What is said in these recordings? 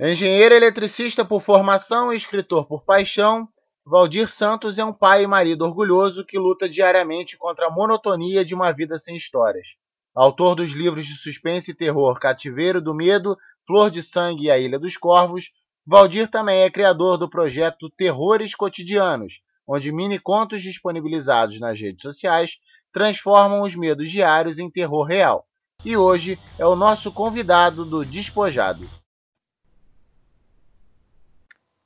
Engenheiro eletricista por formação e escritor por paixão, Valdir Santos é um pai e marido orgulhoso que luta diariamente contra a monotonia de uma vida sem histórias. Autor dos livros de suspense e terror Cativeiro do Medo, Flor de Sangue e A Ilha dos Corvos, Valdir também é criador do projeto Terrores Cotidianos, onde mini-contos disponibilizados nas redes sociais transformam os medos diários em terror real. E hoje é o nosso convidado do Despojado.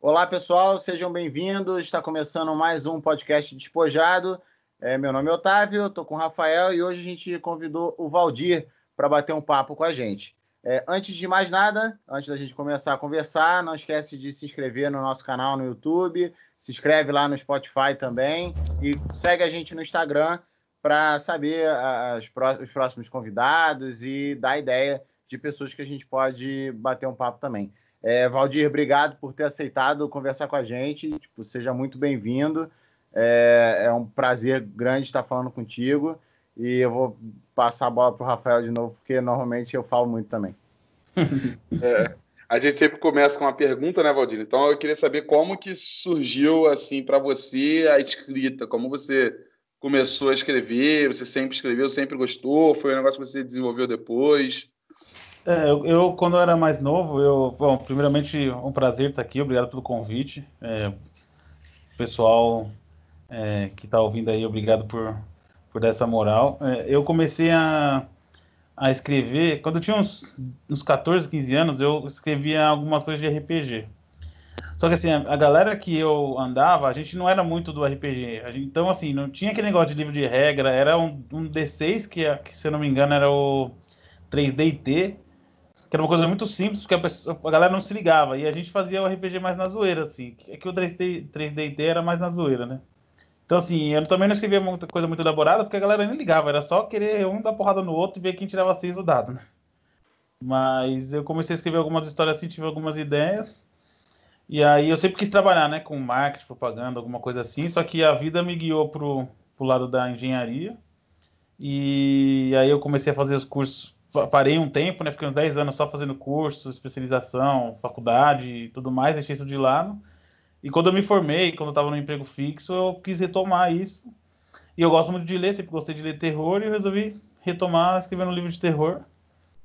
Olá, pessoal, sejam bem-vindos. Está começando mais um podcast Despojado. É, meu nome é Otávio, estou com o Rafael e hoje a gente convidou o Valdir para bater um papo com a gente. É, antes de mais nada, antes da gente começar a conversar, não esquece de se inscrever no nosso canal no YouTube, se inscreve lá no Spotify também e segue a gente no Instagram para saber as, os próximos convidados e dar ideia de pessoas que a gente pode bater um papo também. É, Valdir, obrigado por ter aceitado conversar com a gente. Tipo, seja muito bem-vindo. É, é, um prazer grande estar falando contigo. E eu vou passar a bola para o Rafael de novo, porque normalmente eu falo muito também. É, a gente sempre começa com uma pergunta, né, Valdir? Então eu queria saber como que surgiu assim para você a escrita, como você começou a escrever, você sempre escreveu, sempre gostou, foi um negócio que você desenvolveu depois? É, eu, eu, quando eu era mais novo, eu, bom, primeiramente, um prazer estar aqui, obrigado pelo convite. É, pessoal é, que está ouvindo aí, obrigado por, por dar essa moral. É, eu comecei a, a escrever, quando eu tinha uns, uns 14, 15 anos, eu escrevia algumas coisas de RPG. Só que assim, a, a galera que eu andava, a gente não era muito do RPG. Gente, então, assim, não tinha aquele negócio de livro de regra, era um, um D6 que, que, se eu não me engano, era o 3DT que era uma coisa muito simples, porque a, pessoa, a, galera não se ligava. E a gente fazia o RPG mais na zoeira, assim. É que o 3D, 3D era mais na zoeira, né? Então, assim, eu também não escrevia muita coisa muito elaborada, porque a galera nem ligava. Era só querer um dar porrada no outro e ver quem tirava seis do dado, né? Mas eu comecei a escrever algumas histórias assim, tive algumas ideias. E aí eu sempre quis trabalhar, né? Com marketing, propaganda, alguma coisa assim. Só que a vida me guiou pro, pro lado da engenharia. E aí eu comecei a fazer os cursos parei um tempo, né? Fiquei uns 10 anos só fazendo curso, especialização, faculdade e tudo mais, deixei isso de lado. E quando eu me formei, quando eu estava no emprego fixo, eu quis retomar isso. E eu gosto muito de ler, sempre gostei de ler terror e eu resolvi retomar escrevendo um livro de terror.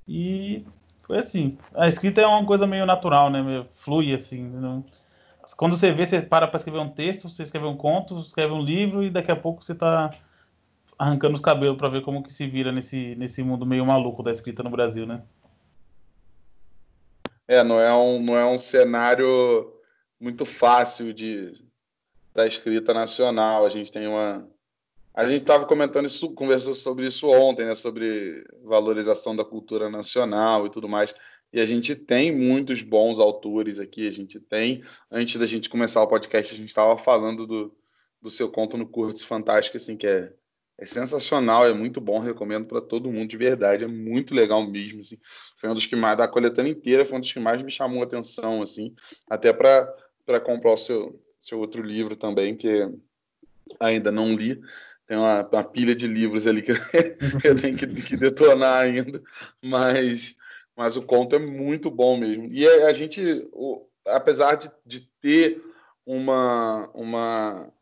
E foi assim. A escrita é uma coisa meio natural, né? Flui assim. Não... Quando você vê, você para para escrever um texto, você escreve um conto, você escreve um livro e daqui a pouco você está arrancando os cabelos para ver como que se vira nesse, nesse mundo meio maluco da escrita no Brasil, né? É, não é um, não é um cenário muito fácil de da escrita nacional. A gente tem uma a gente estava comentando isso, conversou sobre isso ontem, né, sobre valorização da cultura nacional e tudo mais. E a gente tem muitos bons autores aqui. A gente tem, antes da gente começar o podcast, a gente estava falando do, do seu conto no Curto Fantástico, assim, que é é sensacional, é muito bom, recomendo para todo mundo, de verdade, é muito legal mesmo, assim. Foi um dos que mais, da coletânea inteira, foi um dos que mais me chamou a atenção, assim, até para comprar o seu, seu outro livro também, que ainda não li, tem uma, uma pilha de livros ali que eu tenho que, que, detonar ainda, mas, mas o conto é muito bom mesmo. E a, a gente, o, apesar de, de ter uma, uma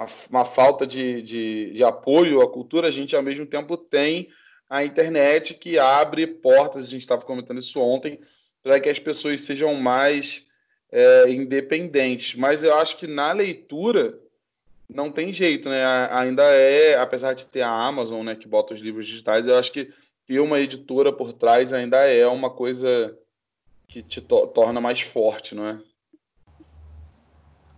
uma, uma falta de, de, de, apoio à cultura, a gente ao mesmo tempo tem a internet que abre portas, a gente estava comentando isso ontem, para que as pessoas sejam mais é, independentes. Mas eu acho que na leitura não tem jeito, né? Ainda é, apesar de ter a Amazon, né, que bota os livros digitais, eu acho que ter uma editora por trás ainda é uma coisa que te to torna mais forte, não é?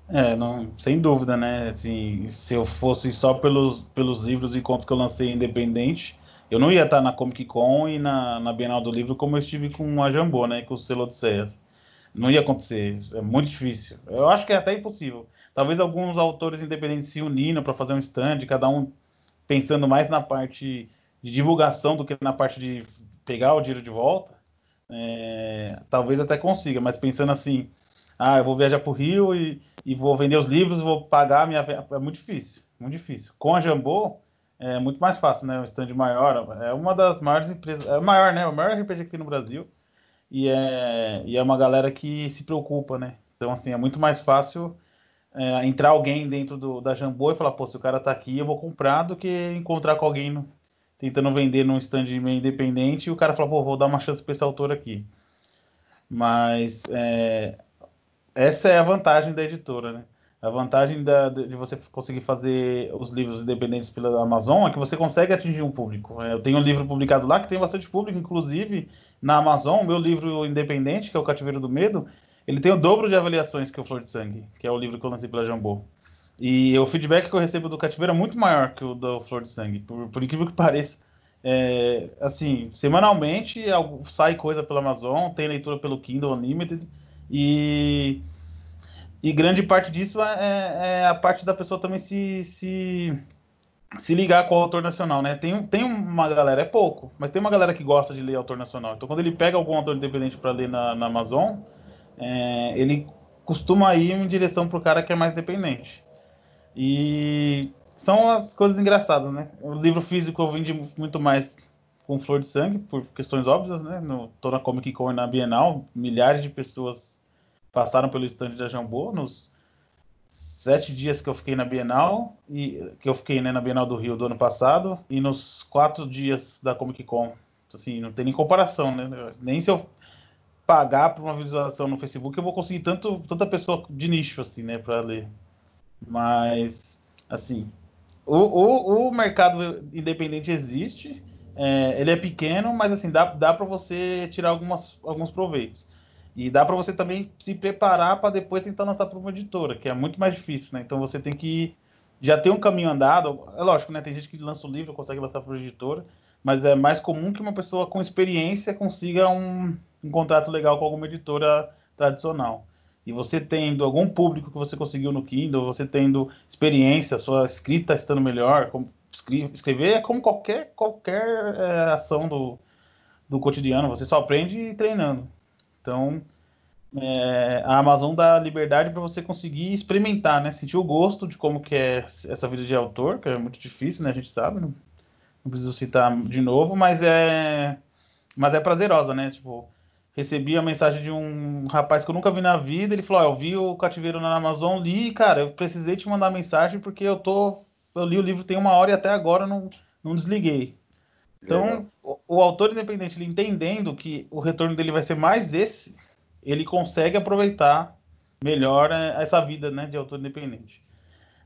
É, não, sem dúvida, né? Assim, se eu fosse só pelos, pelos livros e contos que eu lancei independente, eu não ia estar na Comic Con e na, na Bienal do Livro como eu estive com a Jambô, né? Com o selo Odisseias. Não ia acontecer, é muito difícil. Eu acho que é até impossível. Talvez alguns autores independentes se unindo para fazer um stand, cada um pensando mais na parte de divulgação do que na parte de pegar o dinheiro de volta. É, talvez até consiga, mas pensando assim, ah, eu vou viajar para o Rio e, e, vou vender os livros, vou pagar a minha. É muito difícil, muito difícil. Com a Jambô é muito mais fácil, né? O stand maior é uma das maiores empresas, é o maior, né? O maior RPG que tem no Brasil. e é, e é uma galera que se preocupa, né? Então, assim, é muito mais fácil é, entrar alguém dentro do, da Jambô e falar, pô, se o cara tá aqui, eu vou comprar, do que encontrar com alguém no, tentando vender num stand meio independente e o cara fala, pô, vou dar uma chance para esse autor aqui. Mas é, essa é a vantagem da editora, né? A vantagem da, de você conseguir fazer os livros independentes pela Amazon é que você consegue atingir um público. É, eu tenho um livro publicado lá que tem bastante público, inclusive na Amazon, meu livro independente, que é o Cativeiro do Medo, ele tem o dobro de avaliações que o Flor de Sangue, que é o livro que eu lancei pela Jambô. E o feedback que eu recebo do Cativeiro é muito maior que o do Flor de Sangue, por, por incrível que pareça. É, assim, semanalmente sai coisa pela Amazon, tem leitura pelo Kindle Unlimited, e, e grande parte disso é, é, é a parte da pessoa também se, se, se ligar com o autor nacional, né? Tem, tem uma galera, é pouco, mas tem uma galera que gosta de ler autor nacional. Então, quando ele pega algum autor independente para ler na, na Amazon, é, ele costuma ir em direção para o cara que é mais dependente. E são as coisas engraçadas, né? O livro físico eu vendi muito mais com Flor de Sangue, por questões óbvias, né? No, tô na Comic Con e na Bienal, milhares de pessoas passaram pelo stand da Jambô nos sete dias que eu fiquei na Bienal, e que eu fiquei né, na Bienal do Rio do ano passado, e nos quatro dias da Comic Con. Assim, não tem nem comparação, né? Nem se eu pagar por uma visualização no Facebook, eu vou conseguir tanto, tanta pessoa de nicho, assim, né, para ler. Mas, assim, o, o, o mercado independente existe, é, ele é pequeno, mas, assim, dá, dá para você tirar algumas, alguns proveitos. E dá para você também se preparar para depois tentar lançar para uma editora, que é muito mais difícil, né? Então você tem que já ter um caminho andado. É lógico, né? Tem gente que lança o um livro, consegue lançar para uma editora, mas é mais comum que uma pessoa com experiência consiga um, um contrato legal com alguma editora tradicional. E você tendo algum público que você conseguiu no Kindle, você tendo experiência, sua escrita estando melhor, escrever é como qualquer, qualquer é, ação do, do cotidiano, você só aprende treinando. Então, é, a Amazon dá liberdade para você conseguir experimentar, né? Sentir o gosto de como que é essa vida de autor, que é muito difícil, né? A gente sabe, não, não preciso citar de novo, mas é, mas é prazerosa, né? Tipo, recebi a mensagem de um rapaz que eu nunca vi na vida. Ele falou: oh, Eu vi o cativeiro na Amazon, li, cara, eu precisei te mandar mensagem porque eu tô. Eu li o livro tem uma hora e até agora não, não desliguei. Então, o, o, autor independente, ele entendendo que o retorno dele vai ser mais esse, ele consegue aproveitar melhor é, essa vida né, de autor independente.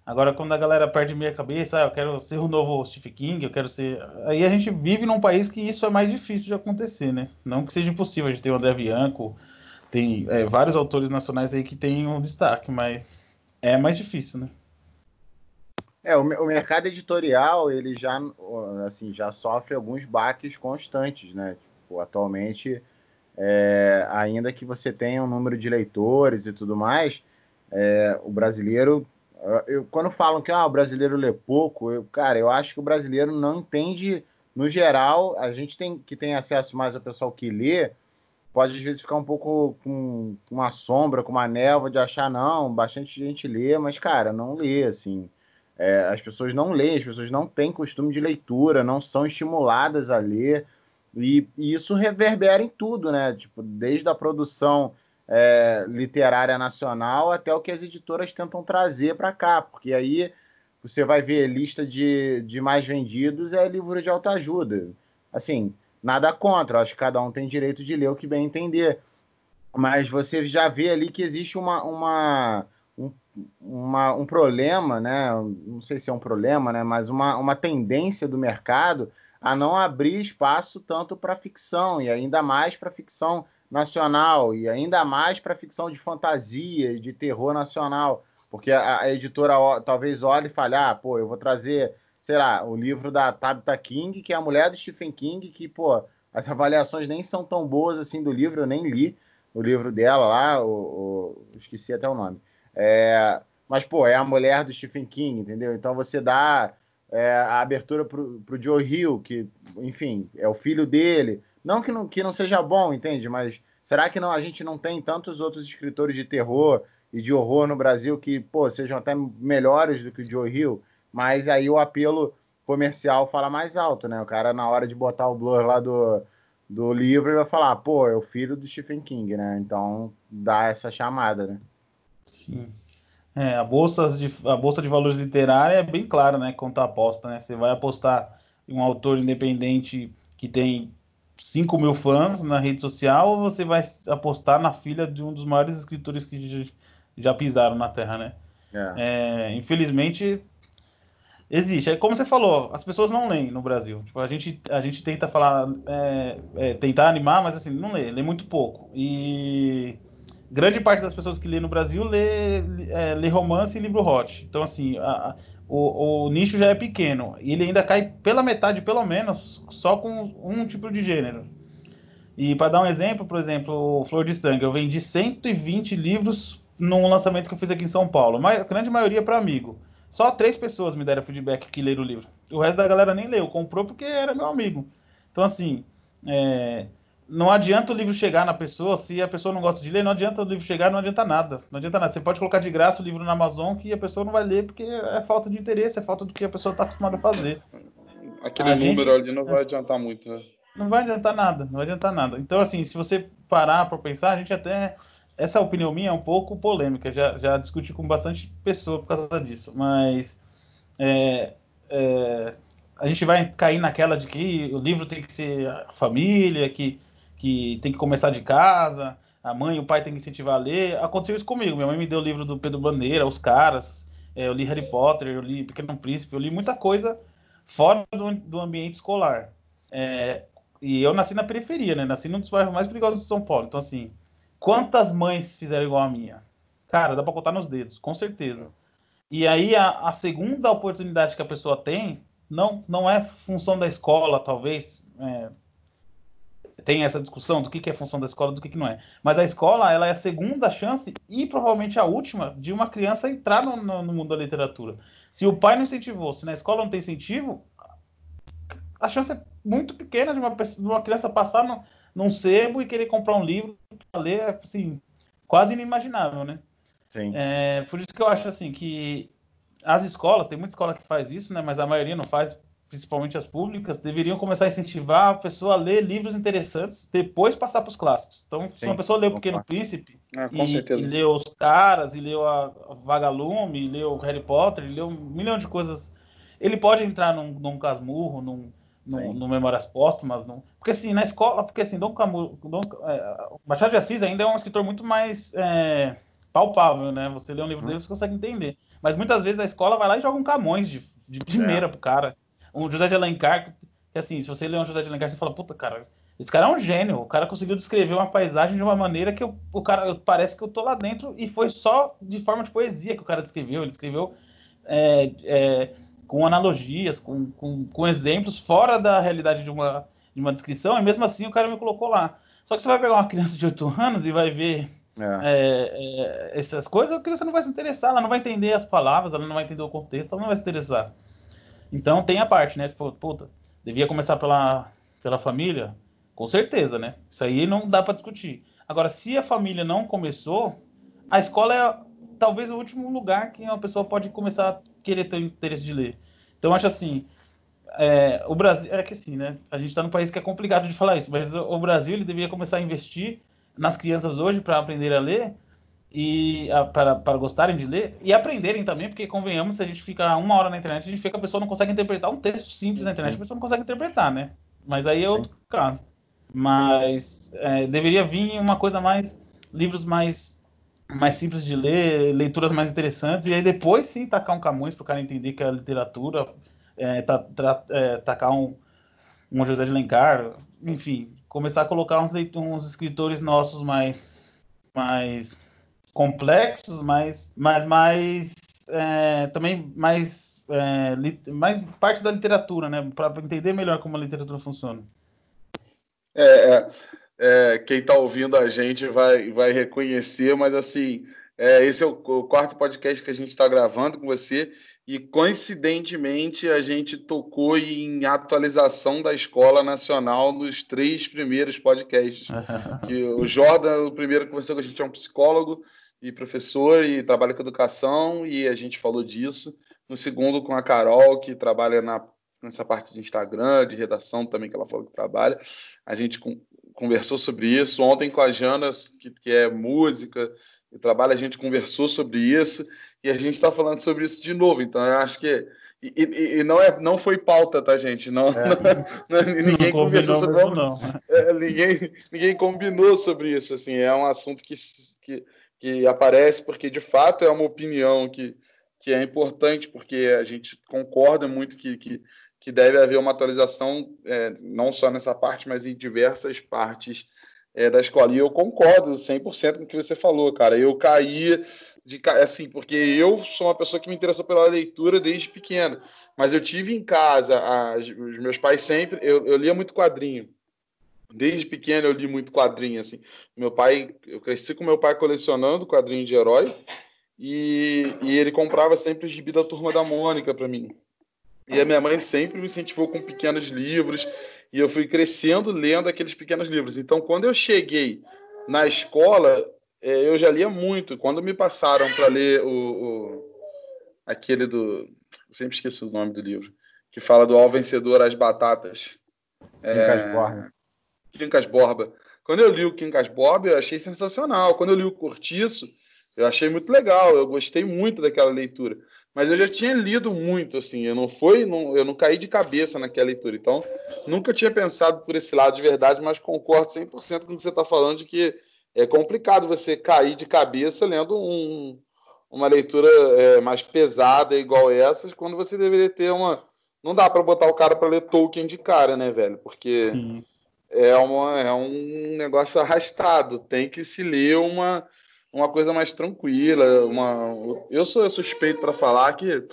Agora, quando a galera perde meia cabeça, ah, eu quero ser o novo Stephen King, eu quero ser. Aí a gente vive num país que isso é mais difícil de acontecer, né? Não que seja impossível, a gente tem o André Bianco, tem é, vários autores nacionais aí que têm um destaque, mas é mais difícil, né? É, o, o mercado editorial, ele já, assim, já sofre alguns baques constantes, né? Tipo, atualmente, é, ainda que você tenha um número de leitores e tudo mais, é, o brasileiro eu, quando falam que ah, o brasileiro lê pouco, eu, cara, eu acho que o brasileiro não entende, no geral, a gente tem que tem acesso mais ao pessoal que lê, pode às vezes ficar um pouco com uma sombra, com uma névoa de achar, não, bastante gente lê, mas, cara, não lê, assim. É, as pessoas não leem, as pessoas não têm costume de leitura, não são estimuladas a ler, e, e isso reverbera em tudo, né? Tipo, desde a produção é, literária nacional até o que as editoras tentam trazer para cá, porque aí você vai ver lista de, de mais vendidos é livro de autoajuda. Assim, nada contra, acho que cada um tem direito de ler o que bem entender. Mas você já vê ali que existe uma, uma, um, uma, um problema, né? Não sei se é um problema, né? Mas uma, uma tendência do mercado a não abrir espaço tanto para ficção e ainda mais para ficção nacional e ainda mais para ficção de fantasia e de terror nacional, porque a, a editora ó, talvez olhe e fale, ah, pô, eu vou trazer, sei lá, o livro da Tabitha King, que é a mulher do Stephen King, que, pô, as avaliações nem são tão boas assim do livro, eu nem li o livro dela lá, o, o esqueci até o nome. É, mas, pô, é a mulher do Stephen King, entendeu? Então você dá é, a abertura para o Joe Hill, que, enfim, é o filho dele. Não que não, que não seja bom, entende? Mas será que não a gente não tem tantos outros escritores de terror e de horror no Brasil que, pô, sejam até melhores do que o Joe Hill? Mas aí o apelo comercial fala mais alto, né? O cara, na hora de botar o blur lá do, do livro, ele vai falar, pô, é o filho do Stephen King, né? Então dá essa chamada, né? Sim. É, a, bolsa de, a Bolsa de Valores Literária é bem clara, né? Quanto aposta, né? Você vai apostar em um autor independente que tem 5 mil fãs na rede social ou você vai apostar na filha de um dos maiores escritores que já pisaram na Terra, né? É. É, infelizmente, existe. É como você falou, as pessoas não leem no Brasil. Tipo, a, gente, a gente tenta falar, é, é, tentar animar, mas assim, não lê, lê muito pouco. E grande parte das pessoas que lê no Brasil lê, é, lê romance e livro hot. Então, assim, a, o, o, nicho já é pequeno. E ele ainda cai pela metade, pelo menos, só com um tipo de gênero. E para dar um exemplo, por exemplo, Flor de Sangue, eu vendi 120 livros num lançamento que eu fiz aqui em São Paulo. A grande maioria para amigo. Só três pessoas me deram feedback que leram o livro. O resto da galera nem leu, comprou porque era meu amigo. Então, assim, é, não adianta o livro chegar na pessoa, se a pessoa não gosta de ler, não adianta o livro chegar, não adianta nada. Não adianta nada. Você pode colocar de graça o livro na Amazon que a pessoa não vai ler porque é falta de interesse, é falta do que a pessoa está acostumada a fazer. Aquele a número gente, ali não vai adiantar muito, né? Não vai adiantar nada, não vai adiantar nada. Então, assim, se você parar para pensar, a gente até essa opinião minha é um pouco polêmica, já, já discuti com bastante pessoa por causa disso, mas é, é, a gente vai cair naquela de que o livro tem que ser a família, que, que tem que começar de casa, a mãe e o pai tem que incentivar a ler. Aconteceu isso comigo, minha mãe me deu o livro do Pedro Bandeira, Os Caras, é, eu li Harry Potter, eu li Pequeno Príncipe, eu li muita coisa fora do, do ambiente escolar. É, e eu nasci na periferia, né? Nasci num dos bairros mais perigosos de São Paulo. Então, assim, Quantas mães fizeram igual a minha? Cara, dá para contar nos dedos, com certeza. E aí a, a, segunda oportunidade que a pessoa tem não, não é função da escola, talvez. É, tem essa discussão do que, que é função da escola do que, que não é. Mas a escola ela é a segunda chance e provavelmente a última de uma criança entrar no, no, no mundo da literatura. Se o pai não incentivou, se na escola não tem incentivo, a chance é muito pequena de uma, de uma criança passar no, num sebo e querer comprar um livro para ler, assim, quase inimaginável, né? Sim. É, por isso que eu acho assim que as escolas, tem muita escola que faz isso, né? Mas a maioria não faz, principalmente as públicas, deveriam começar a incentivar a pessoa a ler livros interessantes, depois passar para os clássicos. Então, se uma pessoa lê o Pequeno Príncipe ah, e, e leu Os Caras, e leu a Vagalume, e leu Harry Potter, e leu um milhão de coisas, ele pode entrar num, num casmurro, num, no, no, Memórias Póstumas. No... Porque assim, na escola, porque assim, Dom Camus, Dom, é, Machado de Assis ainda é um escritor muito mais é, palpável, né? Você lê um livro dele, você consegue entender. Mas muitas vezes a escola vai lá e joga um Camões de, de primeira é. pro cara. Um José de Alencar, que assim, se você lê um José de Alencar, você fala, puta, cara, esse cara é um gênio. O cara conseguiu descrever uma paisagem de uma maneira que eu, o cara parece que eu tô lá dentro e foi só de forma de poesia que o cara descreveu. Ele escreveu é, é, com analogias, com, com, com, exemplos fora da realidade de uma, de uma descrição, e mesmo assim o cara me colocou lá. Só que você vai pegar uma criança de 8 anos e vai ver é. É, é, essas coisas, a criança não vai se interessar, ela não vai entender as palavras, ela não vai entender o contexto, ela não vai se interessar. Então tem a parte, né? Tipo, puta, devia começar pela, pela família? Com certeza, né? Isso aí não dá para discutir. Agora, se a família não começou, a escola é talvez o último lugar que uma pessoa pode começar querer ter interesse de ler. Então, acho assim, é, o Brasil, é que assim, né? A gente está num país que é complicado de falar isso, mas o Brasil ele deveria começar a investir nas crianças hoje para aprender a ler e a, para, para gostarem de ler e aprenderem também, porque convenhamos, se a gente fica uma hora na internet, a gente vê que a pessoa não consegue interpretar um texto simples na internet, a pessoa não consegue interpretar, né? Mas aí é outro caso. Mas é, deveria vir uma coisa mais, livros mais mais simples de ler, leituras mais interessantes, e aí depois sim tacar um Camões para o cara entender que a literatura, é, tá, é, tacar um, um José de Alencar, enfim, começar a colocar uns, uns escritores nossos mais, mais complexos, mais, mais, mais é, também mais, é, mais parte da literatura, né, para entender melhor como a literatura funciona. É, é é, quem está ouvindo a gente vai, vai reconhecer, mas assim, é, esse é o, o, quarto podcast que a gente está gravando com você, e coincidentemente a gente tocou em atualização da Escola Nacional nos três primeiros podcasts. que o Jordan, o primeiro que conversou com a gente é um psicólogo e professor e trabalha com educação, e a gente falou disso. No segundo, com a Carol, que trabalha na nessa parte de Instagram, de redação também, que ela falou que trabalha. A gente conversou sobre isso. Ontem com a Jana, que, que é música e trabalha, a gente conversou sobre isso e a gente está falando sobre isso de novo. Então, eu acho que. E, e, e, não, é, não foi pauta, tá, gente? Não, é. não, não ninguém não conversou sobre não. É, ninguém, ninguém combinou sobre isso. Assim, é um assunto que, que, que aparece porque, de fato, é uma opinião que, que é importante, porque a gente concorda muito que, que, que deve haver uma atualização, é, não só nessa parte, mas em diversas partes é, da escola. E eu concordo 100% com o que você falou, cara. Eu caí de assim, porque eu sou uma pessoa que me interessou pela leitura desde pequeno, mas eu tive em casa, os meus pais sempre, eu, eu lia muito quadrinho. Desde pequeno eu li muito quadrinho, assim. Meu pai, eu cresci com meu pai colecionando quadrinho de herói e, e ele comprava sempre o gibi da Turma da Mônica para mim. E a minha mãe sempre me incentivou com pequenos livros e eu fui crescendo lendo aqueles pequenos livros. Então, quando eu cheguei na escola, é, eu já lia muito. Quando me passaram para ler o, o, aquele do. Eu sempre esqueço o nome do livro, que fala do Ao Vencedor as Batatas. É... Quincas Borba. Quando eu li o Quincas Borba, eu achei sensacional. Quando eu li o Cortiço, eu achei muito legal. Eu gostei muito daquela leitura. Mas eu já tinha lido muito, assim. Eu não foi, não, eu não caí de cabeça naquela leitura. Então, nunca tinha pensado por esse lado de verdade, mas concordo 100% com o que você está falando de que é complicado você cair de cabeça lendo um, uma leitura é, mais pesada igual essas, quando você deveria ter uma. Não dá para botar o cara para ler Tolkien de cara, né, velho? Porque é, uma, é um negócio arrastado. Tem que se ler uma, uma coisa mais tranquila. Uma... Eu sou suspeito para falar que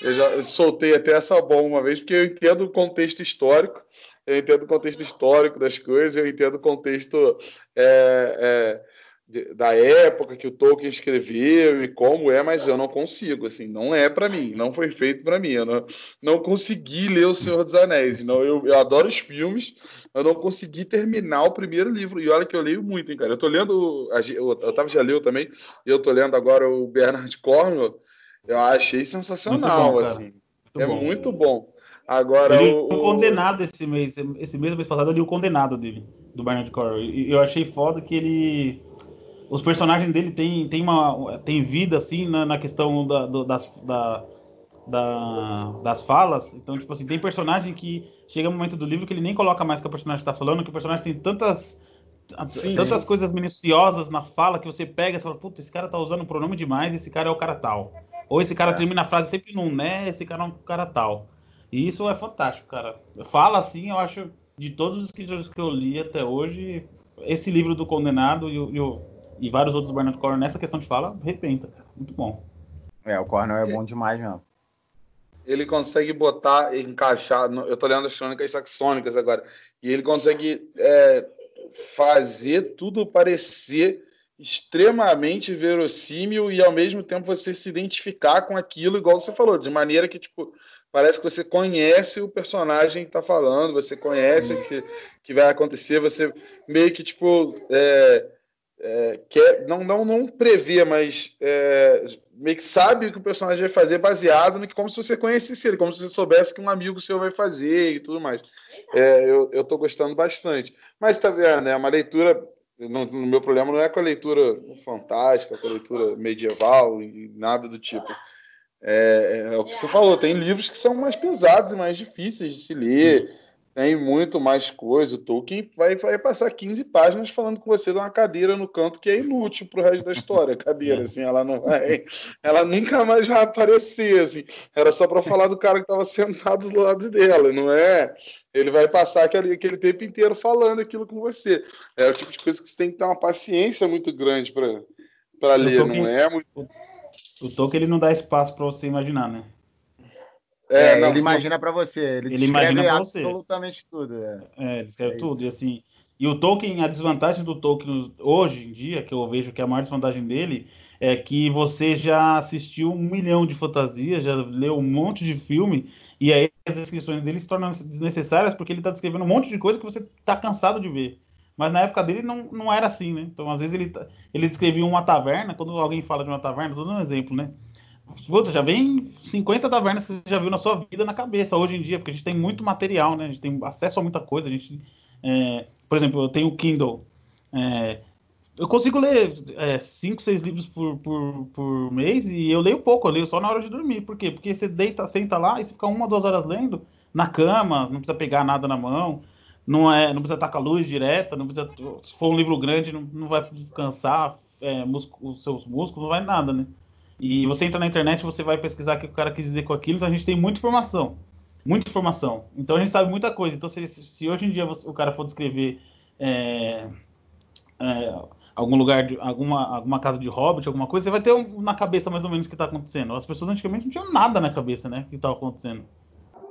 eu já soltei até essa bomba uma vez, porque eu entendo o contexto histórico eu entendo o contexto histórico das coisas, eu entendo o contexto é, é, de, da época que o Tolkien escreveu e como é, mas eu não consigo, assim, não é para mim, não foi feito para mim, eu não, não consegui ler O Senhor dos Anéis, não, eu, eu adoro os filmes, eu não consegui terminar o primeiro livro, e olha que eu leio muito, hein, cara, eu tô lendo, o Otávio já leu também, e eu tô lendo agora o Bernard Cornwell, eu achei sensacional, bom, assim, muito é bom. muito bom. Agora eu li o... o Condenado esse mês, esse mesmo mês passado eu li o Condenado dele, do Bernard Cornwell. E eu achei foda que ele os personagens dele tem, tem uma tem vida assim na, na questão da, do, das, da, da, das falas. Então, tipo assim, tem personagem que chega um momento do livro que ele nem coloca mais que o personagem está falando, que o personagem tem tantas sim, tantas sim. coisas minuciosas na fala que você pega e fala, puta, esse cara tá usando o pronome demais, esse cara é o cara tal. Ou esse cara é. termina a frase sempre num né, esse cara é um cara tal. E isso é fantástico, cara. Fala assim, eu acho, de todos os escritores que eu li até hoje, esse livro do Condenado e, e, e vários outros do Bernard Cornwell nessa questão de fala, arrebenta, cara. Muito bom. É, o Cornwell é bom demais mesmo. Ele consegue botar, encaixar. Eu tô lendo as crônicas saxônicas agora. E ele consegue é, fazer tudo parecer extremamente verossímil e ao mesmo tempo você se identificar com aquilo, igual você falou, de maneira que, tipo, parece que você conhece o personagem que está falando, você conhece o que, que vai acontecer, você meio que, tipo, é, é, quer, não, não, não prevê, mas é, meio que sabe o que o personagem vai fazer baseado no que, como se você conhecesse ele, como se você soubesse que um amigo seu vai fazer e tudo mais. É, eu, eu gostando bastante. Mas tá vendo, é uma leitura. No, no meu problema não é com a leitura fantástica, com a leitura medieval e nada do tipo é, é, o que você falou, tem livros que são mais pesados e mais difíceis de se ler, tem muito mais coisa. O Tolkien vai, vai passar 15 páginas falando com você de uma cadeira no canto que é inútil pro resto da história. Cadeira, assim, ela não vai. Ela nunca mais vai aparecer, assim. Era só para falar do cara que estava sentado do lado dela, não é? Ele vai passar aquele, aquele tempo inteiro falando aquilo com você. É o tipo de coisa que você tem que ter uma paciência muito grande para ler, Tolkien... não é muito o Tolkien ele não dá espaço para você imaginar, né? É, é não, ele imagina para você. Ele, ele imagina absolutamente você. tudo. É, é ele escreve é tudo. E assim, e o Tolkien, a desvantagem do Tolkien hoje em dia, que eu vejo que é a maior desvantagem dele, é que você já assistiu um milhão de fantasias, já leu um monte de filme, e aí as descrições dele se tornam desnecessárias porque ele está descrevendo um monte de coisa que você está cansado de ver. Mas na época dele não, não era assim, né? Então, às vezes, ele, ele descrevia uma taverna, quando alguém fala de uma taverna, tô dando um exemplo, né? Puta, já vem 50 tavernas que você já viu na sua vida na cabeça hoje em dia, porque a gente tem muito material, né? A gente tem acesso a muita coisa. A gente, é, por exemplo, eu tenho o Kindle. É, eu consigo ler 5, é, 6 livros por, por, por mês e eu leio pouco, eu leio só na hora de dormir. Por quê? Porque você deita, senta lá e você fica uma, duas horas lendo na cama, não precisa pegar nada na mão, não, é, não precisa estar com a luz direta, não precisa. Se for um livro grande, não, não vai cansar é, os seus músculos, não vai nada, né? E você entra na internet, você vai pesquisar o que o cara quis dizer com aquilo, então a gente tem muita informação. Muita informação. Então a gente sabe muita coisa. Então, se, se hoje em dia você, o cara for descrever é, é, algum lugar, de, alguma, alguma casa de hobbit, alguma coisa, você vai ter um, na cabeça mais ou menos o que está acontecendo. As pessoas antigamente não tinham nada na cabeça, né? que estava acontecendo.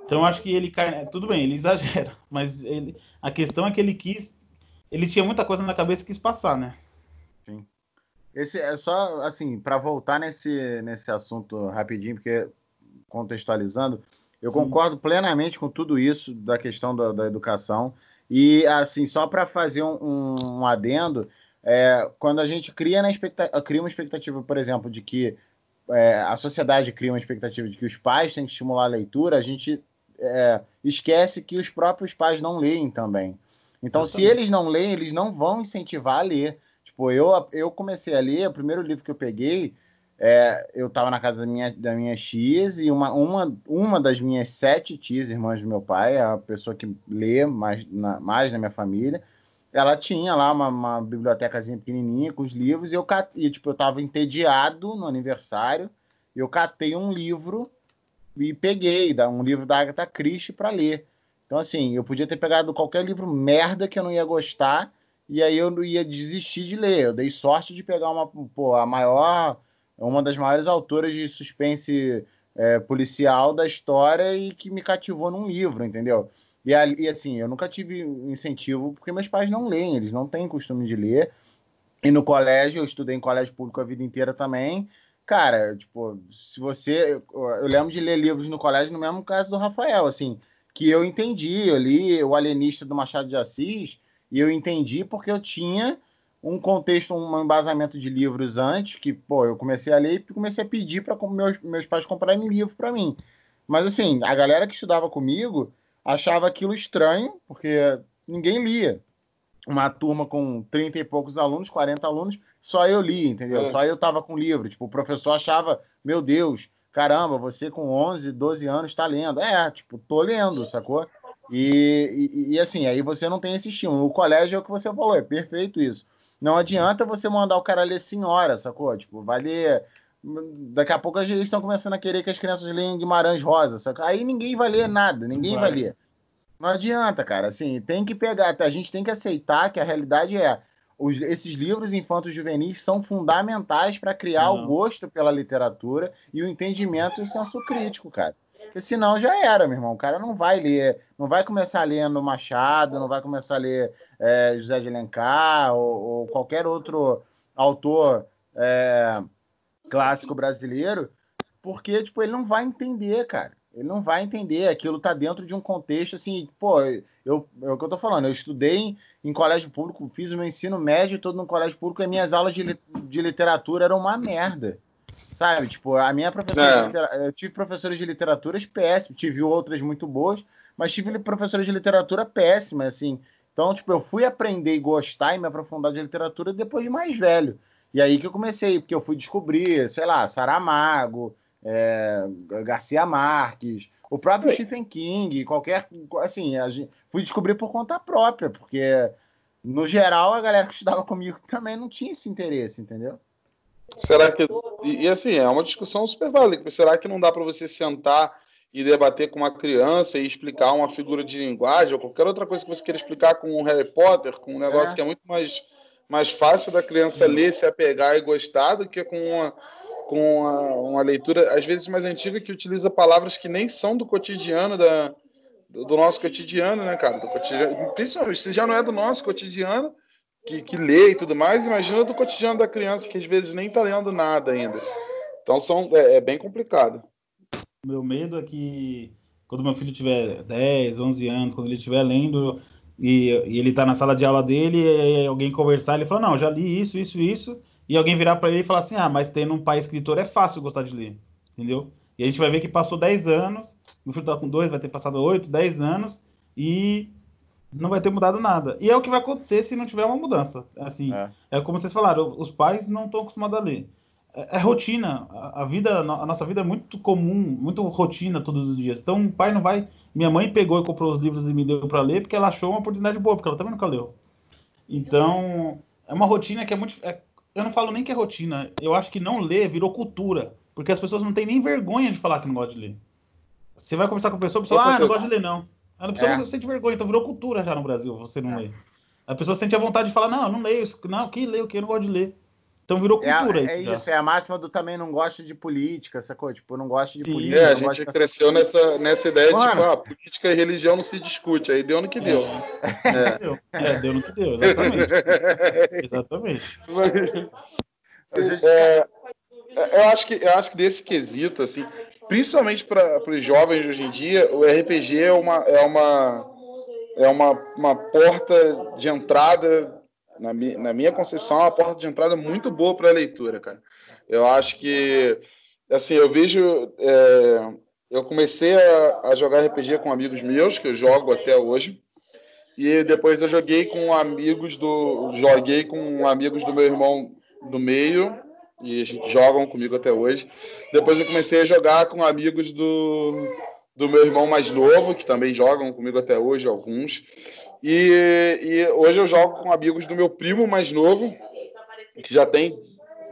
Então acho que ele. Tudo bem, ele exagera, mas ele, a questão é que ele quis. Ele tinha muita coisa na cabeça que quis passar, né? Esse é só assim, para voltar nesse, nesse assunto rapidinho, porque contextualizando, eu Sim. concordo plenamente com tudo isso da questão da, da educação. E assim, só para fazer um, um, adendo, é, quando a gente cria, na cria uma expectativa, por exemplo, de que é, a sociedade cria uma expectativa de que os pais têm que estimular a leitura, a gente é, esquece que os próprios pais não leem também. Então, Exatamente. se eles não leem, eles não vão incentivar a ler. Tipo, eu, eu comecei a ler, o primeiro livro que eu peguei, é, eu estava na casa da minha, da minha tias e uma, uma, uma das minhas sete tias, irmãs do meu pai, a pessoa que lê mais na, mais na minha família, ela tinha lá uma, uma bibliotecazinha pequenininha com os livros e eu, e, tipo, eu estava entediado no aniversário e eu catei um livro e peguei um livro da Agatha Christie para ler. Então, assim, eu podia ter pegado qualquer livro merda que eu não ia gostar e aí eu ia desistir de ler. Eu dei sorte de pegar uma, pô, a maior, uma das maiores autoras de suspense é, policial da história e que me cativou num livro, entendeu? E, e assim, eu nunca tive incentivo porque meus pais não leem, eles não têm costume de ler. E no colégio, eu estudei em colégio público a vida inteira também. Cara, tipo, se você. Eu lembro de ler livros no colégio, no mesmo caso do Rafael, assim, que eu entendi. Eu li O Alienista do Machado de Assis e eu entendi porque eu tinha um contexto, um embasamento de livros antes, que, pô, eu comecei a ler e comecei a pedir para meus, meus pais comprarem livro para mim. Mas, assim, a galera que estudava comigo achava aquilo estranho, porque ninguém lia. Uma turma com 30 e poucos alunos, 40 alunos, só eu li, entendeu? É. Só eu tava com livro. Tipo, o professor achava, meu Deus, caramba, você com 11, 12 anos está lendo. É, tipo, tô lendo, sacou? E, e, e, assim, aí você não tem esse estímulo. O colégio é o que você falou, é perfeito isso. Não adianta você mandar o cara ler senhora, sacou? Tipo, vai ler. Daqui a pouco eles estão começando a querer que as crianças leiam Guimarães Rosa, sacou? Aí ninguém vai ler nada, ninguém vai. vai ler. Não adianta, cara. Assim, tem que pegar, a gente tem que aceitar que a realidade é. Os, esses livros infantos juvenis são fundamentais para criar não. o gosto pela literatura e o entendimento e o senso crítico, cara. Porque senão já era, meu irmão. O cara não vai ler, não vai começar lendo Machado, não vai começar a ler é, José de Alencar ou, ou qualquer outro autor é, clássico brasileiro, porque tipo, ele não vai entender, cara. Ele não vai entender. Aquilo tá dentro de um contexto assim, pô, eu, é o que eu tô falando. Eu estudei em, em colégio público, fiz o meu ensino médio todo no colégio público e minhas aulas de, de literatura eram uma merda. Sabe? Tipo, a minha professora. É. Eu tive professores de literaturas péssimos, tive outras muito boas, mas tive professores de literatura péssimas, assim. Então, tipo, eu fui aprender e gostar e me aprofundar de literatura depois de mais velho. E aí que eu comecei, porque eu fui descobrir, sei lá, Saramago, é, Garcia Marques, o próprio Stephen King, qualquer. Assim, gente, fui descobrir por conta própria, porque, no geral, a galera que estudava comigo também não tinha esse interesse, entendeu? Será que. E, assim, é uma discussão super válida. Será que não dá para você sentar e debater com uma criança e explicar uma figura de linguagem ou qualquer outra coisa que você queira explicar com um Harry Potter, com um negócio é. que é muito mais, mais fácil da criança ler, se apegar e gostar do que com uma, com uma, uma leitura, às vezes mais antiga, que utiliza palavras que nem são do cotidiano da, do, do nosso cotidiano, né, cara? Do cotidiano, principalmente se já não é do nosso cotidiano que, que lê e tudo mais, imagina do cotidiano da criança que às vezes nem está lendo nada ainda. Então são, é, é, bem complicado. Meu medo é que quando meu filho tiver 10, 11 anos, quando ele estiver lendo e, e ele está na sala de aula dele, e alguém conversar, ele fala, não, já li isso, isso, isso, e alguém virar para ele e falar assim, ah, mas tendo um pai escritor é fácil gostar de ler. entendeu? E a gente vai ver que passou 10 anos, no futuro tá com 2, vai ter passado 8, 10 anos, e não vai ter mudado nada. E é o que vai acontecer se não tiver uma mudança. Assim, é, é como vocês falaram, os pais não estão acostumados a ler. É, é rotina. A, a, vida, a nossa vida é muito comum, muito rotina todos os dias. Então, o pai não vai. Minha mãe pegou e comprou os livros e me deu para ler porque ela achou uma oportunidade boa, porque ela também nunca leu. Então, é uma rotina que é muito. É, eu não falo nem que é rotina. Eu acho que não ler virou cultura. Porque as pessoas não têm nem vergonha de falar que não gosta de ler. Você vai conversar com a pessoa, a pessoa, ah, não gosta de ler, não. A pessoa é. não sente vergonha, então virou cultura já no Brasil, você não é. lê. A pessoa sente a vontade de falar, não, eu não leio, não, quem lê o que? Eu não gosto de ler. Então virou é cultura é, isso. É já. isso, é a máxima do também não gosto de política, sacou? Tipo, eu não gosto de Sim, política. É, a gente cresceu nessa, nessa ideia Mano. de, tipo, ah, política e religião não se discute. Aí deu no que deu. É, deu, é, deu no que deu, exatamente. exatamente. É, eu, acho que, eu acho que desse quesito, assim, principalmente para os jovens hoje em dia, o RPG é uma, é uma, é uma, uma porta de entrada na, mi, na minha concepção, é uma porta de entrada muito boa para a leitura, cara. Eu acho que, assim, eu vejo. É, eu comecei a, a, jogar RPG com amigos meus, que eu jogo até hoje, e depois eu joguei com amigos do. Joguei com amigos do meu irmão do meio, e jogam comigo até hoje. Depois eu comecei a jogar com amigos do, do meu irmão mais novo, que também jogam comigo até hoje, alguns. E, e hoje eu jogo com amigos do meu primo mais novo, que já tem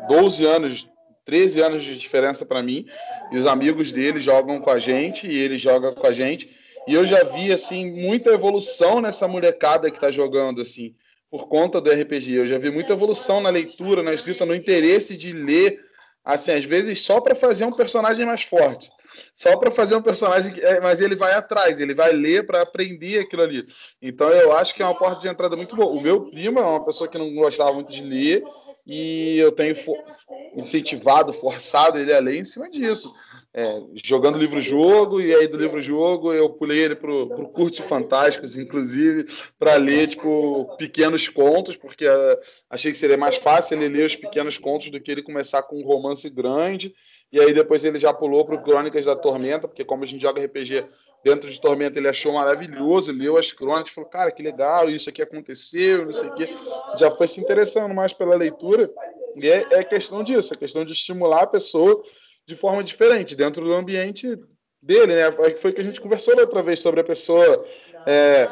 12 anos, 13 anos de diferença para mim. E os amigos dele jogam com a gente e ele joga com a gente. E eu já vi assim muita evolução nessa molecada que está jogando assim, por conta do RPG. Eu já vi muita evolução na leitura, na escrita, no interesse de ler, assim, às vezes só para fazer um personagem mais forte só para fazer um personagem, é, mas ele vai atrás, ele vai ler para aprender aquilo ali. Então eu acho que é uma porta de entrada muito boa. O meu primo é uma pessoa que não gostava muito de ler e eu tenho incentivado, forçado ele a ler em cima disso. É, jogando livro-jogo, e aí do livro-jogo eu pulei ele pro, pro Curte Fantásticos, inclusive, para ler, tipo, pequenos contos, porque uh, achei que seria mais fácil ele ler os pequenos contos do que ele começar com um romance grande, e aí depois ele já pulou pro Crônicas da Tormenta, porque como a gente joga RPG dentro de Tormenta, ele achou maravilhoso, leu as crônicas, falou, cara, que legal, isso aqui aconteceu, não sei o quê, já foi se interessando mais pela leitura, e é, é questão disso, é questão de estimular a pessoa de forma diferente, dentro do ambiente dele, né? Foi que a gente conversou outra vez sobre a pessoa. É,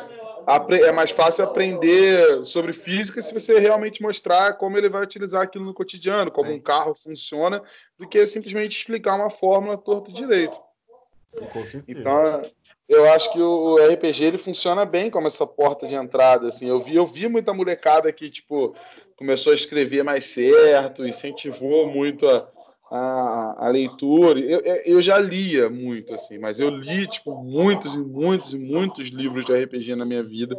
é mais fácil aprender sobre física se você realmente mostrar como ele vai utilizar aquilo no cotidiano, como um carro funciona, do que simplesmente explicar uma fórmula torta direito. Então, eu acho que o RPG ele funciona bem como essa porta de entrada. Assim, eu vi, eu vi muita molecada que tipo começou a escrever mais certo, incentivou muito a, a, a leitura. Eu, eu já lia muito, assim, mas eu li, tipo, muitos e muitos e muitos livros de RPG na minha vida,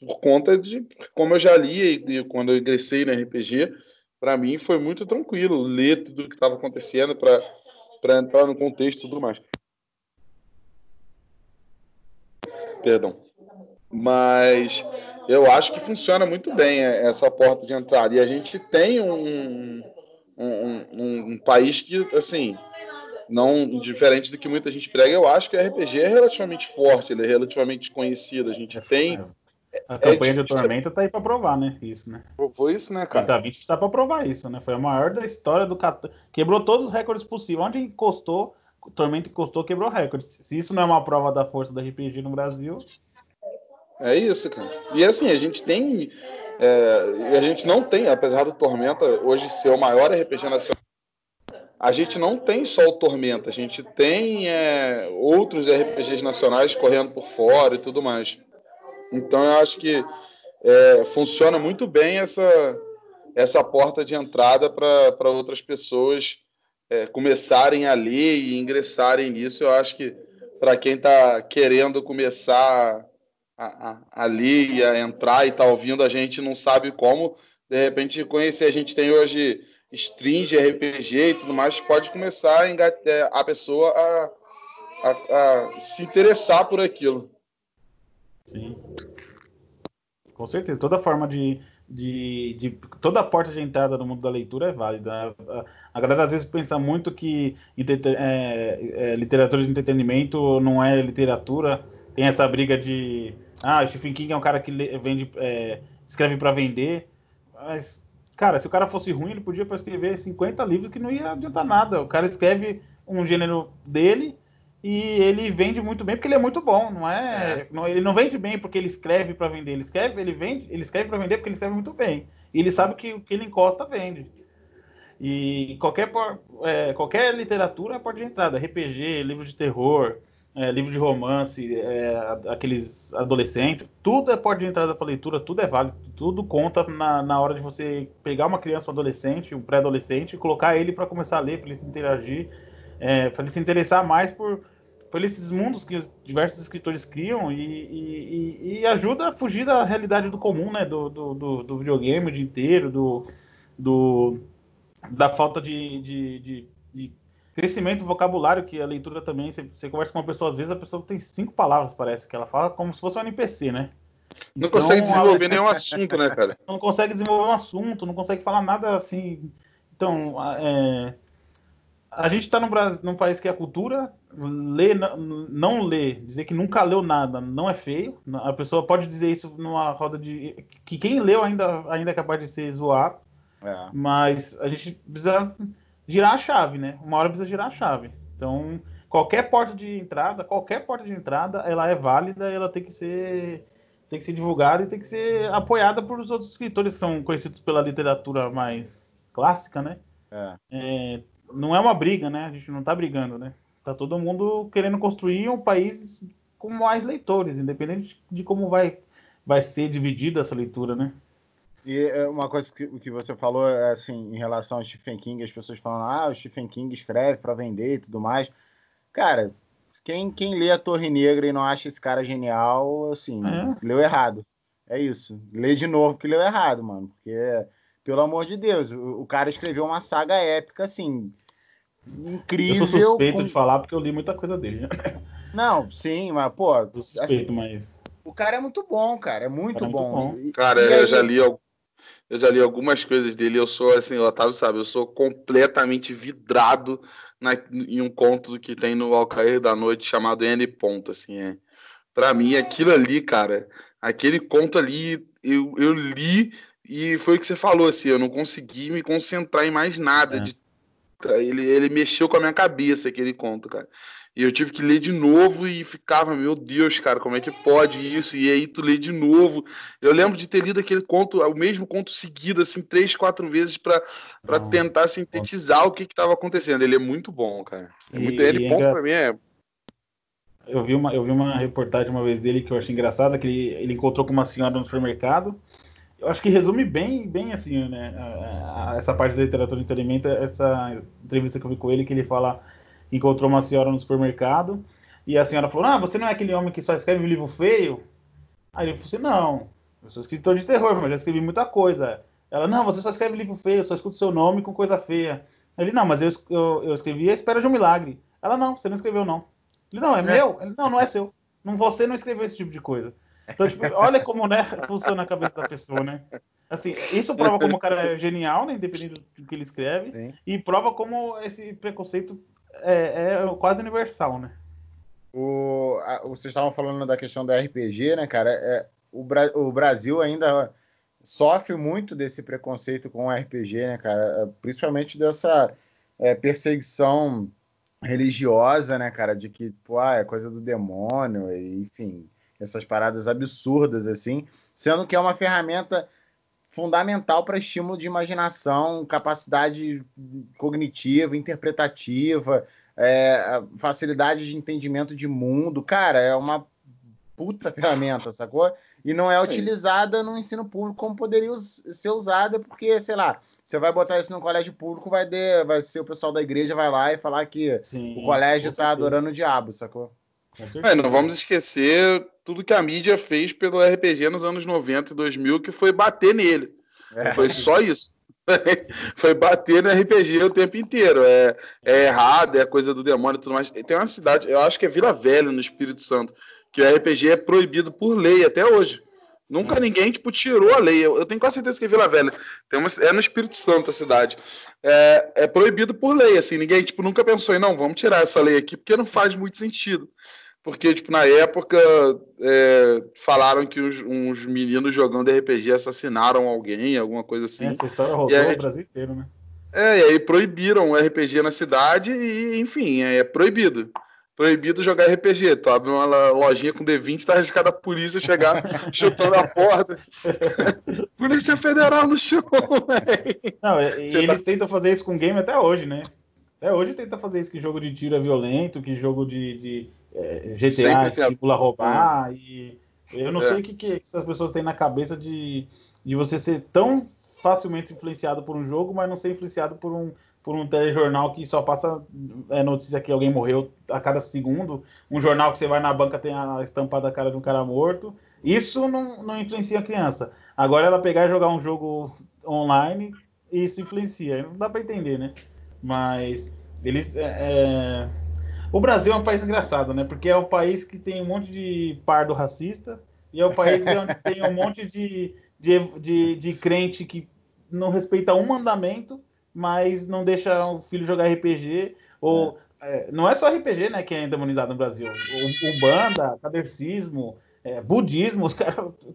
por conta de como eu já lia e, e quando eu ingressei no RPG, para mim foi muito tranquilo ler tudo o que estava acontecendo para entrar no contexto e tudo mais. Perdão. Mas eu acho que funciona muito bem essa porta de entrada. E a gente tem um, um, um, um, país que, assim, não diferente do que muita gente prega, eu acho que o RPG é relativamente forte, ele é relativamente conhecido. A gente tem. A é campanha de Tormenta tá aí para provar, né? Isso, né? Foi isso, né, cara? A 20 está para provar isso, né? Foi a maior da história do. Quebrou todos os recordes possíveis. Onde encostou, Tormenta encostou, quebrou recordes. Se isso não é uma prova da força do RPG no Brasil. É isso, cara. E assim, a gente tem é, a gente não tem, apesar do Tormenta hoje ser o maior RPG nacional, a gente não tem só o Tormenta, a gente tem é, outros RPGs nacionais correndo por fora e tudo mais. Então eu acho que é, funciona muito bem essa, essa porta de entrada para outras pessoas é, começarem a ler e ingressarem nisso. Eu acho que para quem está querendo começar ali, a entrar e tá ouvindo, a gente não sabe como, de repente, conhecer. A gente tem hoje de RPG e tudo mais, pode começar a, engatar, a pessoa a, a, a se interessar por aquilo. Sim. Com certeza, toda forma de, de, de, toda porta de entrada no mundo da leitura é válida. A galera às vezes pensa muito que é, é, literatura de entretenimento não é literatura. Tem essa briga de ah, Stephen King é um cara que vende, é, escreve para vender. Mas, cara, se o cara fosse ruim, ele podia escrever 50 livros que não ia adiantar nada. O cara escreve um gênero dele e ele vende muito bem porque ele é muito bom, não é? é. Não, ele não vende bem porque ele escreve para vender, ele escreve, ele vende, ele escreve para vender porque ele escreve muito bem. E ele sabe que o que ele encosta vende. E qualquer é, qualquer literatura é porta de entrada, RPG, livro de terror, é, livro de romance, é, aqueles adolescentes, tudo é porta de entrada para leitura, tudo é válido, tudo conta na, na hora de você pegar uma criança, um adolescente, um pré-adolescente, e colocar ele para começar a ler, para ele se interagir é, para ele se interessar mais por, por esses mundos que diversos escritores criam e, e, e, ajuda a fugir da realidade do comum, né? Do, do, do, do videogame o dia inteiro, do, do, da falta de, de, de, de crescimento vocabulário, que a leitura também, você, você, conversa com uma pessoa, às vezes a pessoa tem cinco palavras, parece, que ela fala como se fosse um NPC, né? Não então, consegue desenvolver a... nenhum assunto, né, cara? Não consegue desenvolver um assunto, não consegue falar nada assim. Então, é, a gente está num país que a cultura ler, não ler, dizer que nunca leu nada, não é feio. A pessoa pode dizer isso numa roda de. que quem leu ainda, ainda é capaz de ser zoado. É. Mas a gente precisa girar a chave, né? Uma hora precisa girar a chave. Então, qualquer porta de entrada, qualquer porta de entrada, ela é válida, ela tem que ser tem que ser divulgada e tem que ser apoiada por os outros escritores que são conhecidos pela literatura mais clássica, né? É. É, não é uma briga, né? A gente não tá brigando, né? Tá todo mundo querendo construir um país com mais leitores, independente de como vai, vai ser dividida essa leitura, né? E é, uma coisa que, que você falou, é assim, em relação ao Stephen King, as pessoas falam, ah, o Stephen King escreve para vender e tudo mais. Cara, quem, quem lê a Torre Negra e não acha esse cara genial, assim, é. leu errado. É isso. Lê de novo que leu errado, mano. Porque pelo amor de Deus, o, o cara escreveu uma saga épica, assim, incrível. Eu sou suspeito com... de falar porque eu li muita coisa dele. Né? Não, sim, mas, pô. Eu sou suspeito, assim, mas. O cara é muito bom, cara. É muito, cara bom. É muito bom. Cara, eu já li eu já li algumas coisas dele. Eu sou assim, o Otávio sabe, eu sou completamente vidrado na, em um conto que tem no Alcair da Noite chamado N. Ponto. Assim, é. Pra mim, aquilo ali, cara, aquele conto ali, eu, eu li e foi o que você falou, assim, eu não consegui me concentrar em mais nada. É. De... Ele, ele mexeu com a minha cabeça, aquele conto, cara. E eu tive que ler de novo e ficava, meu Deus, cara, como é que pode isso? E aí tu lê de novo. Eu lembro de ter lido aquele conto, o mesmo conto seguido, assim, três, quatro vezes para tentar sintetizar o que estava acontecendo. Ele é muito bom, cara. É muito... E, ele, e ponto é... pra mim é eu vi, uma, eu vi uma reportagem uma vez dele que eu achei engraçada, que ele, ele encontrou com uma senhora no supermercado eu acho que resume bem, bem assim, né? essa parte da literatura de entretenimento, essa entrevista que eu vi com ele, que ele fala encontrou uma senhora no supermercado e a senhora falou: Ah, você não é aquele homem que só escreve livro feio? Aí ele falou assim: Não, eu sou escritor de terror, mas já escrevi muita coisa. Ela: Não, você só escreve livro feio, eu só escuto seu nome com coisa feia. Ele: Não, mas eu, eu, eu escrevi A Espera de um Milagre. Ela: Não, você não escreveu, não. Ele: Não, é, é. meu? Ele: Não, não é seu. Não, você não escreveu esse tipo de coisa. Então, tipo, olha como né, funciona a cabeça da pessoa, né? Assim, isso prova como o cara é genial, né, independente do que ele escreve, Sim. e prova como esse preconceito é, é quase universal, né? O, a, vocês estavam falando da questão da RPG, né, cara? É, o, Bra o Brasil ainda sofre muito desse preconceito com o RPG, né, cara? Principalmente dessa é, perseguição religiosa, né, cara? De que, pô, ah, é coisa do demônio, enfim essas paradas absurdas assim, sendo que é uma ferramenta fundamental para estímulo de imaginação, capacidade cognitiva, interpretativa, é, facilidade de entendimento de mundo. Cara, é uma puta ferramenta, sacou? E não é utilizada no ensino público como poderia ser usada, porque, sei lá, você vai botar isso no colégio público, vai, de, vai ser o pessoal da igreja vai lá e falar que Sim, o colégio está adorando o diabo, sacou? É, não vamos esquecer tudo que a mídia fez pelo RPG nos anos 90 e 2000, que foi bater nele. É. Foi só isso. foi bater no RPG o tempo inteiro. É, é errado, é coisa do demônio e tudo mais. Tem uma cidade, eu acho que é Vila Velha, no Espírito Santo, que o RPG é proibido por lei até hoje. Nunca Nossa. ninguém, tipo, tirou a lei. Eu, eu, tenho quase certeza que em Vila Velha tem uma, é no Espírito Santo a cidade. É, é proibido por lei, assim. Ninguém, tipo, nunca pensou em, não, vamos tirar essa lei aqui, porque não faz muito sentido. Porque, tipo, na época é, falaram que uns, uns, meninos jogando RPG assassinaram alguém, alguma coisa assim. Essa história rodou aí, o Brasil inteiro, né? É, e aí proibiram o RPG na cidade e, enfim, é, é proibido proibido jogar RPG. Tu abre uma lojinha com D20, tá arriscado a polícia chegar chutando a porta. polícia Federal no chão, velho. Não, e, eles tá... tentam fazer isso com game até hoje, né? Até hoje tenta fazer isso que jogo de tiro é violento, que jogo de, de é, GTA estimula roubar. E eu não é. sei o que, que essas pessoas têm na cabeça de, de você ser tão facilmente influenciado por um jogo, mas não ser influenciado por um por um telejornal que só passa é, notícia que alguém morreu a cada segundo, um jornal que você vai na banca tem a estampa da cara de um cara morto. Isso não, não influencia a criança. Agora ela pegar e jogar um jogo online, isso influencia. Não dá para entender, né? Mas eles. É, é... O Brasil é um país engraçado, né? Porque é um país que tem um monte de pardo racista e é um país onde tem um monte de, de, de, de crente que não respeita um mandamento mas não deixa o filho jogar RPG. Ou é. É, não é só RPG, né, que é endemonizado no Brasil. O, o banda, cadercismo, é, budismo, os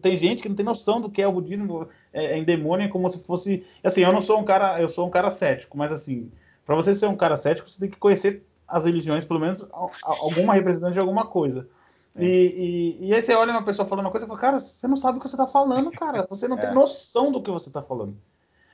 tem gente que não tem noção do que é o budismo, é, é em demônio, como se fosse. Assim, eu não sou um cara, eu sou um cara cético, mas assim, para você ser um cara cético, você tem que conhecer as religiões, pelo menos alguma representante de alguma coisa. É. E, e, e, aí você olha uma pessoa falando uma coisa e fala, cara, você não sabe o que você está falando, cara. Você não é. tem noção do que você está falando.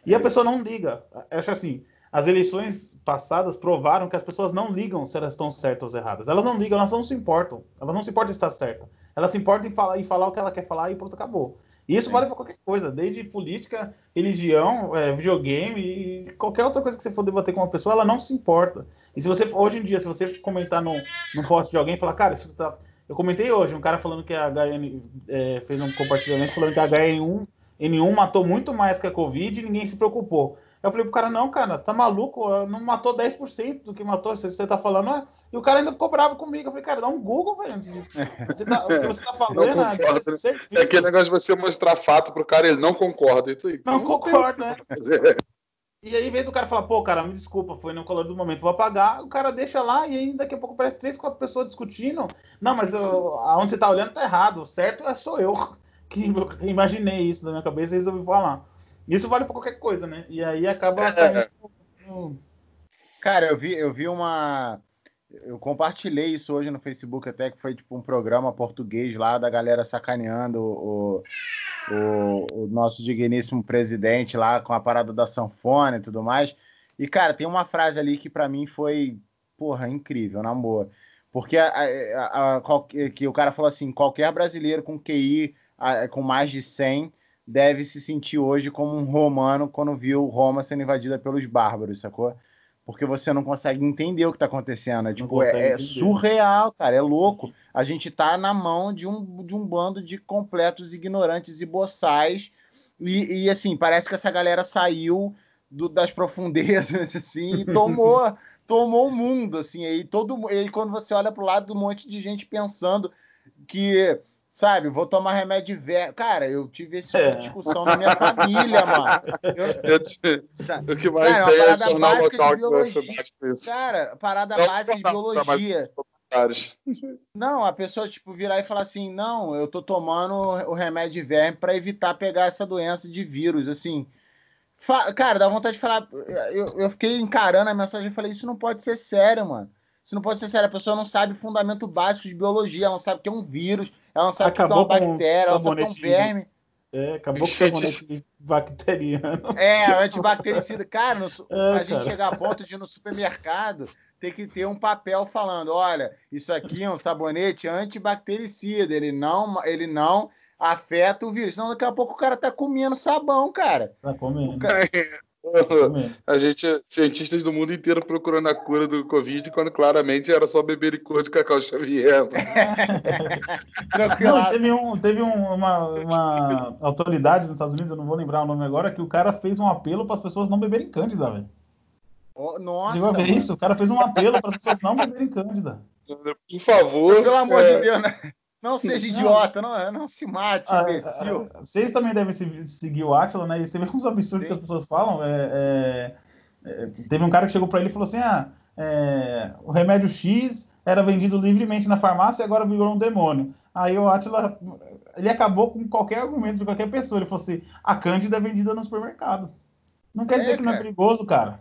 E a pessoa não liga. Acho assim, as eleições passadas provaram que as pessoas não ligam se elas estão certas ou erradas. Elas não ligam, elas não se importam. Elas não se importam de estar certa. Elas se importam em falar, em falar o que ela quer falar e pronto, acabou. E isso vale para qualquer coisa, desde política, religião, é, videogame e qualquer outra coisa que você for debater com uma pessoa, ela não se importa. E se você, hoje em dia, se você comentar no, no post de alguém e falar, cara, isso tá. Eu comentei hoje, um cara falando que a HN é, fez um compartilhamento falando que a HN1 N1 matou muito mais que a Covid e ninguém se preocupou. Eu falei pro cara, não, cara, tá maluco? Não matou 10% do que matou, você tá falando. É... E o cara ainda ficou bravo comigo. Eu falei, cara, dá um Google, velho. Você tá, o que você tá falando é, né? é aquele negócio de você mostrar fato pro cara, ele não concorda. Então, não concorda, né? E aí vem do cara falar, pô, cara, me desculpa, foi no calor do momento, vou apagar. O cara deixa lá e aí daqui a pouco parece três, quatro pessoas discutindo. Não, mas eu, aonde você tá olhando tá errado. O certo é sou eu que imaginei isso na minha cabeça e resolvi falar. Isso vale para qualquer coisa, né? E aí acaba é. saindo... Cara, eu vi, eu vi uma. Eu compartilhei isso hoje no Facebook, até que foi tipo um programa português lá da galera sacaneando o, o, o nosso digníssimo presidente lá com a parada da sanfona e tudo mais. E, cara, tem uma frase ali que para mim foi, porra, incrível, na boa. Porque a, a, a, que o cara falou assim: qualquer brasileiro com QI com mais de 100 deve se sentir hoje como um romano quando viu Roma sendo invadida pelos bárbaros, sacou? Porque você não consegue entender o que está acontecendo. É, tipo, é, é surreal, cara, é louco. A gente tá na mão de um, de um bando de completos ignorantes e boçais. E, e assim, parece que essa galera saiu do, das profundezas, assim, e tomou, tomou o mundo, assim. Aí todo, e quando você olha para o lado, um monte de gente pensando que Sabe, vou tomar remédio verme. Cara, eu tive essa tipo é. discussão na minha família, mano. Eu, eu te... O que mais cara, tem é jornal local de biologia. Cara, parada não, básica de biologia. Não, a pessoa, tipo, virar e falar assim: não, eu tô tomando o remédio de verme para evitar pegar essa doença de vírus. Assim, fa... cara, dá vontade de falar. Eu, eu fiquei encarando a mensagem e falei: isso não pode ser sério, mano. Isso não pode ser sério. A pessoa não sabe o fundamento básico de biologia, ela não sabe o que é um vírus, ela não sabe acabou que é uma bactéria, ela sabe que é um verme. É, acabou com o sabonete bacteriano. É, antibactericida. Cara, no, é, a gente chegar a ponto de ir no supermercado ter que ter um papel falando: olha, isso aqui é um sabonete antibactericida, ele não, ele não afeta o vírus. Senão daqui a pouco o cara tá comendo sabão, cara. Tá comendo. Cara... A gente, cientistas do mundo inteiro procurando a cura do Covid, quando claramente era só beber licor de Cacau Xavier. não, teve um, teve um, uma, uma autoridade nos Estados Unidos, eu não vou lembrar o nome agora, que o cara fez um apelo para as pessoas não beberem Cândida, velho. Oh, nossa. Ver isso? O cara fez um apelo para as pessoas não beberem Cândida. Por favor. Pelo amor é... de Deus, né? Não seja idiota, não, não, se mate, ah, imbecil. Ah, vocês também devem seguir o Atila, né? E você vê uns absurdos Sim. que as pessoas falam. É, é, é, teve um cara que chegou para ele e falou assim: ah, é, o remédio X era vendido livremente na farmácia e agora virou um demônio. Aí o Atila, ele acabou com qualquer argumento de qualquer pessoa. Ele falou assim: a Cândida é vendida no supermercado. Não quer dizer que não é perigoso, cara.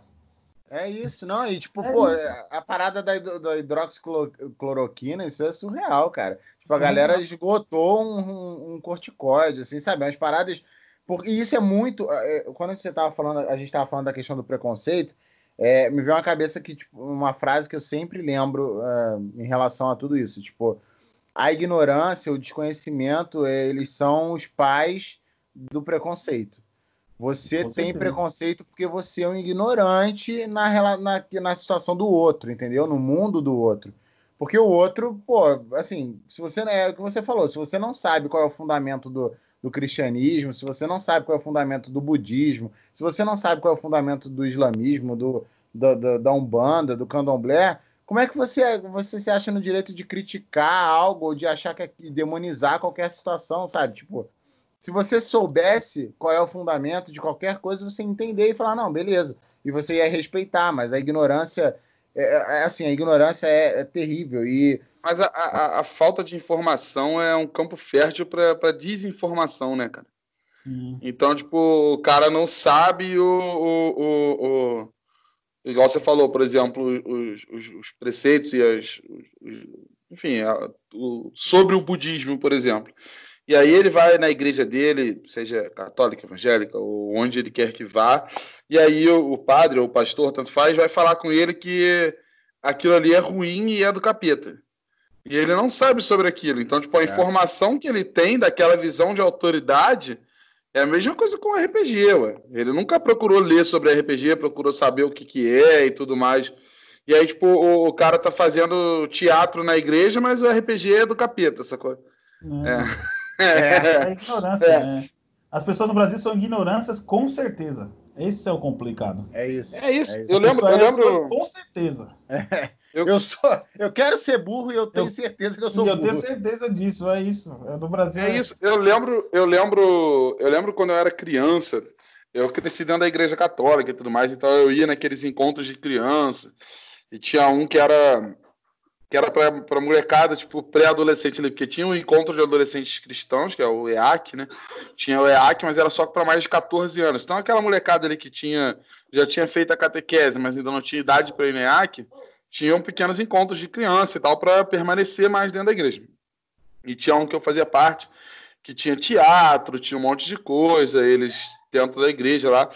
É isso, não. E tipo, é pô, isso. a parada da, da hidroxicloroquina, isso é surreal, cara. Tipo, a galera esgotou um, um, corticoide, assim, sabe? Umas paradas. Porque isso é muito. É, quando você tava falando, a gente tava falando da questão do preconceito, é, me veio uma cabeça que, tipo, uma frase que eu sempre lembro é, em relação a tudo isso. Tipo, a ignorância, o desconhecimento, eles são os pais do preconceito. Você tem preconceito porque você é um ignorante na, na, na situação do outro, entendeu? No mundo do outro. Porque o outro, pô, assim, se você é o que você falou, se você não sabe qual é o fundamento do, do cristianismo, se você não sabe qual é o fundamento do budismo, se você não sabe qual é o fundamento do islamismo, do, do, do da Umbanda, do candomblé, como é que você, você se acha no direito de criticar algo ou de achar que é demonizar qualquer situação, sabe? Tipo, se você soubesse qual é o fundamento de qualquer coisa, você entender e falar, não, beleza. E você ia respeitar, mas a ignorância, é, é, é assim, a ignorância é, é terrível. E... Mas a, a, a, falta de informação é um campo fértil para desinformação, né, cara? Hum. Então, tipo, o cara não sabe o, o, o, o, Igual você falou, por exemplo, os, os, os preceitos e as. Os, enfim, a, sobre o budismo, por exemplo. E aí ele vai na igreja dele, seja católica, evangélica, ou onde ele quer que vá, e aí o, padre ou o pastor, tanto faz, vai falar com ele que aquilo ali é ruim e é do capeta. E ele não sabe sobre aquilo. Então, tipo, a é. informação que ele tem daquela visão de autoridade é a mesma coisa com o RPG, ué. Ele nunca procurou ler sobre RPG, procurou saber o que, que é e tudo mais. E aí, tipo, o, o cara tá fazendo teatro na igreja, mas o RPG é do capeta, sacou? É. é. É, é ignorância. É. Né? As pessoas no Brasil são ignorâncias, com certeza. Esse é o complicado. É isso. É isso. É isso. Eu lembro. Eu lembro... Com certeza. É. Eu, eu, sou, eu quero ser burro e eu tenho eu, certeza que eu sou eu burro. Eu tenho certeza disso, é isso. É do Brasil. É, é isso. Eu lembro, eu lembro, eu lembro quando eu era criança. Eu cresci dentro da igreja católica e tudo mais, então eu ia naqueles encontros de criança. E tinha um que era que era para molecada, tipo, pré-adolescente ali, porque tinha um encontro de adolescentes cristãos, que é o EAC, né? Tinha o EAC, mas era só para mais de 14 anos. Então, aquela molecada ali que tinha já tinha feito a catequese, mas ainda não tinha idade para ir no EAC, tinham pequenos encontros de criança e tal, para permanecer mais dentro da igreja. E tinha um que eu fazia parte, que tinha teatro, tinha um monte de coisa, eles dentro da igreja lá.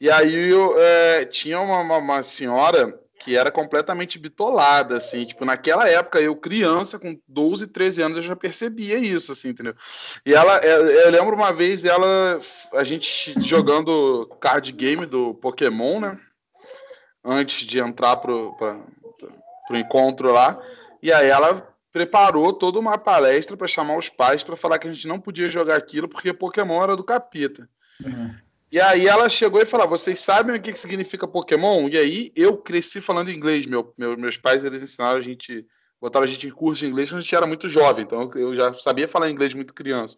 E aí eu, é, tinha uma, uma, uma senhora que era completamente bitolada, assim, tipo, naquela época, eu criança, com 12, 13 anos, eu já percebia isso, assim, entendeu? E ela, é, eu lembro uma vez, ela, a gente jogando card game do Pokémon, né, antes de entrar pro, pra, pro encontro lá, e aí ela preparou toda uma palestra para chamar os pais para falar que a gente não podia jogar aquilo porque Pokémon era do capeta. Uhum. E aí ela chegou e falou: Vocês sabem o que, significa Pokémon? E aí eu cresci falando inglês. Meu, meu, meus pais eles ensinaram a gente, botaram a gente em curso de inglês quando a gente era muito jovem. Então eu já sabia falar inglês muito criança.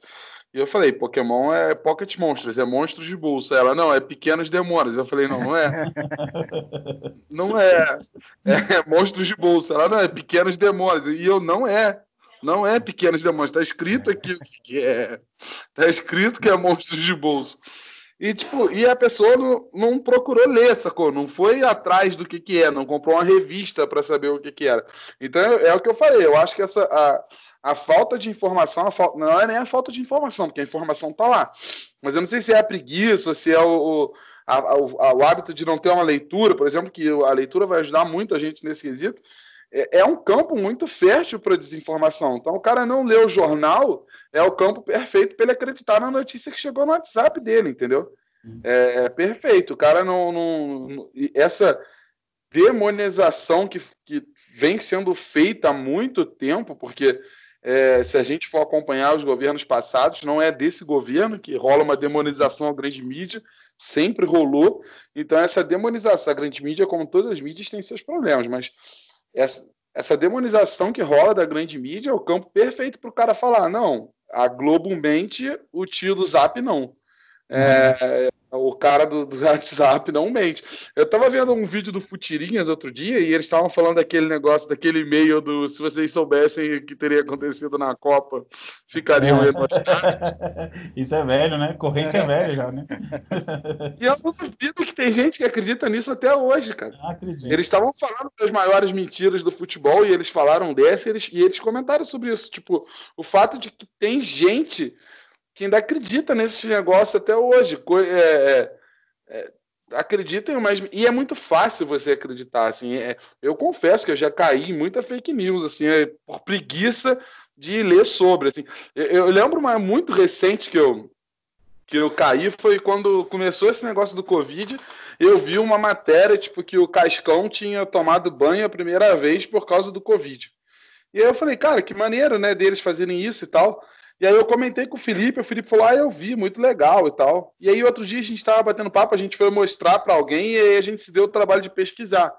E eu falei: Pokémon é Pocket Monsters, é monstros de bolsa. Ela, não, é pequenos demônios. Eu falei: Não, não é. não é. É monstros de bolsa. Ela, não, é pequenos demônios. E eu, não é. Não é pequenos demônios. Tá escrito aqui que é. Tá escrito que é monstros de bolso. E, tipo, e a pessoa não, não, procurou ler, sacou? Não foi atrás do que, que é, não comprou uma revista para saber o que, que era. Então é, o que eu falei. Eu acho que essa a, a falta de informação, a não é nem a falta de informação, porque a informação tá lá. Mas eu não sei se é a preguiça, se é o, o, a, o, o hábito de não ter uma leitura, por exemplo, que a leitura vai ajudar muito a gente nesse quesito. É, é um campo muito fértil para desinformação. Então, o cara não lê o jornal, é o campo perfeito para ele acreditar na notícia que chegou no WhatsApp dele, entendeu? Uhum. É, é perfeito. O cara não, não, não, Essa demonização que, que vem sendo feita há muito tempo, porque é, se a gente for acompanhar os governos passados, não é desse governo que rola uma demonização à grande mídia, sempre rolou. Então, essa demonização à grande mídia, como todas as mídias, tem seus problemas, mas essa, essa demonização que rola da grande mídia é o campo perfeito para o cara falar: não, a Globo mente, o tio do Zap não. É, o cara do, do, WhatsApp não mente. Eu tava vendo um vídeo do Futirinhas outro dia e eles estavam falando daquele negócio, daquele e-mail do se vocês soubessem o que teria acontecido na Copa, ficariam é. Isso é velho, né? Corrente é velho já, né? e eu não duvido que tem gente que acredita nisso até hoje, cara. Ah, acredito. Eles estavam falando das maiores mentiras do futebol e eles falaram dessa e eeles, e eles comentaram sobre isso. Tipo, o fato de que tem gente que ainda acredita nesse negócio até hoje. É, é, é, acreditem, mas e é muito fácil você acreditar. Assim, é, eu confesso que eu já caí em muita fake news, assim, é, por preguiça de ler sobre. Assim. Eu, eu, lembro uma muito recente que eu que eu caí foi quando começou esse negócio do Covid. Eu vi uma matéria tipo que o Cascão tinha tomado banho a primeira vez por causa do Covid. E aí eu falei, cara, que maneiro, né, deles fazerem isso e tal. E aí eu comentei com o Felipe, o Felipe falou: Ah, eu vi, muito legal e tal. E aí outro dia a gente estava batendo papo, a gente foi mostrar para alguém e aí a gente se deu o trabalho de pesquisar.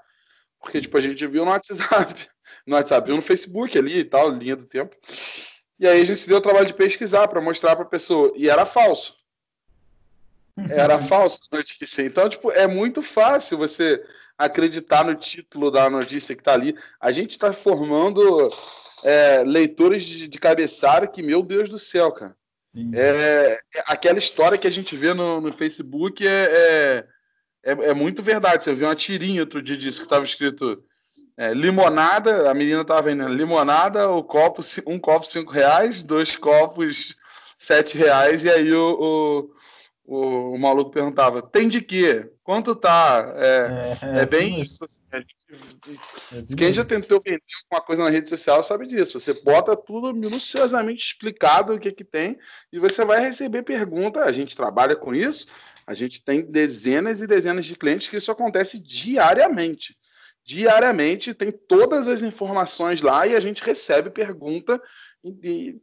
Porque, tipo, a gente viu no WhatsApp, no WhatsApp, viu no Facebook ali e tal, linha do tempo. E aí a gente se deu o trabalho de pesquisar para mostrar para a pessoa. E era falso. Era falso a notícia. Então, tipo, é muito fácil você acreditar no título da notícia que está ali. A gente está formando é, leitores de, de cabeçalho que, meu Deus do céu, cara. É, é, aquela história que a gente vê no, no Facebook é, é, é, é muito verdade. Você viu uma tirinha outro dia disso que estava escrito é, limonada, a menina estava vendendo limonada, o copo, um copo cinco reais, dois copos sete reais, e aí o, o, o maluco perguntava, tem de quê? Quanto tá? É, é, é, é bem isso. Assim Quem já tentou vender alguma coisa na rede social sabe disso. Você bota tudo minuciosamente explicado o que, que tem e você vai receber pergunta. A gente trabalha com isso, a gente tem dezenas e dezenas de clientes que isso acontece diariamente. Diariamente tem todas as informações lá e a gente recebe pergunta e,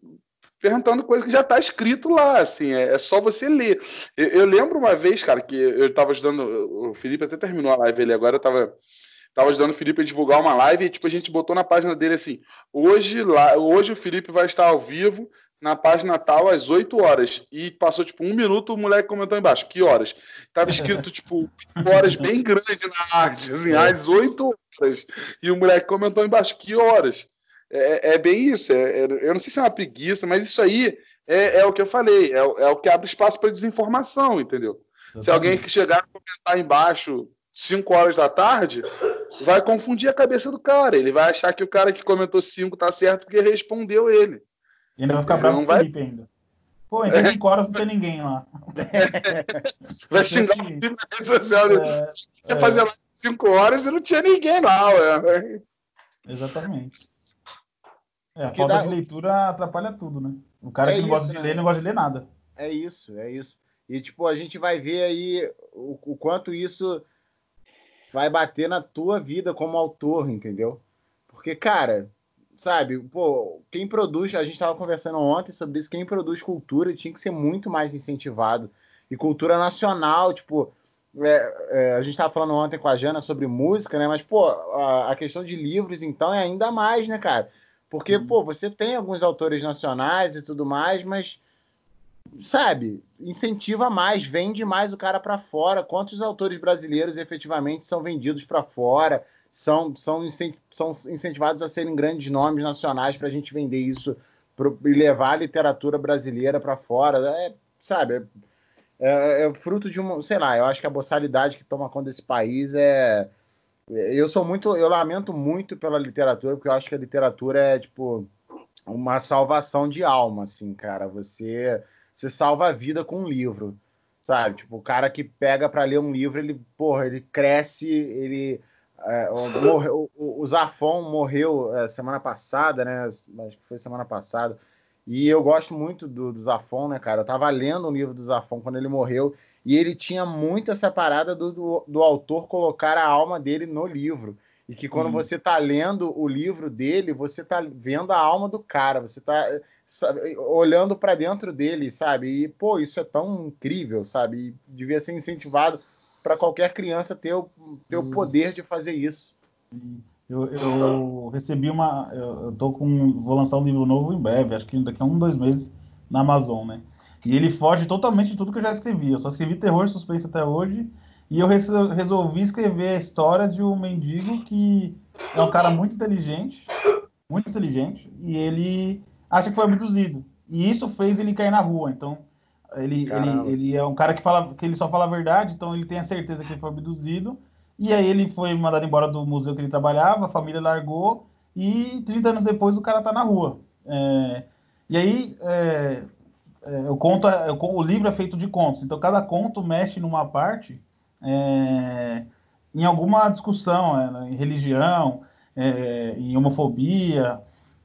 perguntando coisa que já está escrito lá, assim, é, é só você ler. Eu, eu, lembro uma vez, cara, que eu estava ajudando, o Felipe até terminou a live ali agora, eu estava tava ajudando o Felipe a divulgar uma live e tipo, a gente botou na página dele assim, hoje, lá, hoje o Felipe vai estar ao vivo na página tal às 8 horas. E passou, tipo, um minuto, o moleque comentou embaixo, que horas? Tava escrito, tipo, horas bem grande na arte, assim, às 8 horas. E o moleque comentou embaixo, que horas? É, é bem isso. É, é, eu não sei se é uma preguiça, mas isso aí é, é o que eu falei. É, é o que abre espaço para desinformação, entendeu? Exatamente. Se alguém que chegar e comentar embaixo 5 horas da tarde, vai confundir a cabeça do cara. Ele vai achar que o cara que comentou 5 tá certo porque respondeu ele. E ainda vai ficar bravo com o vai... Felipe ainda. Pô, então 5 horas não tem ninguém lá. vai xingar o Felipe na rede social. É, Quer é... fazer lá 5 horas e não tinha ninguém lá. Ué. Exatamente. É, a falta dá... de leitura atrapalha tudo, né? O cara é que não isso, gosta de né? ler não gosta de ler nada. É isso, é isso. E, tipo, a gente vai ver aí o, o quanto isso vai bater na tua vida como autor, entendeu? Porque, cara, sabe, pô, quem produz, a gente estava conversando ontem sobre isso, quem produz cultura tinha que ser muito mais incentivado. E cultura nacional, tipo, é, é, a gente estava falando ontem com a Jana sobre música, né? Mas, pô, a, a, questão de livros, então, é ainda mais, né, cara? Porque, Sim. pô, você tem alguns autores nacionais e tudo mais, mas, sabe, incentiva mais, vende mais o cara para fora. Quantos autores brasileiros efetivamente são vendidos para fora? São, são, são incentivados a serem grandes nomes nacionais para a gente vender isso pro, e levar a literatura brasileira para fora. É, sabe, é, é, é, fruto de uma, sei lá, eu acho que a boçalidade que toma conta desse país é eu sou muito, eu lamento muito pela literatura, porque eu acho que a literatura é tipo uma salvação de alma, assim, cara. Você, você salva a vida com um livro, sabe? Tipo, o cara que pega para ler um livro, ele, porra, ele cresce, ele é, morreu, o, o Zafon morreu é, semana passada, né? Acho que foi semana passada. E eu gosto muito do, do Zafon, né, cara? Eu tava lendo o livro do Zafon quando ele morreu e ele tinha muito essa parada do, do, do autor colocar a alma dele no livro. E que quando uhum. você está lendo o livro dele, você está vendo a alma do cara, você está olhando para dentro dele, sabe? E, pô, isso é tão incrível, sabe? E devia ser incentivado para qualquer criança ter o, ter o poder de fazer isso. Eu, eu recebi uma. Eu, eu tô com. Vou lançar um livro novo em breve, acho que daqui a um, dois meses, na Amazon, né? E ele foge totalmente de tudo que eu já escrevi. Eu só escrevi terror e suspense até hoje. E eu resolvi escrever a história de um mendigo que é um cara muito inteligente, muito inteligente, e ele acha que foi abduzido. E isso fez ele cair na rua. Então, ele, ele, ele é um cara que fala que ele só fala a verdade, então ele tem a certeza que ele foi abduzido. E aí ele foi mandado embora do museu que ele trabalhava, a família largou, e 30 anos depois o cara tá na rua. É, e aí é, é, eu conto, eu, o livro é feito de contos, então cada conto mexe numa parte é, em alguma discussão, é, em religião, é, em homofobia,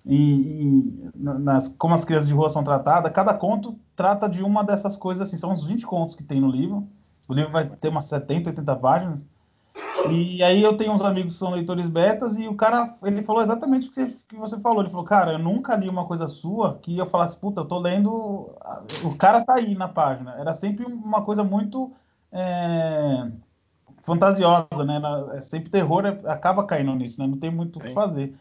em, em, nas, como as crianças de rua são tratadas. Cada conto trata de uma dessas coisas, assim, são uns 20 contos que tem no livro. O livro vai ter umas 70, 80 páginas. E aí eu tenho uns amigos que são leitores betas e o cara, ele falou exatamente o que você, que você falou. Ele falou, cara, eu nunca li uma coisa sua que eu falasse, puta, eu tô lendo, o cara tá aí na página. Era sempre uma coisa muito é, fantasiosa, né? É sempre terror é, acaba caindo nisso, né? Não tem muito o que fazer.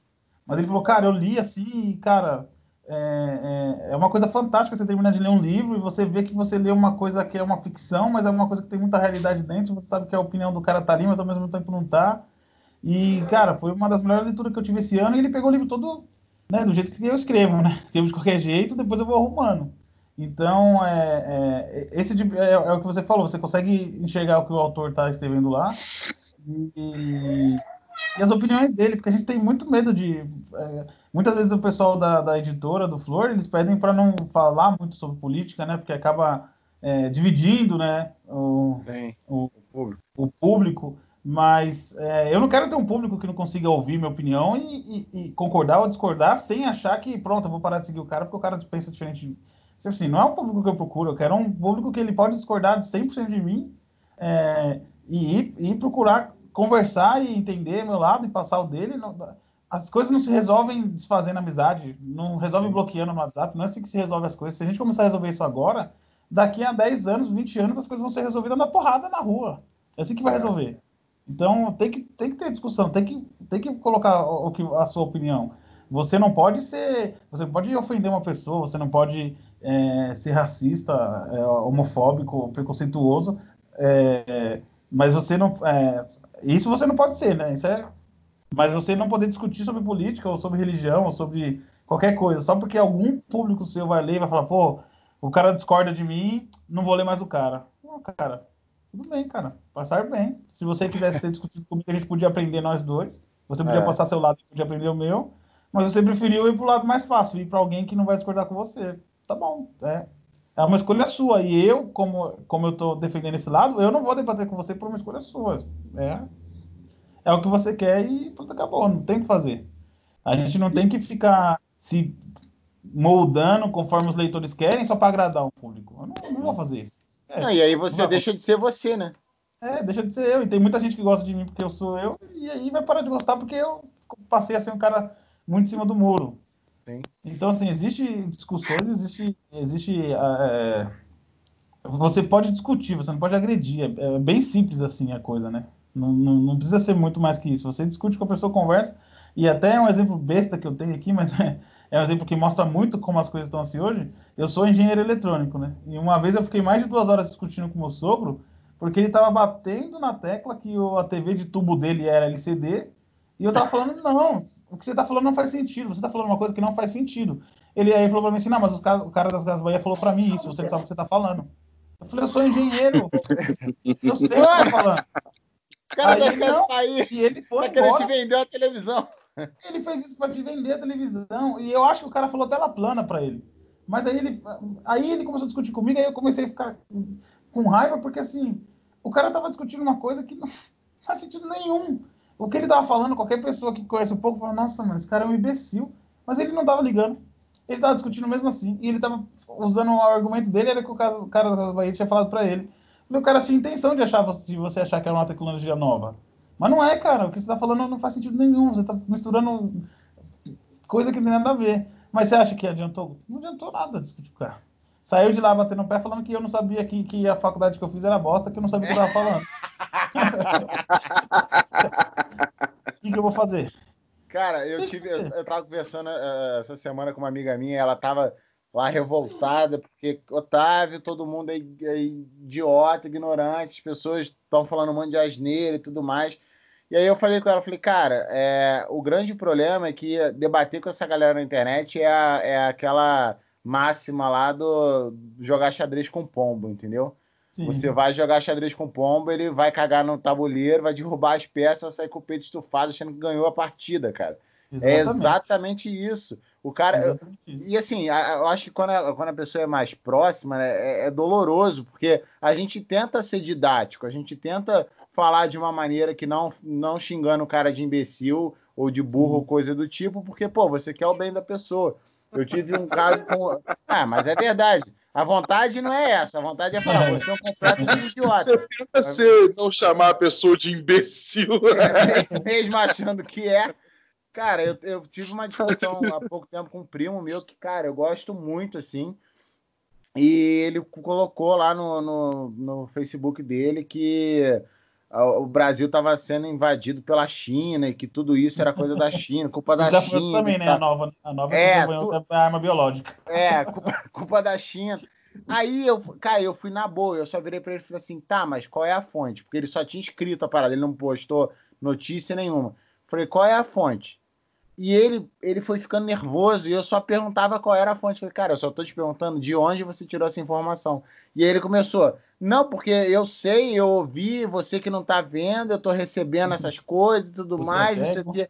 Mas ele falou, cara, eu li assim, cara, é, é, é, uma coisa fantástica você terminar de ler um livro e você vê que você lê uma coisa que é uma ficção, mas é uma coisa que tem muita realidade dentro, você sabe que a opinião do cara tá ali, mas ao mesmo tempo não tá. E, cara, foi uma das melhores leituras que eu tive esse ano e ele pegou o livro todo, né, do jeito que eu escrevo, né? Escrevo de qualquer jeito, depois eu vou arrumando. Então, é, é esse tipo, é, é, o que você falou, você consegue enxergar o que o autor está escrevendo lá e, e, as opiniões dele, porque a gente tem muito medo de. É, muitas vezes o pessoal da, da editora do Flor, eles pedem para não falar muito sobre política, né? Porque acaba é, dividindo né, o, o, o, público. o público. Mas é, eu não quero ter um público que não consiga ouvir minha opinião e, e, e, concordar ou discordar sem achar que, pronto, eu vou parar de seguir o cara porque o cara pensa diferente Tipo assim, não é um público que eu procuro, eu quero um público que ele pode discordar de 100% de mim é, e, ir, e procurar conversar e entender meu lado e passar o dele. Não, as coisas não se resolvem desfazendo amizade, não resolve bloqueando no WhatsApp, não é assim que se resolve as coisas. Se a gente começar a resolver isso agora, daqui a 10 anos, 20 anos, as coisas vão ser resolvidas na porrada na rua. É assim que vai é. resolver. Então tem que, tem que ter discussão, tem que, tem que colocar o, o, a sua opinião. Você não pode ser. Você pode ofender uma pessoa, você não pode é, ser racista, é, homofóbico, preconceituoso, é, mas você não. É, isso você não pode ser, né? Isso é, mas você não poder discutir sobre política, ou sobre religião, ou sobre qualquer coisa, só porque algum público seu vai ler e vai falar, pô, o cara discorda de mim, não vou ler mais o cara. Não, cara, tudo bem, cara, passar bem. Se você quisesse ter discutido comigo, a gente podia aprender nós dois. Você podia é. passar seu lado, eu podia aprender o meu. Mas você preferiu ir para o lado mais fácil, ir para alguém que não vai discordar com você tá bom, é, é uma escolha sua. E eu, como, como eu estou defendendo esse lado, eu não vou debater com você por uma escolha sua. É, é o que você quer e pronto, acabou. Não tem o que fazer. A gente não tem que ficar se moldando conforme os leitores querem só para agradar o público. Eu não, não vou fazer isso. É, e aí você deixa de ser você, né? É, deixa de ser eu. E tem muita gente que gosta de mim porque eu sou eu, e aí vai parar de gostar porque eu passei a ser um cara muito em cima do muro. Então, assim, existe discussões, existe. existe é, você pode discutir, você não pode agredir. É, é, bem simples assim a coisa, né? Não, não, não, precisa ser muito mais que isso. Você discute com a pessoa, conversa, e até é um exemplo besta que eu tenho aqui, mas é, é um exemplo que mostra muito como as coisas estão assim hoje. Eu sou engenheiro eletrônico, né? E uma vez eu fiquei mais de duas horas discutindo com meu sogro, porque ele estava batendo na tecla que a TV de tubo dele era LCD, e eu estava falando, não, o que você está falando não faz sentido, você está falando uma coisa que não faz sentido. Ele aí falou para mim assim, não, mas cara, o cara das Gas Bahia falou para mim isso, você não sabe o que você está falando. Eu falei, eu sou engenheiro, eu sei o que você está falando. cara aí, das Gas Bahia e ele foi tá querendo te vender a televisão. Ele fez isso para te vender a televisão, e eu acho que o cara falou tela plana para ele. Mas aí ele, aí ele começou a discutir comigo, aí eu comecei a ficar com raiva, porque assim, o cara tava discutindo uma coisa que não faz sentido nenhum. O que ele tava falando, qualquer pessoa que conhece um pouco fala, nossa, mano, esse cara é um imbecil. Mas ele não tava ligando. Ele tava discutindo mesmo assim. E ele tava usando o argumento dele, era que o cara, o cara da Bahia tinha falado para ele. O cara tinha intenção de, achar, de você achar que era uma tecnologia nova. Mas não é, cara. O que você tá falando não faz sentido nenhum. Você tá misturando coisa que não tem nada a ver. Mas você acha que adiantou? Não adiantou nada discutir com o cara. Saiu de lá batendo o pé falando que eu não sabia que, que a faculdade que eu fiz era bosta, que eu não sabia o que eu tava falando. O que, que, eu vou fazer? Cara, eu tive. Eu, eu tava conversando uh, essa semana com uma amiga minha, ela tava lá revoltada, porque Otávio, todo mundo é, é idiota, ignorante, as pessoas estão falando um monte de asneira e tudo mais. E aí eu falei com ela, falei, cara, é, o grande problema é que debater com essa galera na internet é, a, é aquela máxima lá do jogar xadrez com pombo, entendeu? Sim. Você vai jogar xadrez com pombo, ele vai cagar no tabuleiro, vai derrubar as peças, vai sair com o peito estufado, achando que ganhou a partida, cara. É exatamente. É exatamente isso. O cara. E assim, eu acho que quando a, quando a pessoa é mais próxima, né, é, é, doloroso, porque a gente tenta ser didático, a gente tenta falar de uma maneira que não, não xingando o cara de imbecil ou de burro, ou coisa do tipo, porque, pô, você quer o bem da pessoa. Eu tive um caso com. Ah, mas é verdade. A vontade não é essa, a vontade é falar, você é um completo idiota. Você tenta ser, não chamar a pessoa de imbecil. É, mesmo achando que é. Cara, eu, eu tive uma discussão há pouco tempo com um primo meu que, cara, eu gosto muito, assim. E ele colocou lá no, no, no Facebook dele que o Brasil estava sendo invadido pela China e que tudo isso era coisa da China, culpa da Os China. também, né? A nova, a nova é, tu... a arma biológica. É, culpa, culpa da China. Aí eu, cara, eu fui na boa, eu só virei para ele e falei assim, tá, mas qual é a fonte? Porque ele só tinha escrito a parada, ele não postou notícia nenhuma. Falei, qual é a fonte? E ele, ele foi ficando nervoso e eu só perguntava qual era a fonte. Falei, cara, eu só tô te perguntando de onde você tirou essa informação. E aí ele começou, não, porque eu sei, eu ouvi, você que não tá vendo, eu tô recebendo essas coisas e tudo você mais. É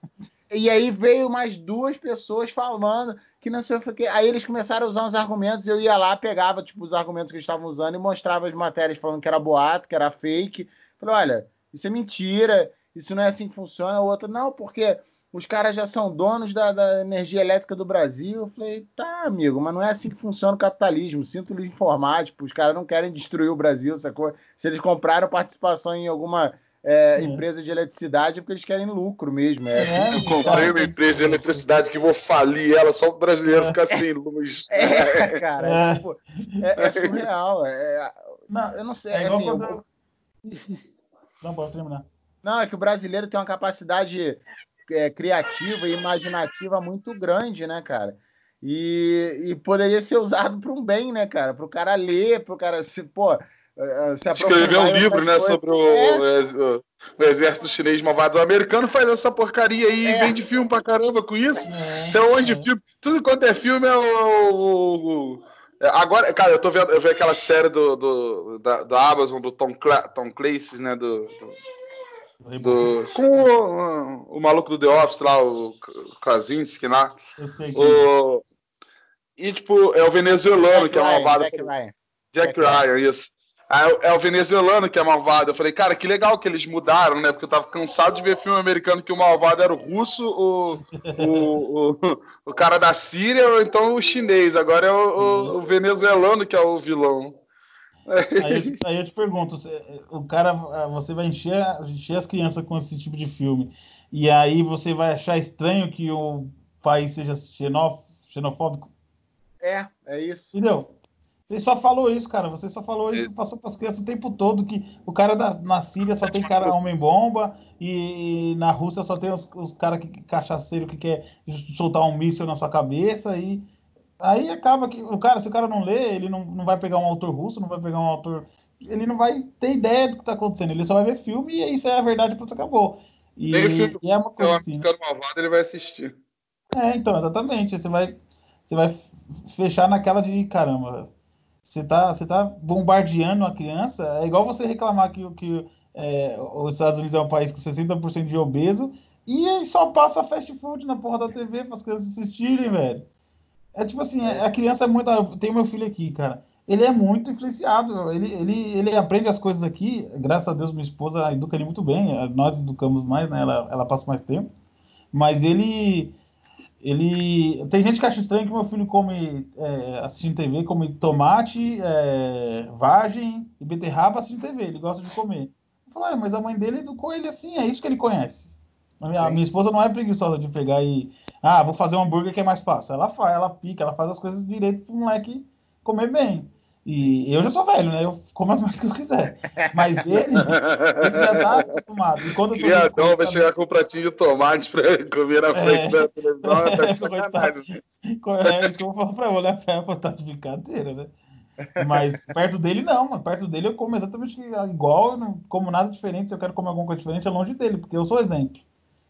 e aí veio mais duas pessoas falando que não sei o que. Aí eles começaram a usar uns argumentos, eu ia lá, pegava tipo, os argumentos que eles estavam usando e mostrava as matérias falando que era boato, que era fake. Falei, olha, isso é mentira, isso não é assim que funciona. O outro, não, porque os caras já são donos da, da, energia elétrica do Brasil. Eu falei, tá, amigo, mas não é assim que funciona o capitalismo. Sinto lhe informar, tipo, os caras não querem destruir o Brasil, sacou? Se eles compraram participação em alguma é, é. empresa de eletricidade, é porque eles querem lucro mesmo. É, assim eu comprei uma empresa de eletricidade que vou falir ela só o brasileiro ficar sem luz. É, cara, é, tipo, é, é surreal. não, eu não sei. É assim, eu... Não, pode terminar. Não, é que o brasileiro tem uma capacidade é, criativa e imaginativa muito grande, né, cara? E, e poderia ser usado para um bem, né, cara? Para o cara ler, para o cara se, pô, eh, eh, se Escrever um livro, né, coisas. sobre o, é. o, exército chinês malvado. O americano faz essa porcaria aí é. e vende filme pra caramba com isso. É. Então, onde é. filme, tudo quanto é filme é o, é, Agora, cara, eu tô vendo, eu vi aquela série do, do da, da Amazon, do Tom, Cla Tom Clancy, né, do, do do, com o, o, maluco do The Office lá, o Krasinski lá. O, e, tipo, é o venezuelano Jack que é malvado. Jack Ryan. Jack, Jack Ryan, Ryan, isso. É, é o venezuelano que é malvado. Eu falei, cara, que legal que eles mudaram, né? Porque eu tava cansado de ver filme americano que o malvado era o russo, o, o, o, o cara da Síria, ou então o chinês. Agora é o, o, o venezuelano que é o vilão. Aí, aí, eu te pergunto, o cara, você vai encher, encher as crianças com esse tipo de filme, e aí você vai achar estranho que o país seja xenofóbico? É, é isso. Entendeu? Você só falou isso, cara. Você só falou isso, passou para as crianças o tempo todo que o cara da, na Síria só tem cara homem-bomba e, e, na Rússia só tem os, os caras que cachaceiro que quer soltar um míssil na sua cabeça e Aí acaba que o cara, se o cara não lê, ele não, não vai pegar um autor russo, não vai pegar um autor. Ele não vai ter ideia do que está acontecendo, ele só vai ver filme e isso é a verdade, pronto, acabou. E, filme, e é uma coisa assim. Né? malvado, ele vai assistir. É, então, exatamente. Você vai, você vai fechar naquela de caramba. Você tá, você tá bombardeando a criança. É igual você reclamar que, que é, os Estados Unidos é um país com 60% de obeso e só passa fast food na porra da TV para as crianças assistirem, velho. É tipo assim, é. a criança é muito. Tem meu filho aqui, cara. Ele é muito influenciado. Ele, ele, ele aprende as coisas aqui. Graças a Deus, minha esposa educa ele muito bem. Nós educamos mais, né? Ela, ela passa mais tempo. Mas ele. Ele. Tem gente que acha estranho que meu filho come é, assistindo TV, come tomate, é, vagem e beterraba assistindo TV. Ele gosta de comer. Eu falo, ah, mas a mãe dele educou ele assim, é isso que ele conhece. A minha, a minha esposa não é preguiçosa de pegar e ah, vou fazer um hambúrguer que é mais fácil. Ela faz, ela pica, ela faz as coisas direito pro moleque comer bem. E eu já sou velho, né? Eu como as marcas que eu quiser. Mas ele, ele já tá acostumado. E quando Criadão vai chegar com um pratinho de tomate pra comer na frente é, da televisão. Tá de sacanagem. É isso que eu vou falar pra olhar pra ela, tá de brincadeira, né? Mas perto dele, não. Perto dele eu como exatamente igual, eu não como nada diferente. Se eu quero comer alguma coisa diferente, é longe dele, porque eu sou exemplo.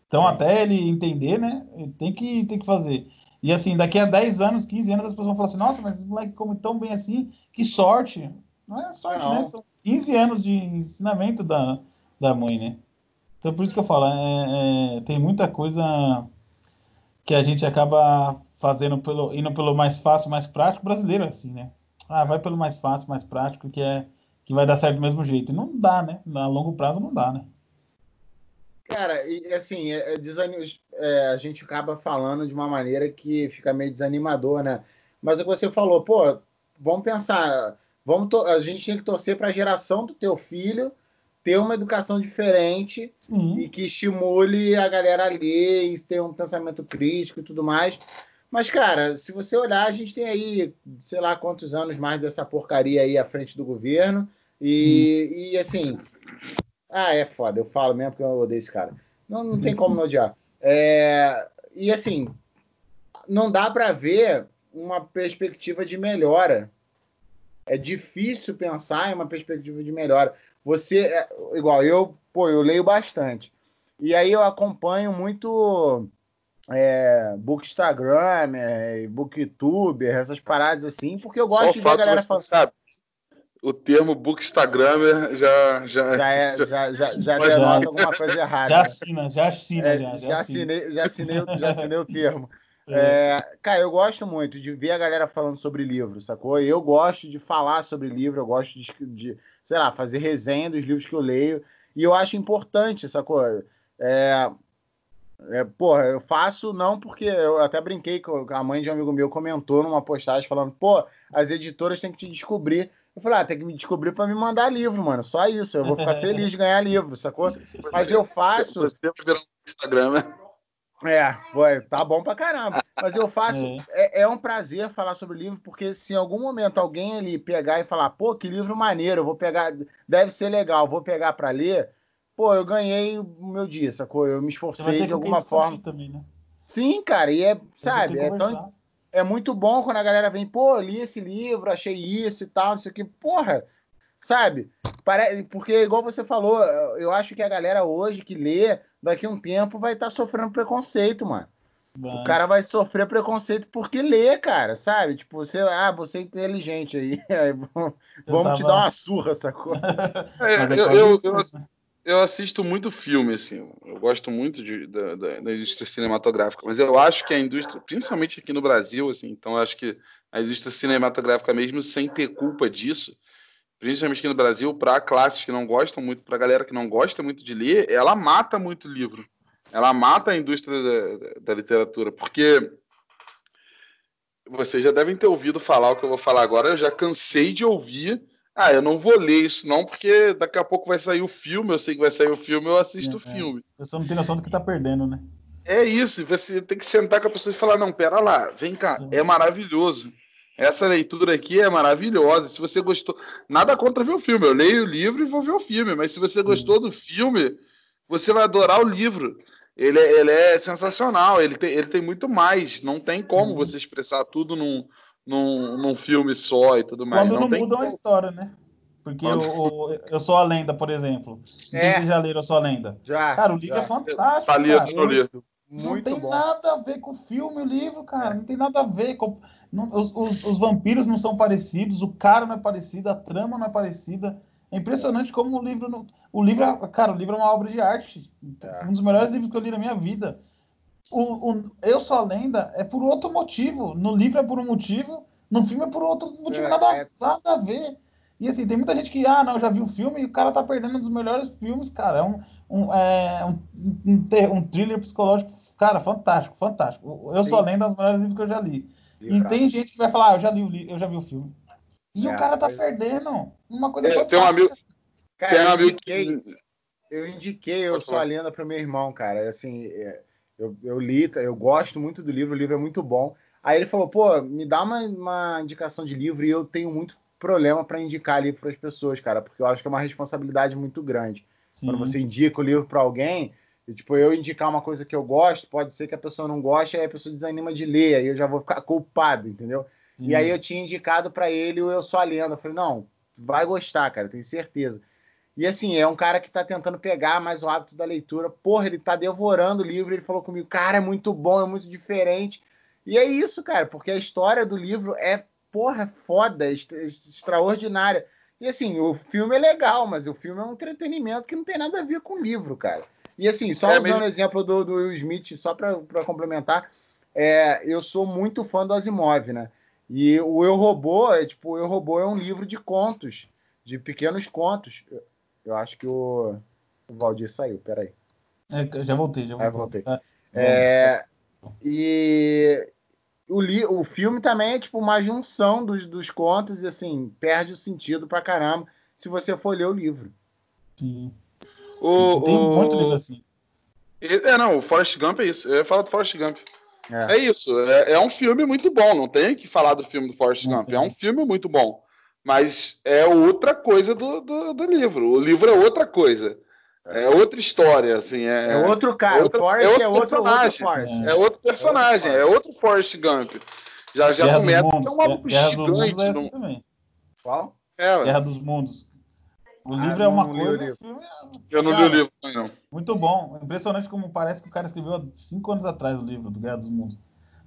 Então, é. até ele entender, né? Tem que, tem que fazer. E assim, daqui a 10 anos, 15 anos, as pessoas vão falar assim, nossa, mas esse moleque come tão bem assim, que sorte. Não é sorte, não. né? São 15 anos de ensinamento da, da mãe, né? Então por isso que eu falo, é, é, tem muita coisa que a gente acaba fazendo pelo, indo pelo mais fácil, mais prático, brasileiro assim, né? Ah, vai pelo mais fácil, mais prático, que é que vai dar certo do mesmo jeito. E não dá, né? A longo prazo não dá, né? Cara, e assim, é, é, desanim... é, a gente acaba falando de uma maneira que fica meio desanimador, né? Mas o que você falou, pô, vamos pensar, vamos to... a gente tem que torcer para a geração do teu filho ter uma educação diferente Sim. e que estimule a galera a ler e ter um pensamento crítico e tudo mais. Mas, cara, se você olhar, a gente tem aí, sei lá quantos anos mais dessa porcaria aí à frente do governo. E, hum. e assim, ah, é foda, eu falo mesmo porque eu odeio esse cara. Não, não tem como não odiar. É, e assim, não dá para ver uma perspectiva de melhora. É difícil pensar em uma perspectiva de melhora. Você, é, igual eu, pô, eu leio bastante. E aí eu acompanho muito é, Bookstagram, é, Booktube, essas paradas assim, porque eu gosto Só de ver a galera falando. Sabe, o termo bookstagrammer já já já é, já, já, já, já denota alguma coisa errada. Já assina, já assina, é, já, já, assinei, já assinei, já assinei o termo. É. é, cara, eu gosto muito de ver a galera falando sobre livro, sacou? Eu gosto de falar sobre livro, eu gosto de, de sei lá, fazer resenha dos livros que eu leio, e eu acho importante, sacou? É, é, porra, eu faço não porque eu até brinquei com a mãe de um amigo meu comentou numa postagem falando, pô, as editoras têm que te descobrir eu falei, ah, tem que me descobrir para me mandar livro, mano. Só isso. Eu vou ficar feliz de ganhar livro, sacou? Mas eu faço. Você virar um Instagram, né? É, foi, tá bom pra caramba. Mas eu faço. É. é, é, um prazer falar sobre livro, porque se em algum momento alguém ali pegar e falar, pô, que livro maneiro, eu vou pegar, deve ser legal, vou pegar para ler, pô, eu ganhei o meu dia, sacou? Eu me esforcei de alguma forma. Também, né? Sim, cara, e é, sabe, é tão, é muito bom quando a galera vem, pô, li esse livro, achei isso e tal, não sei o que. Porra, sabe? Parece, porque, igual você falou, eu acho que a galera hoje que lê, daqui a um tempo, vai estar tá sofrendo preconceito, mano. O cara vai sofrer preconceito porque lê, cara, sabe? Tipo, você, ah, você é inteligente aí. vamos tava... te dar uma surra, sacou? É, eu, eu, eu, eu assisto muito filme, assim. Eu gosto muito de, da, da, da, indústria cinematográfica, mas eu acho que a indústria, principalmente aqui no Brasil, assim, então acho que a indústria cinematográfica, mesmo sem ter culpa disso, principalmente aqui no Brasil, para classes que não gostam muito, para galera que não gosta muito de ler, ela mata muito livro. Ela mata a indústria da, da literatura, porque vocês já devem ter ouvido falar o que eu vou falar agora, eu já cansei de ouvir ah, eu não vou ler isso não, porque daqui a pouco vai sair o filme, eu sei que vai sair o filme, eu assisto é, o filme. É. Você não tem noção do que tá perdendo, né? É isso, você tem que sentar com a pessoa e falar, não, pera lá, vem cá, é maravilhoso. Essa leitura aqui é maravilhosa. Se você gostou, nada contra ver o filme. Eu leio o livro e vou ver o filme. Mas se você gostou do filme, você vai adorar o livro. Ele é, ele é sensacional. Ele tem, ele tem muito mais. Não tem como uhum. você expressar tudo num, num, num filme só e tudo mais. Quando não, não muda a história, né? Porque o, o, Eu Sou a Lenda, por exemplo. É. Vocês já leram Eu Sou a Lenda? Já. Cara, o livro já. é fantástico. Tá lido, cara. Lido. Muito não tem bom. nada a ver com o filme, o livro, cara. Não tem nada a ver. Com... Não, os, os, os, vampiros não são parecidos, o cara não é parecido, a trama não é parecida. É impressionante como o livro. Não... O livro, é... cara, o livro é uma obra de arte. É. Um dos melhores livros que eu li na minha vida. O, o, Eu Sou a Lenda é por outro motivo. No livro é por um motivo, no filme é por outro motivo, é, nada, é... nada a ver. E assim, tem muita gente que, ah, não, já viu o filme e o cara tá perdendo um dos melhores filmes, cara. É um, um, é, um, um, um thriller psicológico, cara, fantástico, fantástico. Eu Sim. sou lendo dos melhores livros que eu já li. E, e tem gente que vai falar, ah, eu já li o, eu já vi o filme. E é, o cara tá mas... perdendo uma coisa é, Tem um amigo, cara, tem um amigo indiquei, que... Eu indiquei Eu Sou a Lenda pro meu irmão, cara. Assim, é, eu, eu li, eu gosto muito do livro, o livro é muito bom. Aí ele falou, pô, me dá uma, uma indicação de livro e eu tenho muito problema para indicar livro para as pessoas, cara, porque eu acho que é uma responsabilidade muito grande. Sim. Quando você indica o livro para alguém, e, tipo, eu indicar uma coisa que eu gosto, pode ser que a pessoa não goste, aí a pessoa desanima de ler, aí eu já vou ficar culpado, entendeu? Sim. E aí eu tinha indicado para ele o Eu Sou a Lenda. Eu falei, não, vai gostar, cara, tenho certeza. E assim, é um cara que tá tentando pegar mais o hábito da leitura. Porra, ele tá devorando o livro, ele falou comigo, cara, é muito bom, é muito diferente. E é isso, cara, porque a história do livro é, porra, é foda, é extraordinária. E assim, o filme é legal, mas o filme é um entretenimento que não tem nada a ver com o livro, cara. E assim, só é, usando mesmo... o exemplo do, do Will Smith, só para complementar, é, eu sou muito fã do Asimov, né? E o Eu Robô, é tipo, o Eu Robô é um livro de contos, de pequenos contos. Eu, acho que o, o Valdir saiu, peraí. É, já voltei, já voltei. É, voltei. É, e o, li, o filme também é tipo uma junção dos, dos contos e assim, perde o sentido pra caramba se você for ler o livro. Sim. O, Tem o... muito livro assim. É, não, o Forrest Gump é isso. Eu ia falar do Forrest Gump. É, é isso. É, é, um filme muito bom. Não tem que falar do filme do Forrest Gump. É um filme muito bom. Mas é outra coisa do, do, do livro. O livro é outra coisa. É outra história, assim. É, é outro cara. Outra, o Forrest é outro, personagem. Outro é. outro personagem. É outro Forrest Gump. Já, já Guerra começa. É um maluco gigante. É assim também. Qual? É, Guerra dos Mundos. O ah, livro é uma coisa, o filme é... Eu não cara, li o livro, não. Muito bom. Impressionante como parece que o cara escreveu há cinco anos atrás o livro do Guerra dos Mundos.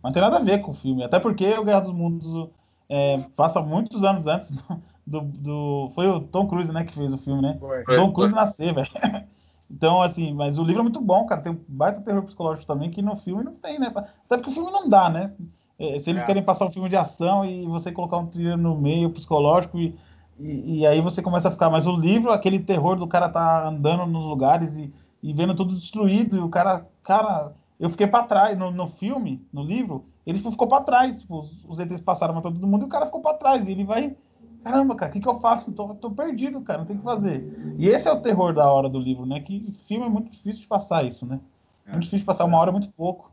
Mas não tem nada a ver com o filme. Até porque o Guerra dos Mundos é, passa muitos anos antes do, do, do, Foi o Tom Cruise, né, que fez o filme, né? Foi. Tom Cruise foi. nascer, velho. Então, assim, mas o livro é muito bom, cara. Tem um baita terror psicológico também que no filme não tem, né? Até porque o filme não dá, né? É, se eles é. querem passar um filme de ação e você colocar um thriller no meio psicológico e e, e, aí você começa a ficar. Mas o livro, aquele terror do cara tá andando nos lugares e, e vendo tudo destruído, e o cara. Cara, eu fiquei para trás. No, no filme, no livro, ele tipo, ficou para trás. Tipo, os ETs passaram matando todo mundo e o cara ficou para trás. E ele vai. Caramba, cara, o que, que eu faço? Tô, tô perdido, cara, não tem o que fazer. E esse é o terror da hora do livro, né? Que filme é muito difícil de passar isso, né? É muito difícil de passar uma hora, muito pouco.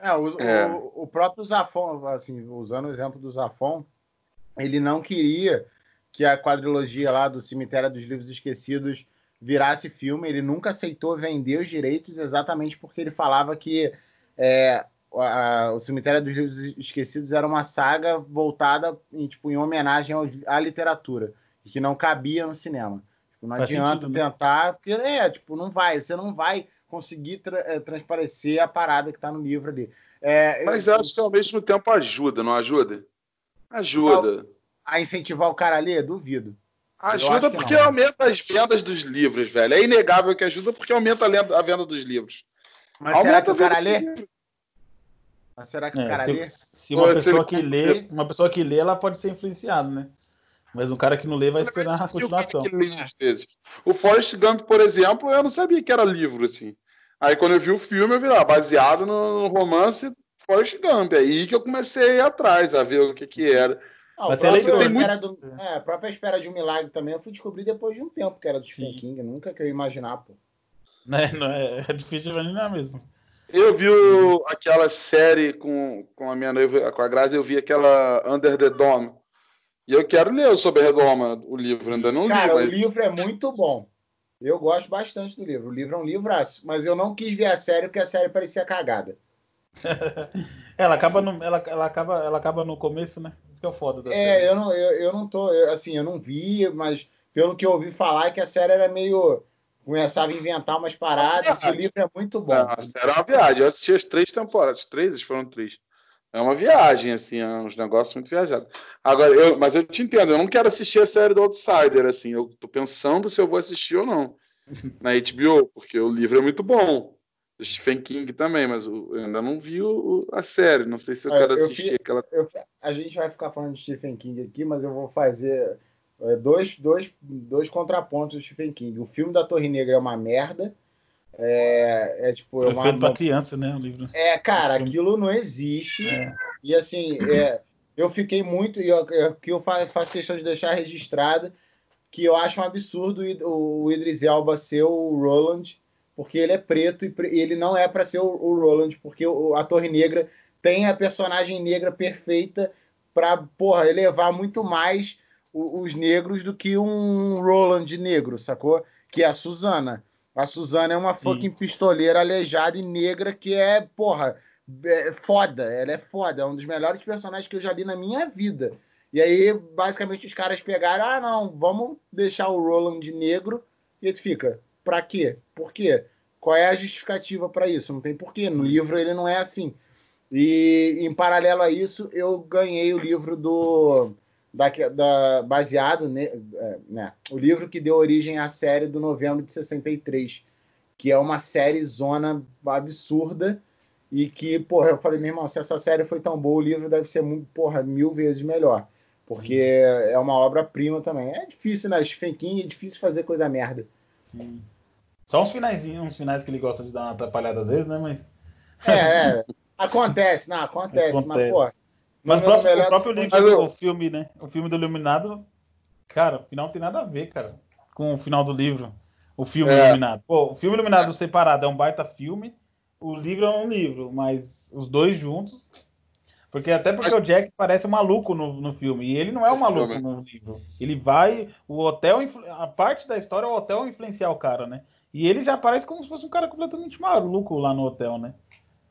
É, o, é. O, o, próprio Zafon, assim, usando o exemplo do Zafon, ele não queria que a quadrilogia lá do Cemitério dos Livros Esquecidos virasse filme. Ele nunca aceitou vender os direitos exatamente porque ele falava que é, a, o Cemitério dos Livros Esquecidos era uma saga voltada em, tipo, em homenagem ao, à literatura que não cabia no cinema. Tipo, não Faz adianta sentido, né? tentar, né? porque é, tipo, não vai, você não vai conseguir tra é, transparecer a parada que está no livro ali. É, Mas eu acho que ao mesmo tempo ajuda, não ajuda? Ajuda a incentivar o cara a ler? Duvido. Ajuda porque não. aumenta as vendas dos livros, velho. É inegável que ajuda porque aumenta a venda dos livros. Mas aumenta será que o cara lê? Mas será que é, o cara se, lê? Se uma pessoa que lê, uma pessoa que lê, ela pode ser influenciada, né? Mas um cara que não lê vai esperar a continuação. O, o Forrest Gump, por exemplo, eu não sabia que era livro, assim. Aí quando eu vi o filme, eu vi lá, baseado no romance Forrest Gump. Aí que eu comecei a ir atrás, a ver o que que era. Ah, Mas próprio, tem muito... do, é, a própria espera de um milagre também eu fui descobrir depois de um tempo que era do Stephen King. Nunca que eu ia imaginar, pô. Não é, não é, é difícil de imaginar mesmo. Eu vi o, aquela série com, com a minha noiva, com a Grazi, eu vi aquela Under the Dome. E eu quero ler sobre a Redoma, o livro, ainda não Cara, li. Cara, mas... o livro é muito bom. Eu gosto bastante do livro. O livro é um livraço, mas eu não quis ver a série porque a série parecia cagada. ela acaba no, ela, ela acaba, ela acaba no começo, né? que é o foda da é, série. eu não, eu, eu não tô, eu, assim, eu não vi, mas pelo que eu ouvi falar, é que a série era meio. Começava a inventar umas paradas. Esse livro é muito bom. Não, a série é uma viagem. Eu assisti as três temporadas, as três foram três. É uma viagem, assim, é uns negócios muito viajados. Agora, eu, mas eu te entendo, eu não quero assistir a série do Outsider, assim, eu tô pensando se eu vou assistir ou não na HBO, porque o livro é muito bom do Stephen King também, mas eu ainda não vi o, a série. Não sei se eu é, quero assistir eu, aquela. Eu, a gente vai ficar falando de Stephen King aqui, mas eu vou fazer dois, dois, dois contrapontos do Stephen King. O filme da Torre Negra é uma merda. É, é tipo. Foi é uma, feito para criança, né? O livro. É, cara, aquilo não existe. É. E assim, é, eu fiquei muito. E eu, eu, eu faço questão de deixar registrado que eu acho um absurdo o, Idris Elba ser o Roland porque ele é preto e ele não é para ser o, Roland, porque a Torre Negra tem a personagem negra perfeita para, porra, elevar muito mais os negros do que um Roland negro, sacou? Que é a Suzana. A Suzana é uma Sim. fucking pistoleira aleijada e negra que é, porra, é foda. Ela é foda. É um dos melhores personagens que eu já li na minha vida. E aí, basicamente, os caras pegaram, ah, não, vamos deixar o Roland negro. E ele fica, pra quê? Por quê? Qual é a justificativa para isso? Não tem porquê. No livro ele não é assim. E em paralelo a isso, eu ganhei o livro do. Da, da, baseado, ne, é, né, o livro que deu origem à série do novembro de 63, que é uma série zona absurda e que, porra, eu falei, meu irmão, se essa série foi tão boa, o livro deve ser, porra, mil vezes melhor, porque Sim. é uma obra-prima também. É difícil, né? Stephen King é difícil fazer coisa merda. Sim. Só uns finais, uns finais que ele gosta de dar uma atrapalhada às vezes, né? Mas. É, é. Acontece, não, acontece, acontece. mas, pô. Mas o, próprio, melhor... o próprio livro, o filme, né? O filme do Iluminado, cara, o final não tem nada a ver, cara, com o final do livro. O filme é. Iluminado. Pô, o filme Iluminado separado é um baita filme, o livro é um livro, mas os dois juntos. Porque até porque mas... o Jack parece um maluco no, no filme. E ele não é um maluco no livro. Ele vai. O hotel. A parte da história é o hotel influenciar o cara, né? E ele já parece como se fosse um cara completamente maluco lá no hotel, né?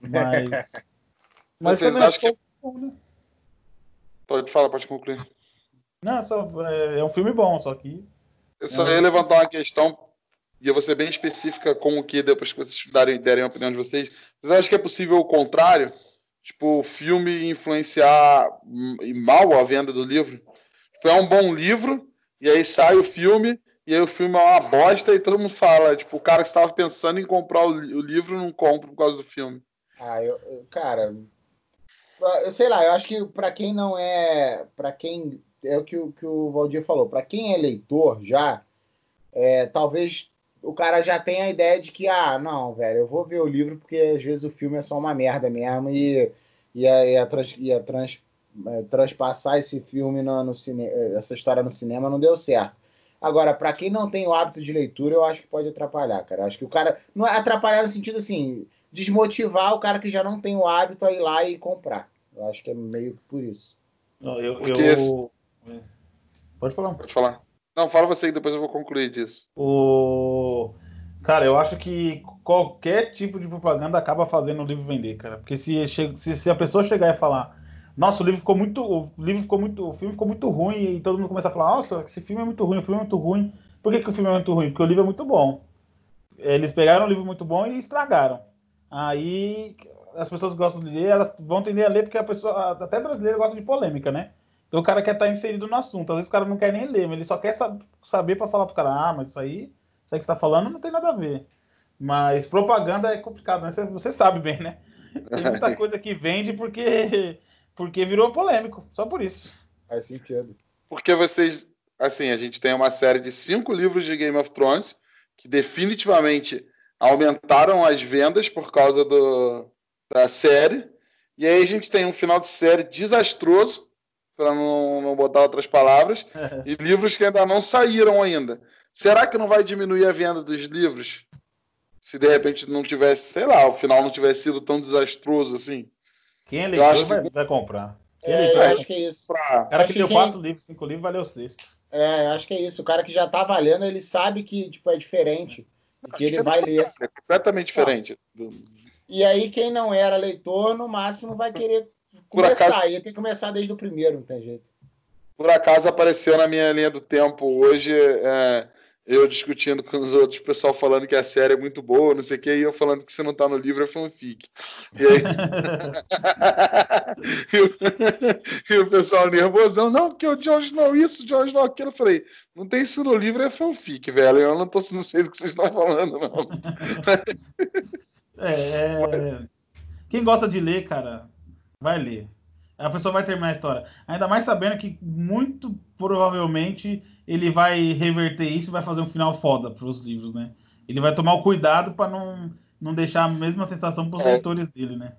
Mas. mas Vocês acham que. Né? Pode falar, pode concluir. Não, só, é, é um filme bom, só que. Eu só é ia levantar uma questão, e eu vou ser bem específica com o que, depois que vocês darem, derem a opinião de vocês. Vocês acham que é possível o contrário? Tipo, o filme influenciar mal a venda do livro? Tipo, é um bom livro, e aí sai o filme, e aí o filme é uma bosta, e todo mundo fala, tipo, o cara que estava pensando em comprar o, o livro não compra por causa do filme. Ah, eu, eu cara, eu sei lá, eu acho que para quem não é, para quem é o que, o que o Valdir falou, para quem é leitor já, é, talvez o cara já tenha a ideia de que, ah, não, velho, eu vou ver o livro porque às vezes o filme é só uma merda mesmo e, e, a, trans, e a trans, é, transpassar esse filme no, no cine, essa história no cinema não deu certo. Agora, para quem não tem o hábito de leitura, eu acho que pode atrapalhar, cara. Acho que o cara. Não é atrapalhar no sentido assim, desmotivar o cara que já não tem o hábito a ir lá e comprar. Eu acho que é meio por isso. Não, eu, eu... Esse... Pode falar. Pode falar. Não, fala você e depois eu vou concluir disso. O... Cara, eu acho que qualquer tipo de propaganda acaba fazendo o livro vender, cara. Porque se, se, se a pessoa chegar e falar, nossa, o livro ficou muito. O livro ficou muito. O filme ficou muito ruim, e todo mundo começa a falar, nossa, esse filme é muito ruim, o filme é muito ruim. Por que, que o filme é muito ruim? Porque o livro é muito bom. Eles pegaram um livro muito bom e estragaram. Aí as pessoas gostam de ler, elas vão tender a ler porque a pessoa, até brasileiro, gosta de polêmica, né? Então o cara quer estar inserido no assunto. Às vezes o cara não quer nem ler, mas ele só quer saber para falar pro cara, ah, mas isso aí, isso aí que você tá falando não tem nada a ver. Mas propaganda é complicado, né? Você, você sabe bem, né? Tem muita coisa que vende porque, porque virou polêmico, só por isso. Faz sentido. Porque vocês, assim, a gente tem uma série de cinco livros de Game of Thrones que definitivamente aumentaram as vendas por causa do, da série. E aí a gente tem um final de série desastroso, para não, não botar outras palavras, e livros que ainda não saíram ainda. Será que não vai diminuir a venda dos livros? Se de repente não tivesse, sei lá, o final não tivesse sido tão desastroso assim. Quem é leitor vai, que... vai, comprar. Quem é, é acho que é isso. O cara que deu quatro livros, cinco livros, valeu o sexto. É, acho que é isso. O cara que já tá valendo, ele sabe que tipo, é diferente que ele vai ler. É completamente diferente. E aí, quem não era leitor, no máximo vai querer começar. Acaso... Ia ter que começar desde o primeiro, não tem jeito. Por acaso apareceu na minha linha do tempo hoje. É eu discutindo com os outros, o pessoal falando que a série é muito boa, não sei o que, e eu falando que se não tá no livro é fanfic. E aí. e, o... e, o... pessoal nervosão, não, porque o George não isso, o George não aquilo. Eu falei, não tem isso no livro, é fanfic, velho. Eu não, tô, não sei do que vocês estão falando, não. é, é... Quem gosta de ler, cara, vai ler. A pessoa vai terminar a história. Ainda mais sabendo que muito provavelmente ele vai reverter isso e vai fazer um final foda para os livros, né? Ele vai tomar o cuidado para não, não deixar a mesma sensação para os é. leitores dele, né?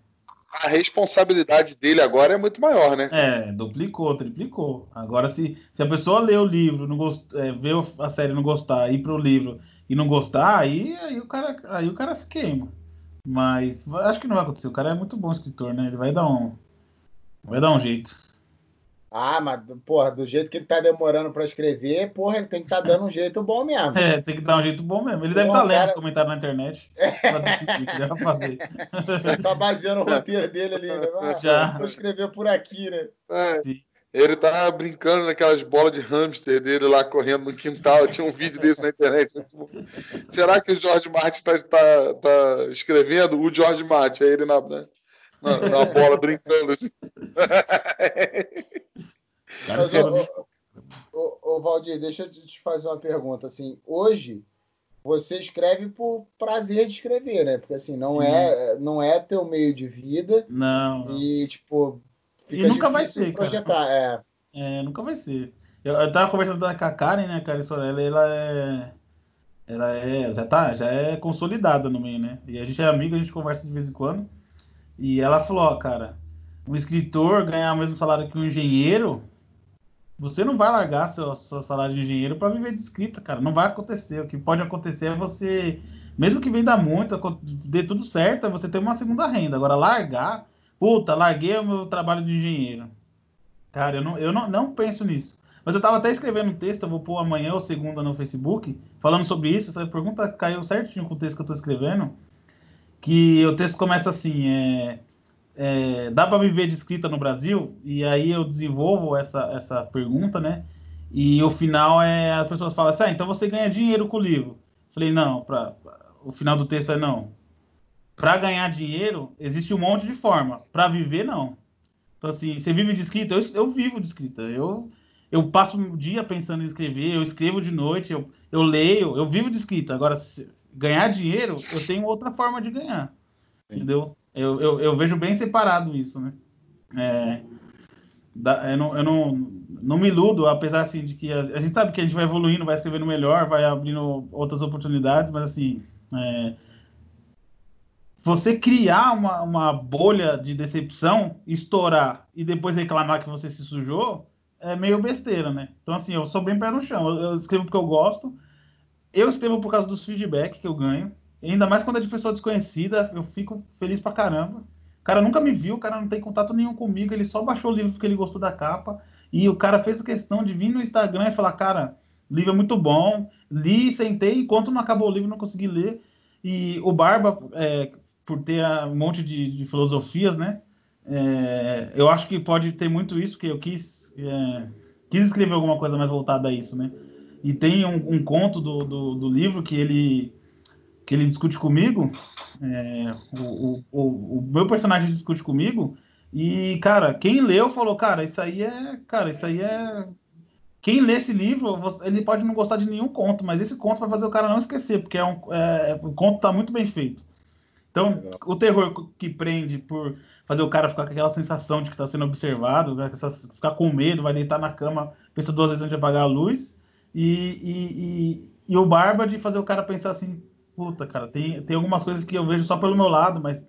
A responsabilidade dele agora é muito maior, né? É, duplicou, triplicou. Agora, se, se a pessoa lê o livro, não gost, é, vê a série não gostar, ir pro livro e não gostar, aí, aí, o cara, aí o cara se queima. Mas acho que não vai acontecer. O cara é muito bom escritor, né? Ele vai dar um, vai dar um jeito. Ah, mas, porra, do jeito que ele tá demorando para escrever, porra, ele tem que estar tá dando um jeito bom mesmo. É, tem que dar um jeito bom mesmo. Ele porra, deve estar tá lendo cara... os comentários na internet. É. Pra fazer. tá baseando o roteiro dele ali, né? Ah, Já. Vou escrever por aqui, né? É. Ele tá brincando naquelas bolas de hamster dele lá correndo no quintal. Tinha um vídeo desse na internet. Será que o Jorge Martin tá, tá, tá escrevendo? O Jorge Martin, aí ele na, né? na, na bola brincando assim. Mas, ô, ô, ô, Valdir, deixa eu te fazer uma pergunta. Assim, hoje você escreve por prazer de escrever, né? Porque assim, não é não é teu meio de vida. Não. E tipo, e nunca vai ser, projetar. cara. É. é, nunca vai ser. Eu, eu tava conversando com a Karen, né, Karen Sorella, ela é ela é já tá, já é consolidada no meio, né? E a gente é amigo, a gente conversa de vez em quando. E ela falou, ó, cara, um escritor ganhar o mesmo salário que um engenheiro, você não vai largar seu, seu salário de engenheiro para viver de escrita, cara. Não vai acontecer. O que pode acontecer é você, mesmo que venda muito, dê tudo certo, é você ter uma segunda renda. Agora, largar, puta, larguei o meu trabalho de engenheiro. Cara, eu não, eu não, não penso nisso. Mas eu tava até escrevendo um texto, eu vou pôr amanhã ou segunda no Facebook, falando sobre isso. Essa pergunta caiu certinho com o texto que eu tô escrevendo que o texto começa assim, é, é, dá para viver de escrita no Brasil? E aí eu desenvolvo essa, essa pergunta, né? E o final é, as pessoas falam assim, ah, então você ganha dinheiro com o livro. Falei, não, pra, o final do texto é não. Para ganhar dinheiro, existe um monte de forma. Para viver, não. Então, assim, você vive de escrita? Eu, eu vivo de escrita. Eu, eu passo um dia pensando em escrever, eu escrevo de noite, eu, eu leio, eu vivo de escrita. Agora, ganhar dinheiro, eu tenho outra forma de ganhar. Sim. Entendeu? Eu, eu, eu, vejo bem separado isso, né? É, da, eu não, eu não, não me iludo, apesar assim, de que a, a, gente sabe que a gente vai evoluindo, vai escrevendo melhor, vai abrindo outras oportunidades, mas assim, é, você criar uma, uma bolha de decepção, estourar e depois reclamar que você se sujou, é meio besteira, né? Então, assim, eu sou bem pé no chão. Eu, eu escrevo porque eu gosto, eu escrevo por causa dos feedback que eu ganho. ainda mais quando é de pessoa desconhecida, eu fico feliz pra caramba. O cara nunca me viu, o cara não tem contato nenhum comigo, ele só baixou o livro porque ele gostou da capa. E o cara fez a questão de vir no Instagram e falar, cara, livro é muito bom. Li, sentei, enquanto não acabou o livro, não consegui ler. E o Barba, é, por ter um monte de, de filosofias, né? É, eu acho que pode ter muito isso, que eu quis, é, quis escrever alguma coisa mais voltada a isso, né? E tem um, um conto do, do, do, livro que ele, que ele discute comigo. É, o, o, o, meu personagem discute comigo. E, cara, quem leu falou, cara, isso aí é. Cara, isso aí é. Quem lê esse livro, ele pode não gostar de nenhum conto, mas esse conto vai fazer o cara não esquecer, porque é um, é, o conto está muito bem feito. Então, o terror que prende por fazer o cara ficar com aquela sensação de que está sendo observado, ficar com medo, vai deitar na cama, pensa duas vezes antes de apagar a luz. E, e, e, e, o Barba de fazer o cara pensar assim, puta, cara, tem, tem algumas coisas que eu vejo só pelo meu lado, mas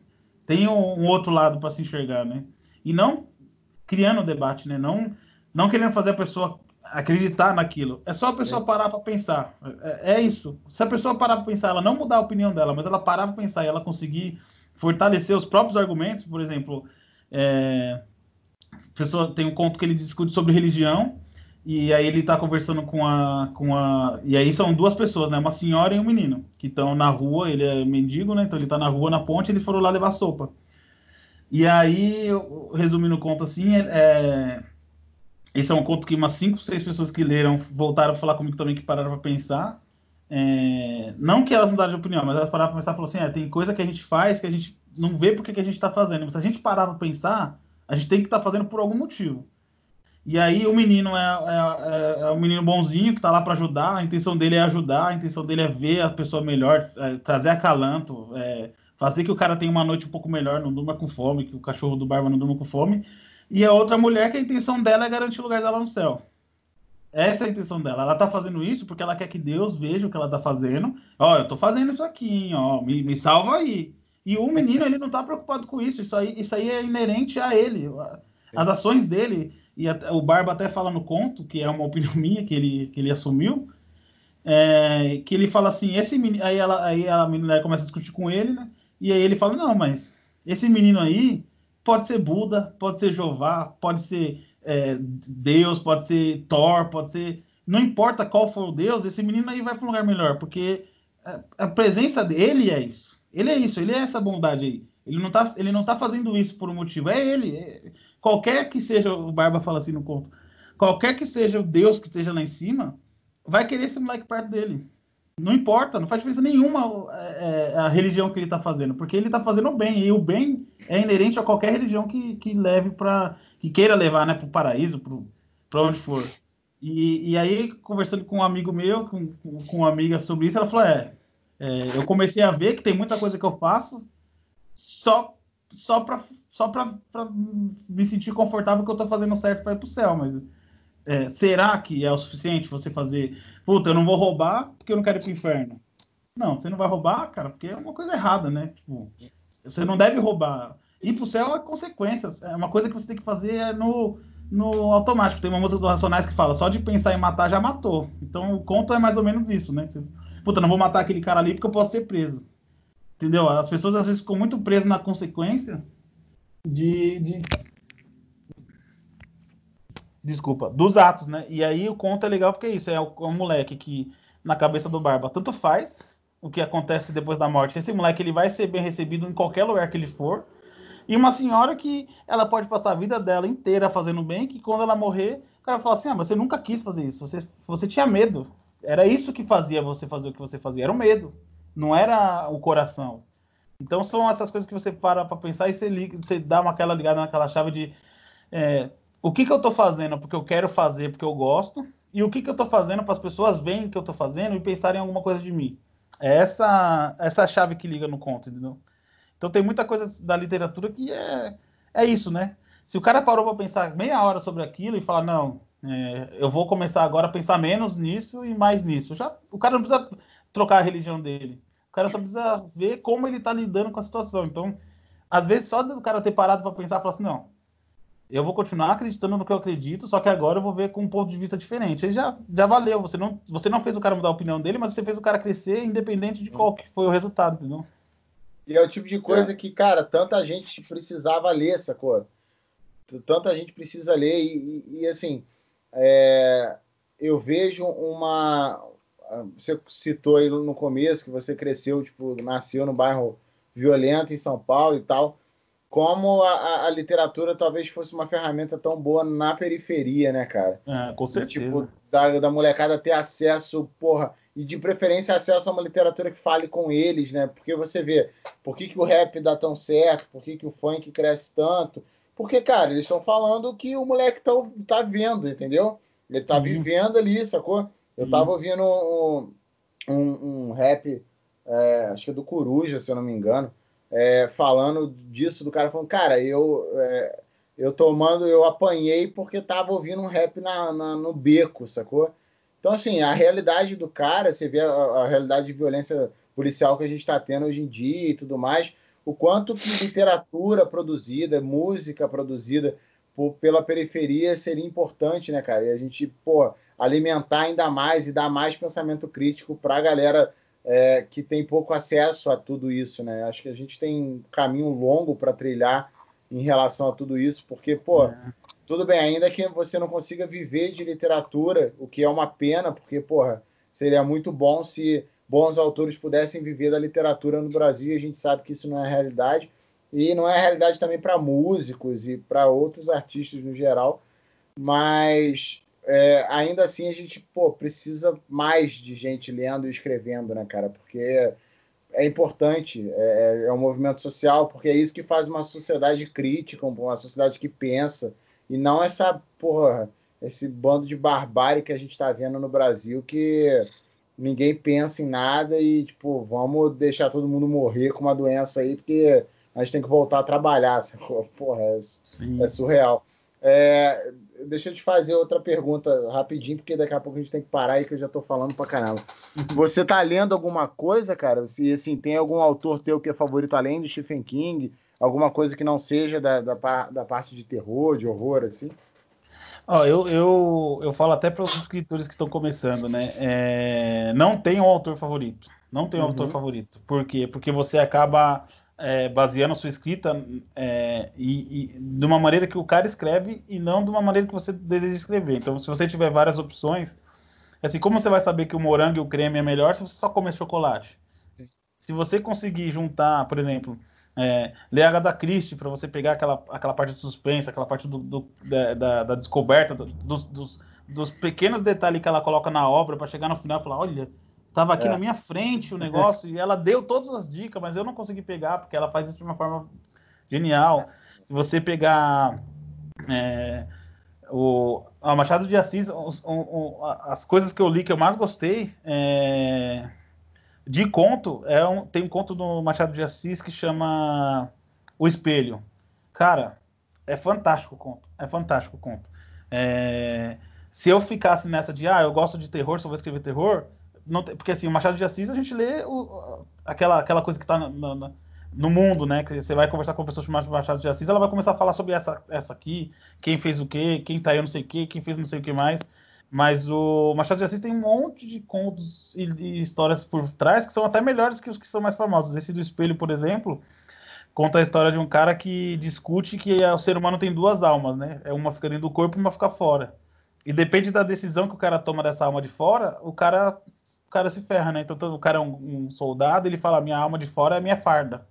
tem um, um outro lado para se enxergar, né? E não criando debate, né? Não, não querendo fazer a pessoa acreditar naquilo. É só a pessoa é. parar para pensar. É, é, isso. Se a pessoa parar para pensar, ela não mudar a opinião dela, mas ela parar para pensar e ela conseguir fortalecer os próprios argumentos, por exemplo, é, a pessoa tem um conto que ele discute sobre religião e aí ele tá conversando com a, com a. E aí são duas pessoas, né? Uma senhora e um menino, que estão na rua, ele é mendigo, né? Então ele tá na rua, na ponte, eles foram lá levar sopa. E aí, resumindo o conto assim, é, é... esse é um conto que umas cinco, seis pessoas que leram voltaram a falar comigo também, que pararam para pensar. É... Não que elas mudaram de opinião, mas elas pararam para pensar e falaram assim: é, tem coisa que a gente faz que a gente não vê porque que a gente está fazendo. Mas se a gente parar para pensar, a gente tem que estar tá fazendo por algum motivo. E aí o menino é, é, é, é um menino bonzinho que está lá para ajudar, a intenção dele é ajudar, a intenção dele é ver a pessoa melhor, é, trazer acalanto, é, fazer que o cara tenha uma noite um pouco melhor, não durma com fome, que o cachorro do barba não durma com fome. E a outra mulher que a intenção dela é garantir o lugar dela no céu. Essa é a intenção dela. Ela está fazendo isso porque ela quer que Deus veja o que ela está fazendo. Ó, eu estou fazendo isso aqui, ó, me, me salva aí. E o menino, ele não está preocupado com isso. Isso aí, isso aí é inerente a ele. As ações dele e até, o Barba até fala no conto, que é uma opinião minha, que ele, que ele assumiu, é, que ele fala assim, esse menino, aí, ela, aí a menina começa a discutir com ele, né? E aí ele fala, não, mas esse menino aí pode ser Buda, pode ser Jeová, pode ser é, Deus, pode ser Thor, pode ser. Não importa qual for o Deus, esse menino aí vai para um lugar melhor, porque a, a presença dele é isso. Ele é isso, ele é essa bondade aí. Ele não tá, ele não tá fazendo isso por um motivo, é ele. É, qualquer que seja, o Barba fala assim no conto, qualquer que seja o Deus que esteja lá em cima, vai querer esse moleque perto dele. Não importa, não faz diferença nenhuma é, é, a religião que ele está fazendo, porque ele está fazendo o bem, e o bem é inerente a qualquer religião que, que leve para. que queira levar né, para o paraíso, para onde for. E, e aí, conversando com um amigo meu, com, com uma amiga sobre isso, ela falou: é, é, eu comecei a ver que tem muita coisa que eu faço só, só para só me sentir confortável que eu estou fazendo certo para ir para o céu, mas é, será que é o suficiente você fazer puta, eu não vou roubar porque eu não quero ir pro inferno. Não, você não vai roubar, cara, porque é uma coisa errada, né? Tipo, você não deve roubar. Ir pro céu é consequência. É uma coisa que você tem que fazer no, no automático. Tem uma música dos Racionais que fala, só de pensar em matar já matou. Então o conto é mais ou menos isso, né? Você, puta, não vou matar aquele cara ali porque eu posso ser preso. Entendeu? As pessoas às vezes ficam muito presas na consequência de, de desculpa, dos atos, né? E aí o conto é legal porque é isso, é o, é moleque que na cabeça do Barba tanto faz o que acontece depois da morte. Esse moleque ele vai ser bem recebido em qualquer lugar que ele for. E uma senhora que ela pode passar a vida dela inteira fazendo bem, que quando ela morrer, o cara fala assim: "Ah, você nunca quis fazer isso, você você tinha medo. Era isso que fazia você fazer o que você fazia, era o medo, não era o coração". Então são essas coisas que você para para pensar e você, liga, você dá uma aquela ligada naquela chave de é, o que, que eu estou fazendo porque eu quero fazer, porque eu gosto, e o que, que eu estou fazendo para as pessoas verem o que eu estou fazendo e pensarem em alguma coisa de mim. É essa, essa chave que liga no conto, entendeu? Então tem muita coisa da literatura que é, é isso, né? Se o cara parou para pensar meia hora sobre aquilo e falar, não, é, eu vou começar agora a pensar menos nisso e mais nisso, já, o cara não precisa trocar a religião dele. O cara só precisa ver como ele está lidando com a situação. Então, às vezes, só do cara ter parado para pensar, falar assim, não, eu vou continuar acreditando no que eu acredito, só que agora eu vou ver com um ponto de vista diferente. Aí já, já valeu. Você não, você não fez o cara mudar a opinião dele, mas você fez o cara crescer independente de qual que foi o resultado, entendeu? E é o tipo de coisa é. que, cara, tanta gente precisava ler, sacou? Tanta gente precisa ler e, e, e assim, é, eu vejo uma... Você citou aí no começo que você cresceu, tipo, nasceu no bairro violento em São Paulo e tal como a, a, literatura talvez fosse uma ferramenta tão boa na periferia, né, cara? É, com certeza. Tipo, da, da molecada ter acesso, porra, e de preferência acesso a uma literatura que fale com eles, né? Porque você vê, por que, que o rap dá tão certo, por que, que o funk cresce tanto? Porque, cara, eles estão falando que o moleque tá, tá vendo, entendeu? Ele tá vivendo ali, sacou? Eu tava ouvindo um, um, um rap, é, acho que é do Coruja, se eu não me engano, é, falando disso, do cara falando, cara, eu, é, eu tomando, eu apanhei porque tava ouvindo um rap na, na, no beco, sacou? Então, assim, a realidade do cara, você vê a, a realidade de violência policial que a gente está tendo hoje em dia e tudo mais, o quanto que literatura produzida, música produzida por, pela periferia seria importante, né, cara? E a gente, pô, alimentar ainda mais e dar mais pensamento crítico para a galera é, que tem pouco acesso a tudo isso, né? Acho que a gente tem um caminho longo para trilhar em relação a tudo isso, porque, pô, é. tudo bem, ainda que você não consiga viver de literatura, o que é uma pena, porque, porra, seria muito bom se bons autores pudessem viver da literatura no Brasil, e a gente sabe que isso não é realidade, e não é realidade também para músicos e para outros artistas no geral, mas é, ainda assim a gente pô, precisa mais de gente lendo e escrevendo, né, cara? Porque é importante, é, é, um movimento social, porque é isso que faz uma sociedade crítica, uma sociedade que pensa, e não essa, porra, esse bando de barbárie que a gente está vendo no Brasil, que ninguém pensa em nada e, tipo, vamos deixar todo mundo morrer com uma doença aí, porque a gente tem que voltar a trabalhar, porra, é, é surreal. É, deixa eu te fazer outra pergunta rapidinho, porque daqui a pouco a gente tem que parar aí que eu já tô falando pra caramba. Você tá lendo alguma coisa, cara? Se assim, tem algum autor teu que é favorito além de Stephen King? Alguma coisa que não seja da, da, da parte de terror, de horror, assim? Ó, eu, eu, eu falo até para os escritores que estão começando, né? É, não tem um autor favorito. Não tem um uhum. autor favorito. Por quê? Porque você acaba é, baseando a sua escrita é, e, e, de uma maneira que o cara escreve e não de uma maneira que você deseja escrever. Então, se você tiver várias opções, assim, como você vai saber que o morango e o creme é melhor se você só comer chocolate? Se você conseguir juntar, por exemplo, é, ler Agatha Christie para você pegar aquela, aquela parte de suspense, aquela parte do, do da, da, da, descoberta, do, dos, dos, dos, pequenos detalhes que ela coloca na obra para chegar no final e falar, olha, tava aqui é. na minha frente o negócio e ela deu todas as dicas, mas eu não consegui pegar porque ela faz isso de uma forma genial. Se você pegar é, o a Machado de Assis, o, o, as coisas que eu li que eu mais gostei é, de conto, é um, tem um conto do Machado de Assis que chama O Espelho. Cara, é fantástico o conto. É fantástico o conto. É, se eu ficasse nessa de, ah, eu gosto de terror, só vou escrever terror, não tem, porque assim, o Machado de Assis a gente lê o, aquela, aquela coisa que está no, no, mundo, né? Que você vai conversar com uma pessoa chamada Machado de Assis, ela vai começar a falar sobre essa, essa aqui, quem fez o quê, quem tá aí, eu não sei o quê, quem fez não sei o que mais. Mas o Machado de Assis tem um monte de contos e, histórias por trás que são até melhores que os que são mais famosos. Esse do Espelho, por exemplo, conta a história de um cara que discute que o ser humano tem duas almas, né? É uma fica dentro do corpo e uma fica fora. E depende da decisão que o cara toma dessa alma de fora, o cara, cara se ferra, né? Então o cara é um, um soldado, ele fala: minha alma de fora é a minha farda.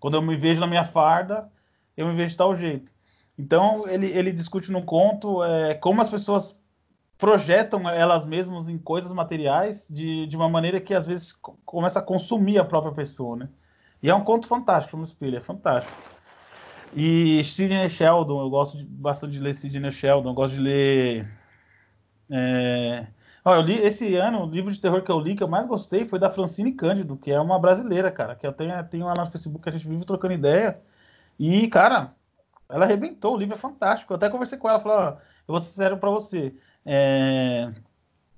Quando eu me vejo na minha farda, eu me vejo de tal jeito. Então ele, ele discute no conto é, como as pessoas projetam elas mesmas em coisas materiais de, de uma maneira que às vezes começa a consumir a própria pessoa, né? E é um conto fantástico no espelho, é fantástico. E Sidney Sheldon, eu gosto de, bastante de ler Sidney Sheldon, eu gosto de ler. É... eu li esse ano, o livro de terror que eu li, que eu mais gostei, foi da Francine Cândido, que é uma brasileira, cara, que eu tenho, tenho lá no Facebook, a gente vive trocando ideia. E, cara, ela arrebentou, o livro é fantástico. Eu até conversei com ela, falou: ó, eu vou ser sincero pra você. É...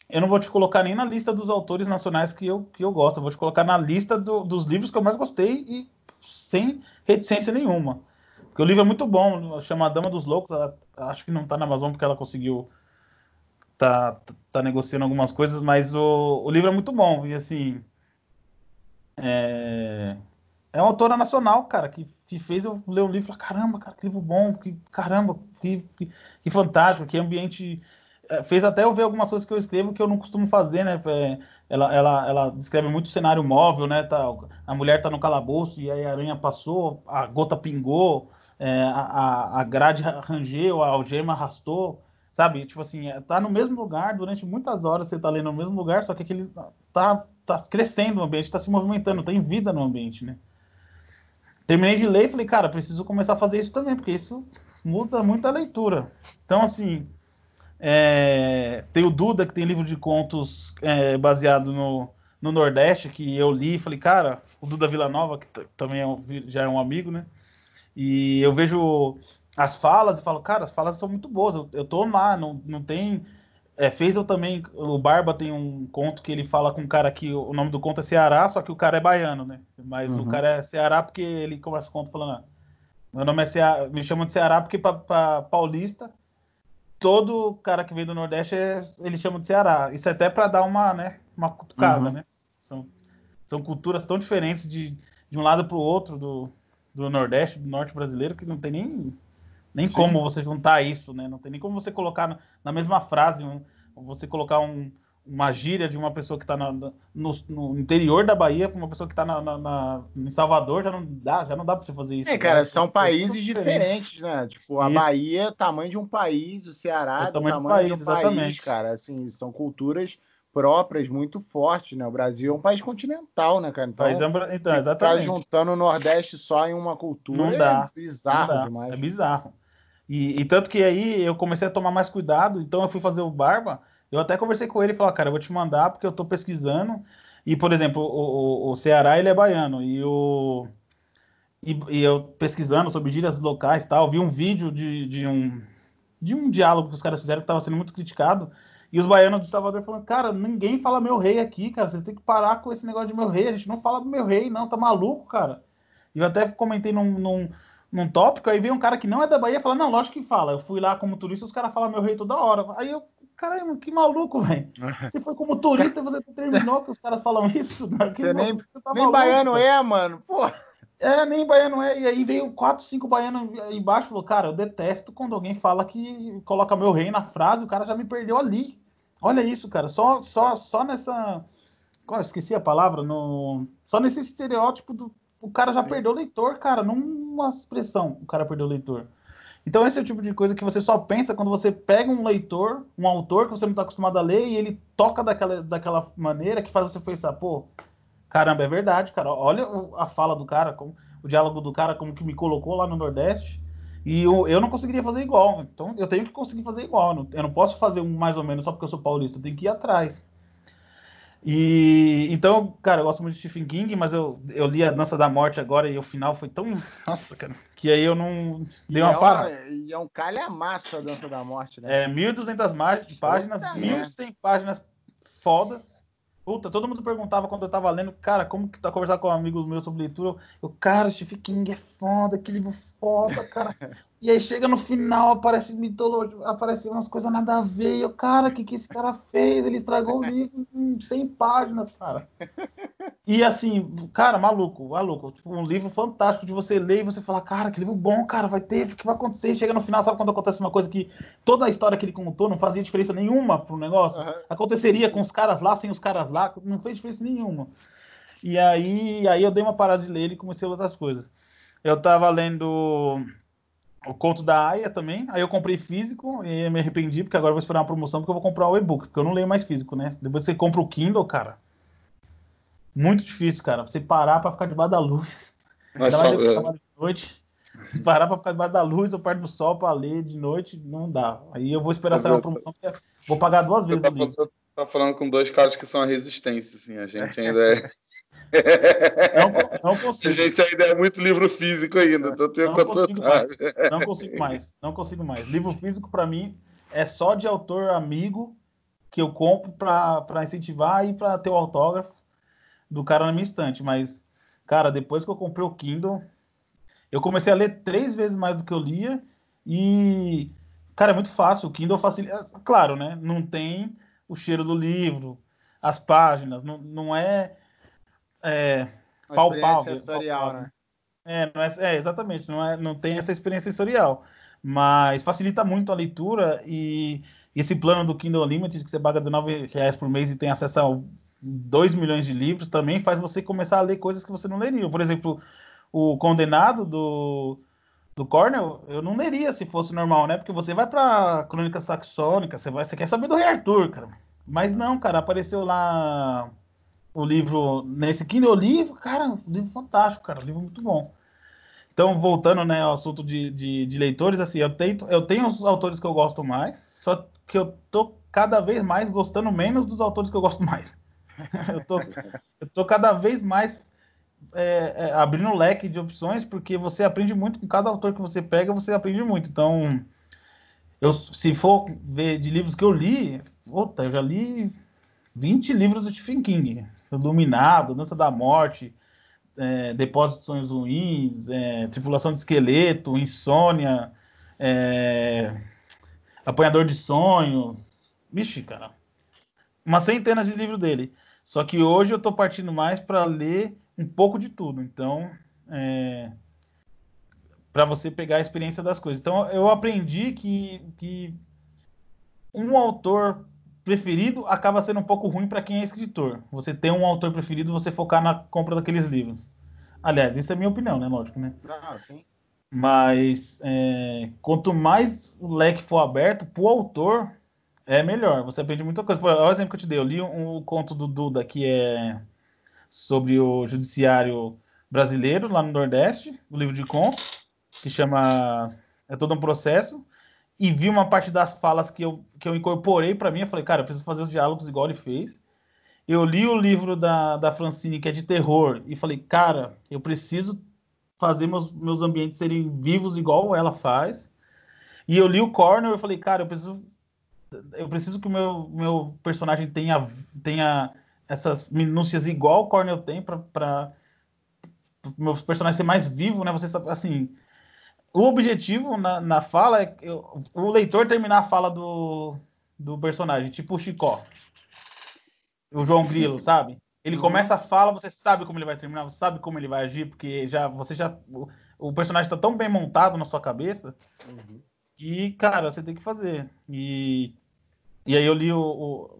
Eu não vou te colocar nem na lista dos autores nacionais que eu, que eu gosto, eu vou te colocar na lista do, dos livros que eu mais gostei e sem reticência nenhuma. Porque o livro é muito bom, chama Dama dos Loucos, ela, acho que não está na Amazon porque ela conseguiu tá, tá negociando algumas coisas, mas o, o livro é muito bom. E assim. É, é uma autora nacional, cara, que, que fez eu ler o livro e falar, caramba, cara, que livro bom, que caramba, que, que, que fantástico, que ambiente é, fez até eu ver algumas coisas que eu escrevo que eu não costumo fazer, né? É, ela, ela, ela descreve muito cenário móvel, né? Tá, a mulher tá no calabouço e aí a aranha passou, a gota pingou, é, a, a grade rangeu, a algema arrastou, sabe? Tipo assim, é, tá no mesmo lugar durante muitas horas, você tá lendo no mesmo lugar, só que aquele tá, tá crescendo o ambiente, tá se movimentando, tem vida no ambiente, né? Terminei de ler e falei, cara, preciso começar a fazer isso também, porque isso muda muito a leitura. Então, assim, é, tem o Duda, que tem livro de contos é, baseado no, no Nordeste, que eu li e falei, cara, o Duda Vila Nova, que também é um, já é um amigo, né? E eu vejo as falas e falo, cara, as falas são muito boas, eu, eu tô lá, não, não tem. É, fez eu também, o Barba tem um conto que ele fala com um cara que o nome do conto é Ceará, só que o cara é baiano, né? Mas uhum. o cara é Ceará porque ele começa o conto falando, ah, meu nome é Ceará, me chamam de Ceará porque para paulista todo cara que vem do Nordeste é, ele chama de Ceará. Isso é até para dar uma, né, uma cutucada, uhum. né? São, são culturas tão diferentes de, de um lado para o outro do, do Nordeste, do Norte brasileiro, que não tem nem, nem como você juntar isso, né? Não tem nem como você colocar na, mesma frase, um, você colocar um, uma gíria de uma pessoa que está no, no, interior da Bahia para uma pessoa que está na, na, na, em Salvador, já não dá, já não dá para você fazer isso. É, cara, são países diferentes, né? Tipo, a isso. Bahia é o tamanho de um país, o Ceará é o tamanho, tamanho de um país, exatamente. país, cara. Assim, são culturas próprias muito fortes, né? O Brasil é um país continental, né, cara? Então, país é... então exatamente. Tá juntando o Nordeste só em uma cultura não dá, é bizarro não dá. demais. É bizarro. E, e tanto que aí eu comecei a tomar mais cuidado, então eu fui fazer o Barba eu até conversei com ele e falei, cara, eu vou te mandar porque eu tô pesquisando. E, por exemplo, o, o, o Ceará, ele é baiano. E, o, e, e, eu pesquisando sobre gírias locais tal, vi um vídeo de, de, um, de um diálogo que os caras fizeram que estava sendo muito criticado. E os baianos de Salvador falando, cara, ninguém fala meu rei aqui, cara. Você tem que parar com esse negócio de meu rei. A gente não fala do meu rei, não. Tá maluco, cara. E eu até comentei num, num, num tópico, aí veio um cara que não é da Bahia e fala, não, lógico que fala. Eu fui lá como turista, os caras falam meu rei toda hora. Aí eu Caramba, que maluco, velho. Você foi como turista e você terminou que os caras falam isso. Né? Você nem, você tá nem baiano é, mano. Pô. É, nem baiano é. E aí veio quatro, cinco baianos embaixo e falou, cara, eu detesto quando alguém fala que coloca meu rei na frase, o cara já me perdeu ali. Olha isso, cara. Só, só, só nessa. Qual, esqueci a palavra. No... Só nesse estereótipo do. O cara já Sim. perdeu o leitor, cara. Numa expressão, o cara perdeu o leitor. Então, esse é o tipo de coisa que você só pensa quando você pega um leitor, um autor que você não está acostumado a ler, e ele toca daquela, daquela maneira que faz você pensar, pô, caramba, é verdade, cara. Olha a fala do cara, como, o diálogo do cara, como que me colocou lá no Nordeste. E eu, eu não conseguiria fazer igual. Então eu tenho que conseguir fazer igual. Eu não posso fazer um mais ou menos só porque eu sou paulista. Eu tenho que ir atrás. E então, cara, eu gosto muito de Stephen King, mas eu, eu li a Dança da Morte agora e o final foi tão. Nossa, cara, que aí eu não dei uma, é parada. E é um calhamaço a Dança da Morte, né? É 1.200 páginas, 1.100 páginas fodas. Puta, todo mundo perguntava quando eu tava lendo, cara, como que tá conversar com um amigo meu sobre leitura? Eu, cara, Stephen King é foda, que livro foda, cara. E aí chega no final, aparece mitologia, aparece umas coisas nada a ver. E eu, cara, o que, que esse cara fez? Ele estragou o livro em 100 páginas, cara. E assim, cara, maluco, maluco. Tipo, um livro fantástico de você ler e você falar, cara, que livro bom, cara, vai ter, o que vai acontecer? E chega no final, sabe quando acontece uma coisa que toda a história que ele contou não fazia diferença nenhuma pro negócio? Uhum. Aconteceria com os caras lá, sem os caras lá, não fez diferença nenhuma. E aí, aí eu dei uma parada de ler e comecei outras coisas. Eu tava lendo o conto da Aya também. Aí eu comprei físico e me arrependi, porque agora eu vou esperar uma promoção, porque eu vou comprar o e-book, porque eu não leio mais físico, né? Depois você compra o Kindle, cara. Muito difícil, cara. Você parar para ficar debaixo da luz. Mas só... de noite. Parar para ficar debaixo da luz ou perto do sol para ler de noite, não dá. Aí eu vou esperar sair uma promoção, porque vou pagar duas vezes. Tá, tá, falando com dois caras que são a resistência, assim. A gente ainda é. Não, não consigo. A gente ainda é muito livro físico ainda, então tenho não, consigo mais, não consigo mais, não consigo mais. Livro físico para mim é só de autor amigo que eu compro para incentivar e para ter o autógrafo do cara na minha estante. Mas, cara, depois que eu comprei o Kindle, eu comecei a ler três vezes mais do que eu lia e, cara, é muito fácil. O Kindle facilita. Claro, né? Não tem o cheiro do livro, as páginas, não, não é é, palpável. Sensorial, né? É, não é, é, exatamente, não, é, não tem essa experiência sensorial. Mas facilita muito a leitura e, e esse plano do Kindle Unlimited, que você paga R$19,00 por mês e tem acesso a 2 milhões de livros, também faz você começar a ler coisas que você não leria. Por exemplo, o Condenado do, do Cornell, eu não leria se fosse normal, né? Porque você vai para Crônica Saxônica, você, vai, você quer saber do Rei Arthur, cara. Mas não, cara, apareceu lá o livro nesse Kindle livro, cara, livro fantástico, cara, livro muito bom. Então, voltando né, ao assunto de, de, de, leitores, assim, eu tenho, eu tenho os autores que eu gosto mais, só que eu tô cada vez mais gostando menos dos autores que eu gosto mais. eu, tô, eu tô cada vez mais é, é, abrindo um leque de opções, porque você aprende muito com cada autor que você pega, você aprende muito. Então, eu, se for ver de livros que eu li, puta, eu já li 20 livros do Stephen King. Iluminado, Dança da Morte, é, Depósito de Sonhos Ruins, é, Tripulação de Esqueleto, Insônia, é, Apanhador de Sonho. Vixe, cara. Uma centena de livros dele. Só que hoje eu estou partindo mais para ler um pouco de tudo. Então, é, para você pegar a experiência das coisas. Então, eu aprendi que, que um autor preferido acaba sendo um pouco ruim para quem é escritor. Você tem um autor preferido, você focar na compra daqueles livros. Aliás, isso é minha opinião, né? Lógico, né? Ah, sim. Mas é, quanto mais o leque for aberto, para o autor, é melhor. Você aprende muita coisa. Por, olha o exemplo que eu te dei. Eu li um, um conto do Duda que é sobre o judiciário brasileiro lá no Nordeste, o livro de contos, que chama É Todo um Processo e vi uma parte das falas que eu, que eu incorporei para mim. Eu falei, cara, eu preciso fazer os diálogos igual ele fez. Eu li o livro da, da Francine, que é de terror, e falei, cara, eu preciso fazer meus, meus ambientes serem vivos igual ela faz. E eu li o Corner e falei, cara, eu preciso eu preciso que o meu, meu personagem tenha, tenha essas minúcias igual o Cornell tem para meus personagens ser mais vivo, né? Você assim, o objetivo na, na fala é eu, o leitor terminar a fala do, do personagem, tipo o Chicó. O João Grilo, sabe? Ele uhum. começa a fala, você sabe como ele vai terminar, você sabe como ele vai agir, porque já você já o, o personagem está tão bem montado na sua cabeça uhum. que, cara, você tem que fazer. E, e aí eu li, o,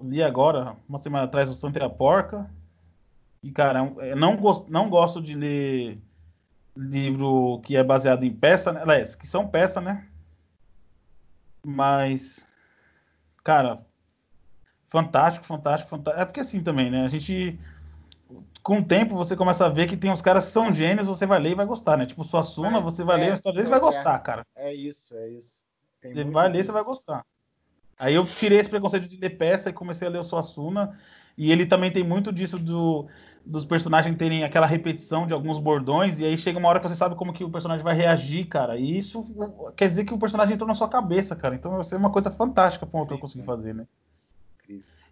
o li agora, uma semana atrás, o Santa e a Porca. E, cara, eu não, gosto, não gosto de ler livro que é baseado em peça, né? Aliás, que são peça, né? Mas, cara, fantástico, fantástico, fantástico. É porque assim também, né? A gente com o tempo você começa a ver que tem uns caras que são gênios, você vai ler e vai gostar, né? Tipo, sua Suma, você vai é, ler a história deles e vai gostar, cara. É isso, é isso. Tem você vai ler, você vai gostar. Aí eu tirei esse preconceito de ler peça e comecei a ler o Suassuna. E ele também tem muito disso do, dos personagens terem aquela repetição de alguns bordões. E aí chega uma hora que você sabe como que o personagem vai reagir, cara. E isso quer dizer que o personagem entrou na sua cabeça, cara. Então vai ser uma coisa fantástica para um autor conseguir fazer, né?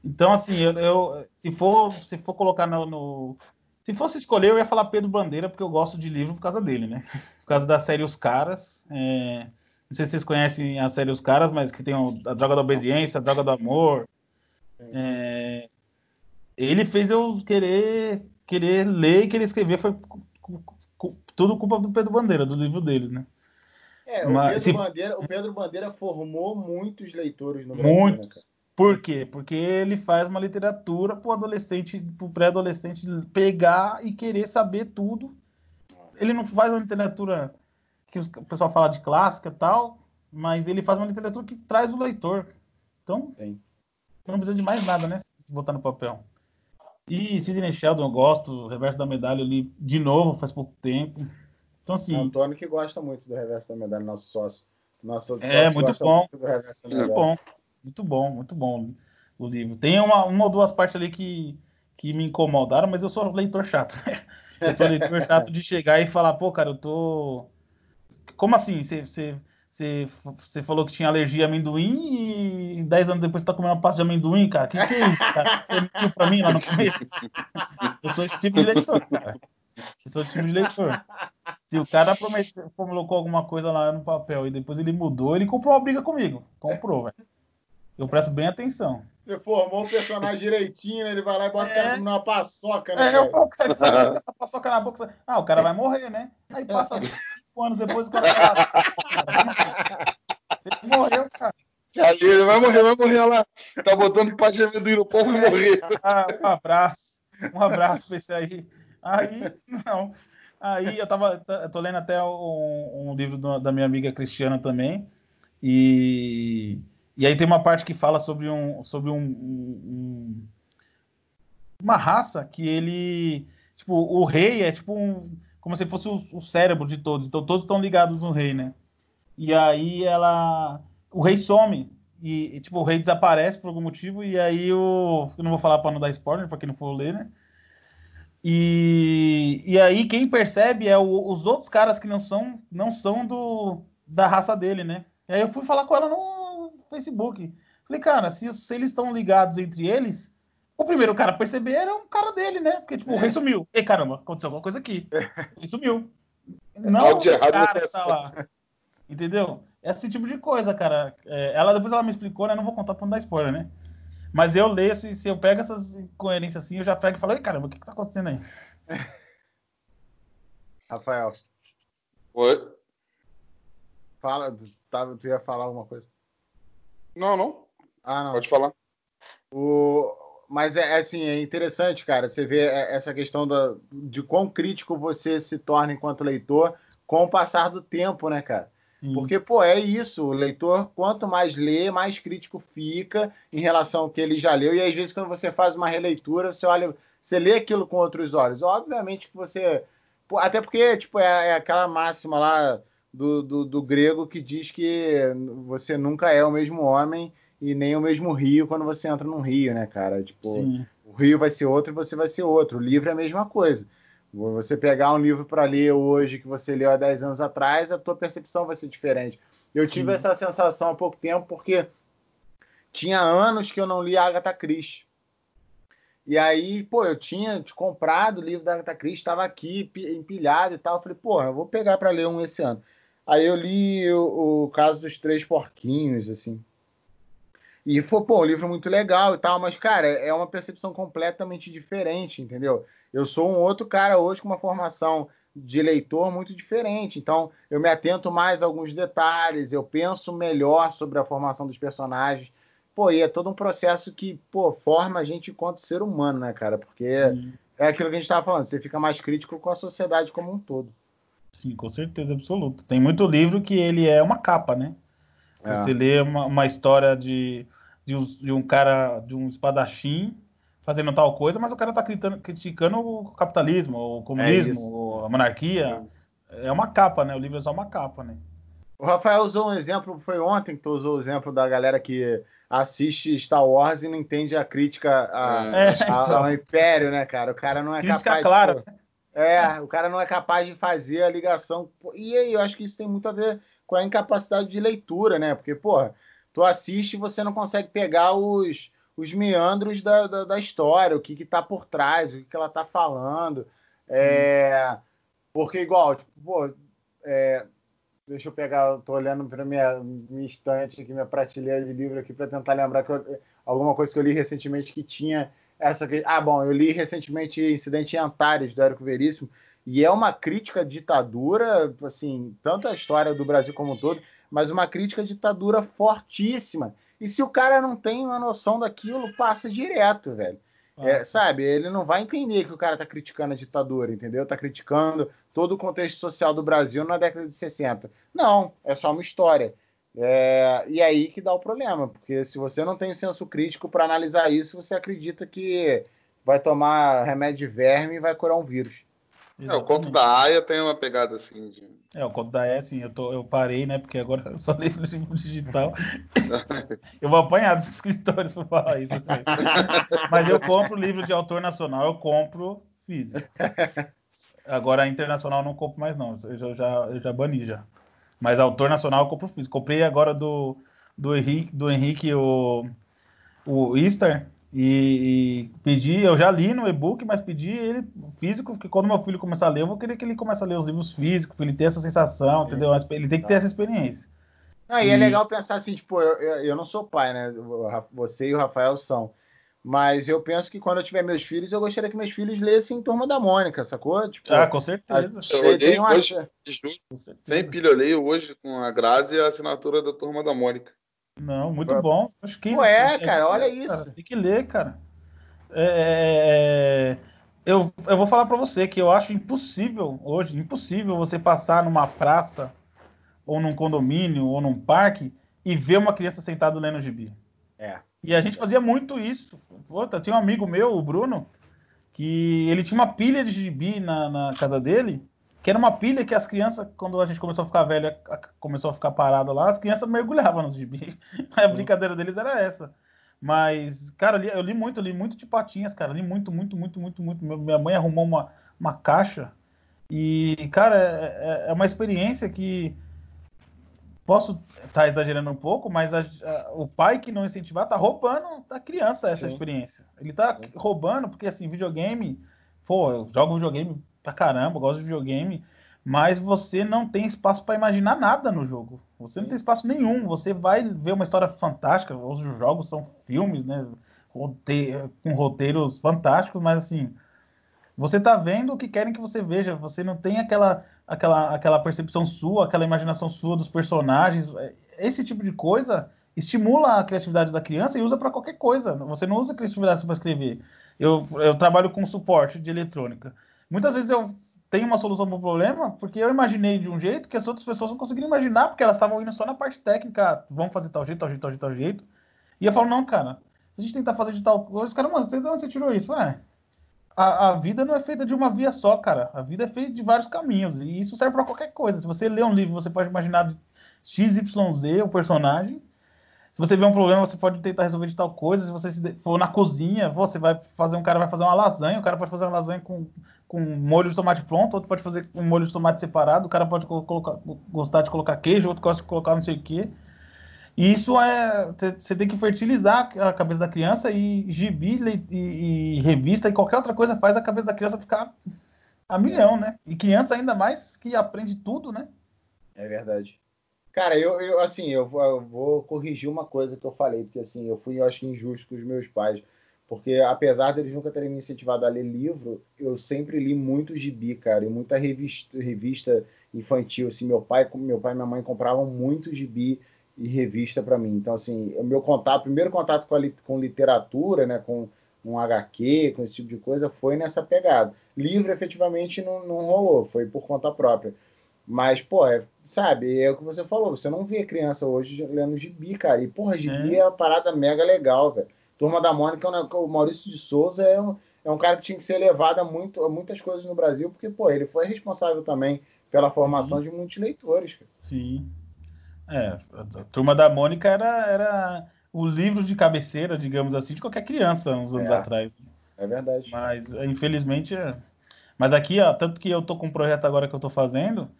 Então, assim, eu, eu, se, for, se for colocar no, no, Se fosse escolher, eu ia falar Pedro Bandeira, porque eu gosto de livro por causa dele, né? Por causa da série Os Caras. É... Não sei se vocês conhecem a série Os Caras, mas que tem a Droga da Obediência, a Droga do Amor. É... Ele fez eu querer, querer ler e querer escrever. Foi tudo culpa do Pedro Bandeira, do livro dele, né? É, o, Pedro se... Bandeira, o Pedro Bandeira formou muitos leitores no Brasil. Muito. Né, por quê? Porque ele faz uma literatura para o adolescente, para o pré-adolescente pegar e querer saber tudo. Ele não faz uma literatura que o pessoal fala de clássica e tal, mas ele faz uma literatura que traz o leitor. Então, Sim. não precisa de mais nada, né? Botar no papel. E Sidney Sheldon eu gosto, Reverso da Medalha ali de novo, faz pouco tempo. Então, assim. O Antônio que gosta muito do Reverso da Medalha, nosso sócio. Nosso é, muito bom. Muito, muito bom. Muito bom, muito bom o livro. Tem uma, uma ou duas partes ali que, que me incomodaram, mas eu sou leitor chato. eu sou leitor chato de chegar e falar, pô, cara, eu tô. Como assim? Você, você, você, falou que tinha alergia a amendoim e dez anos depois você tá comendo uma pasta de amendoim, cara? O que, que é isso, cara? Você mentiu pra mim lá no começo? Eu sou esse tipo de leitor, cara. Eu sou esse tipo de leitor. Se o cara prometeu, colocou alguma coisa lá no papel e depois ele mudou, ele comprou uma briga comigo. Comprou, velho. Eu presto bem atenção. Você formou um personagem direitinho, né? ele vai lá e bota é. o cara numa paçoca, né? É, eu falo, cara, essa paçoca na boca. Ah, o cara vai morrer, né? Aí passa anos depois o cara Ele morreu, cara. Ele vai morrer, vai morrer lá. Tá botando paz de amendoim no povo morrer. Ah, um abraço. Um abraço pra esse aí. Aí, não. Aí eu tava. Eu tô lendo até um, um livro da minha amiga Cristiana também. E e aí tem uma parte que fala sobre um sobre um, um, uma raça que ele tipo o rei é tipo um, como se fosse o, o, cérebro de todos, então todos estão ligados no rei, né? E aí ela o rei some e, e tipo o rei desaparece por algum motivo e aí o eu não vou falar para não dar spoiler para quem não for ler, né? E, e aí quem percebe é o, os outros caras que não são não são do da raça dele, né? E aí eu fui falar com ela no Facebook. Falei, cara, se, se eles estão ligados entre eles, o primeiro cara a perceber era um cara dele, né? Porque, tipo, é. o rei sumiu. Ei, caramba, aconteceu alguma coisa aqui. Ele sumiu. Não o cara tá lá. Entendeu? Esse tipo de coisa, cara. É, ela depois ela me explicou, né? Não vou contar pra não dar spoiler, né? Mas eu leio, se, se eu pego essas incoerências assim, eu já pego e falo, ei, caramba, o que, que tá acontecendo aí? Rafael. Oi? Fala, tá, tu ia falar alguma coisa? Não, não. Ah, não. Pode falar. O... Mas é assim, é interessante, cara, você vê é, essa questão da, de quão crítico você se torna enquanto leitor com o passar do tempo, né, cara? Sim. Porque, pô, é isso. O leitor, quanto mais lê, mais crítico fica em relação ao que ele já leu. E às vezes, quando você faz uma releitura, você olha, você lê aquilo com outros olhos. Obviamente que você. Até porque, tipo, é, é aquela máxima lá do, do, do, grego que diz que você nunca é o mesmo homem e nem o mesmo rio quando você entra num rio, né, cara? Tipo, Sim. o rio vai ser outro e você vai ser outro. O livro é a mesma coisa. Você pegar um livro para ler hoje que você leu há 10 anos atrás, a tua percepção vai ser diferente. Eu tive Sim. essa sensação há pouco tempo porque tinha anos que eu não li Agatha Christie. E aí, pô, eu tinha comprado o livro da Agatha Christie, estava aqui empilhado e tal. Eu falei, pô, eu vou pegar para ler um esse ano. Aí eu li o, o caso dos três porquinhos, assim. E foi, pô, um livro muito legal e tal, mas, cara, é uma percepção completamente diferente, entendeu? Eu sou um outro cara hoje com uma formação de leitor muito diferente. Então, eu me atento mais a alguns detalhes, eu penso melhor sobre a formação dos personagens. Pô, e é todo um processo que, pô, forma a gente enquanto ser humano, né, cara? Porque Sim. é aquilo que a gente estava falando, você fica mais crítico com a sociedade como um todo. Sim, com certeza absoluta. Tem muito livro que ele é uma capa, né? É. Você lê uma, uma história de, de, um, de um cara, de um espadachim fazendo tal coisa, mas o cara tá criticando, criticando o capitalismo, o comunismo, é a monarquia. É. é uma capa, né? O livro é só uma capa, né? O Rafael usou um exemplo, foi ontem que tu usou o exemplo da galera que assiste Star Wars e não entende a crítica a, é, a, então. ao Império, né, cara? O cara não é crítica capaz. Clara. De, é, o cara não é capaz de fazer a ligação. E aí, eu acho que isso tem muito a ver com a incapacidade de leitura, né? Porque, porra, tu assiste e você não consegue pegar os, os meandros da, da, da história, o que que tá por trás, o que, que ela tá falando. É, porque, igual, tipo, pô, é, deixa eu pegar, eu tô olhando para minha, minha estante aqui, minha prateleira de livro aqui, para tentar lembrar que eu, alguma coisa que eu li recentemente que tinha essa. Ah, bom, eu li recentemente Incidente em Antares, do Érico Veríssimo, e é uma crítica à ditadura, assim, tanto a história do Brasil como um todo, mas uma crítica à ditadura fortíssima. E se o cara não tem uma noção daquilo, passa direto, velho. Ah. É, sabe, ele não vai entender que o cara tá criticando a ditadura, entendeu? Tá criticando todo o contexto social do Brasil na década de 60. Não, é só uma história. É, e aí que dá o problema, porque se você não tem o senso crítico para analisar isso, você acredita que vai tomar remédio de verme e vai curar um vírus. É, o conto da Aya tem uma pegada assim. De... É, o conto da Aya, assim, eu, tô, eu parei, né? Porque agora eu só leio no digital. eu vou apanhar dos escritores para falar isso. Mas eu compro livro de autor nacional, eu compro físico. Agora, internacional eu não compro mais, não. Eu já, eu já, eu já bani já. Mas autor nacional eu compro físico. Comprei agora do, do Henrique, do Henrique o, o Easter. E, e, pedi, eu já li no e-book, mas pedi ele físico, porque quando meu filho começar a ler, eu vou querer que ele comece a ler os livros físicos, para ele ter essa sensação, entendeu? Ele tem que ter essa experiência. Ah, e, é e é legal pensar assim, tipo, eu, eu, eu, não sou pai, né? Você e o Rafael são. Mas eu penso que quando eu tiver meus filhos, eu gostaria que meus filhos lessem Turma da Mônica, sacou? Tipo, ah, com certeza. A, eu olhei hoje, sem pilha, eu leio hoje com a Grazi a assinatura da Turma da Mônica. Não, muito bom. Acho que, Pô, é, cara, olha isso. Tem que ler, cara. É, é, é eu, eu vou falar para você que eu acho impossível hoje, impossível você passar numa praça, ou num condomínio, ou num parque, e ver uma criança sentada lendo gibi. É. E a gente fazia muito isso. Puta, tinha um amigo meu, o Bruno, que ele tinha uma pilha de gibi na, na casa dele, que era uma pilha que as crianças, quando a gente começou a ficar velha, começou a ficar parado lá, as crianças mergulhavam nos gibi. A brincadeira deles era essa. Mas, cara, eu li, eu li muito, eu li muito de patinhas, cara. Li muito, muito, muito, muito, muito. Minha mãe arrumou uma, uma caixa. E, cara, é, é, é uma experiência que. Posso estar tá exagerando um pouco, mas a, a, o pai que não incentivar tá roubando da criança essa Sim. experiência. Ele tá Sim. roubando, porque assim, videogame. Pô, eu jogo videogame pra caramba, gosto de videogame, mas você não tem espaço para imaginar nada no jogo. Você não tem espaço nenhum. Você vai ver uma história fantástica. Os jogos são filmes, né? com roteiros fantásticos, mas assim, você tá vendo o que querem que você veja. Você não tem aquela, aquela, aquela percepção sua, aquela imaginação sua dos personagens. Esse tipo de coisa estimula a criatividade da criança e usa para qualquer coisa. Você não usa criatividade para escrever. Eu, eu trabalho com suporte de eletrônica. Muitas vezes eu tenho uma solução para o problema porque eu imaginei de um jeito que as outras pessoas não conseguiram imaginar, porque elas estavam indo só na parte técnica, vamos fazer tal jeito, tal jeito, tal jeito, tal jeito. E eu falo, não, cara, se a gente tentar fazer de tal coisa, os caras, mano, de onde você tirou isso? É, a, a vida não é feita de uma via só, cara. A vida é feita de vários caminhos. E isso serve para qualquer coisa. Se você lê um livro, você pode imaginar XYZ, o personagem, se você vê um problema, você pode tentar resolver de tal coisa. Se você for na cozinha, você vai fazer um cara vai fazer uma lasanha, o cara pode fazer uma lasanha com, com molho de tomate pronto, outro pode fazer um molho de tomate separado, o cara pode colocar, gostar de colocar queijo, outro gosta de colocar não sei o quê. E isso é. Você tem que fertilizar a cabeça da criança e gibi e, e, revista e qualquer outra coisa faz a cabeça da criança ficar a milhão, né? E criança ainda mais que aprende tudo, né? É verdade. Cara, eu, eu assim, eu vou, eu vou, corrigir uma coisa que eu falei, porque assim, eu fui, eu acho, injusto com os meus pais. Porque apesar deles nunca terem me incentivado a ler livro, eu sempre li muito gibi, cara, e muita revista, revista infantil. Assim, meu pai, meu pai e minha mãe compravam muito gibi e revista para mim. Então, assim, o meu contato, primeiro contato com, a, com literatura, né, com um HQ, com esse tipo de coisa, foi nessa pegada. Livro, efetivamente, não, não rolou, foi por conta própria. Mas, pô, é, sabe, é o que você falou, você não vê criança hoje lendo gibi, cara. E, porra, gibi é, é uma parada mega legal, velho. Turma da Mônica, o Maurício de Souza é um, é um cara que tinha que ser levado a, muito, a muitas coisas no Brasil, porque, pô, ele foi responsável também pela formação Sim. de muitos leitores. Cara. Sim. É, a Turma da Mônica era, era o livro de cabeceira, digamos assim, de qualquer criança uns anos é, atrás. É verdade. Mas, infelizmente, é... Mas aqui, ó, tanto que eu tô com um projeto agora que eu tô fazendo,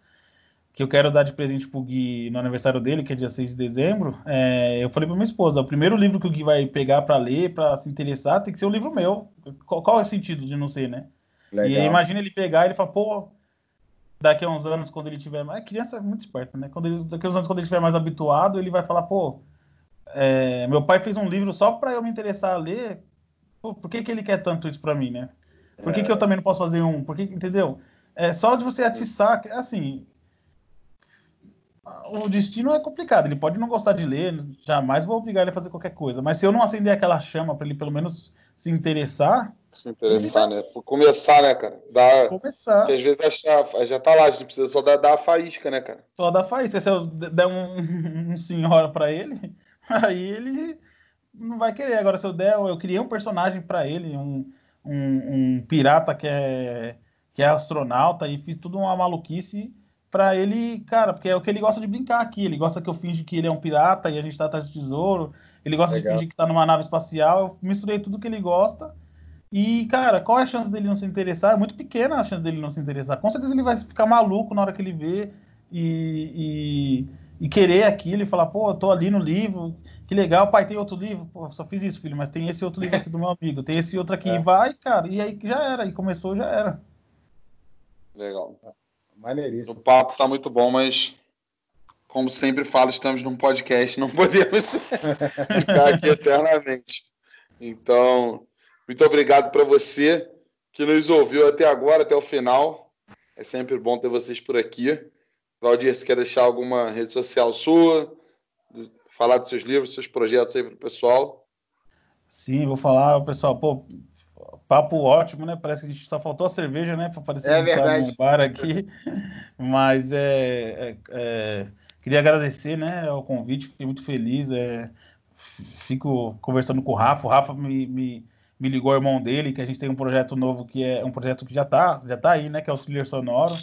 que eu quero dar de presente pro Gui no aniversário dele, que é dia 6 de dezembro, é, eu falei pra minha esposa, o primeiro livro que o Gui vai pegar para ler, para se interessar, tem que ser um livro meu. Qual, qual, é o sentido de não ser, né? Legal. E aí, imagina ele pegar e ele fala, pô, daqui a uns anos, quando ele tiver mais. A criança é muito esperta, né? Quando ele, daqui a uns anos, quando ele estiver mais habituado, ele vai falar, pô, é, meu pai fez um livro só para eu me interessar a ler. Pô, por que, que ele quer tanto isso para mim, né? Por que, é... que eu também não posso fazer um? Por que, entendeu? É só de você atiçar, assim, o destino é complicado. Ele pode não gostar de ler, jamais vou obrigar ele a fazer qualquer coisa. Mas se eu não acender aquela chama para ele pelo menos se interessar. Se interessar, né? Por começar, né, cara? Dá... Começar. Porque às vezes achar, já tá lá, a gente precisa só dar, dar a faísca, né, cara? Só dar a faísca. Se eu der um, um senhora para ele, aí ele não vai querer. Agora, se eu der, eu criei um personagem para ele, um, um, um pirata que é, que é astronauta, e fiz tudo uma maluquice para ele, cara, porque é o que ele gosta de brincar aqui. Ele gosta que eu finge que ele é um pirata e a gente tá atrás do tesouro. Ele gosta Legal. de fingir que tá numa nave espacial. Eu misturei tudo que ele gosta. E, cara, qual é a chance dele não se interessar? É muito pequena a chance dele não se interessar. Com certeza ele vai ficar maluco na hora que ele vê e, e, e querer aquilo e falar, pô, eu tô ali no livro, que legal, pai, tem outro livro. Pô, só fiz isso, filho, mas tem esse outro livro aqui do meu amigo, tem esse outro aqui. É. Vai, cara, e aí já era, e começou, já era. Legal. Maneiríssimo. O papo tá muito bom, mas como sempre falo, estamos num podcast, não podemos ficar aqui eternamente. Então, muito obrigado para você que nos ouviu até agora, até o final. É sempre bom ter vocês por aqui. Valdir, você quer deixar alguma rede social sua? Falar dos seus livros, seus projetos aí para o pessoal? Sim, vou falar, pessoal. Pô, papo ótimo, né? Parece que a gente só faltou a cerveja, né? Para aparecer é verdade. bar aqui. Mas é, é, é, queria agradecer, né, o convite, fiquei muito feliz. É, fico conversando com o Rafa. O Rafa me, me, me ligou o irmão dele, que a gente tem um projeto novo que é um projeto que já tá, já tá aí, né? Que é o Thriller Sonoro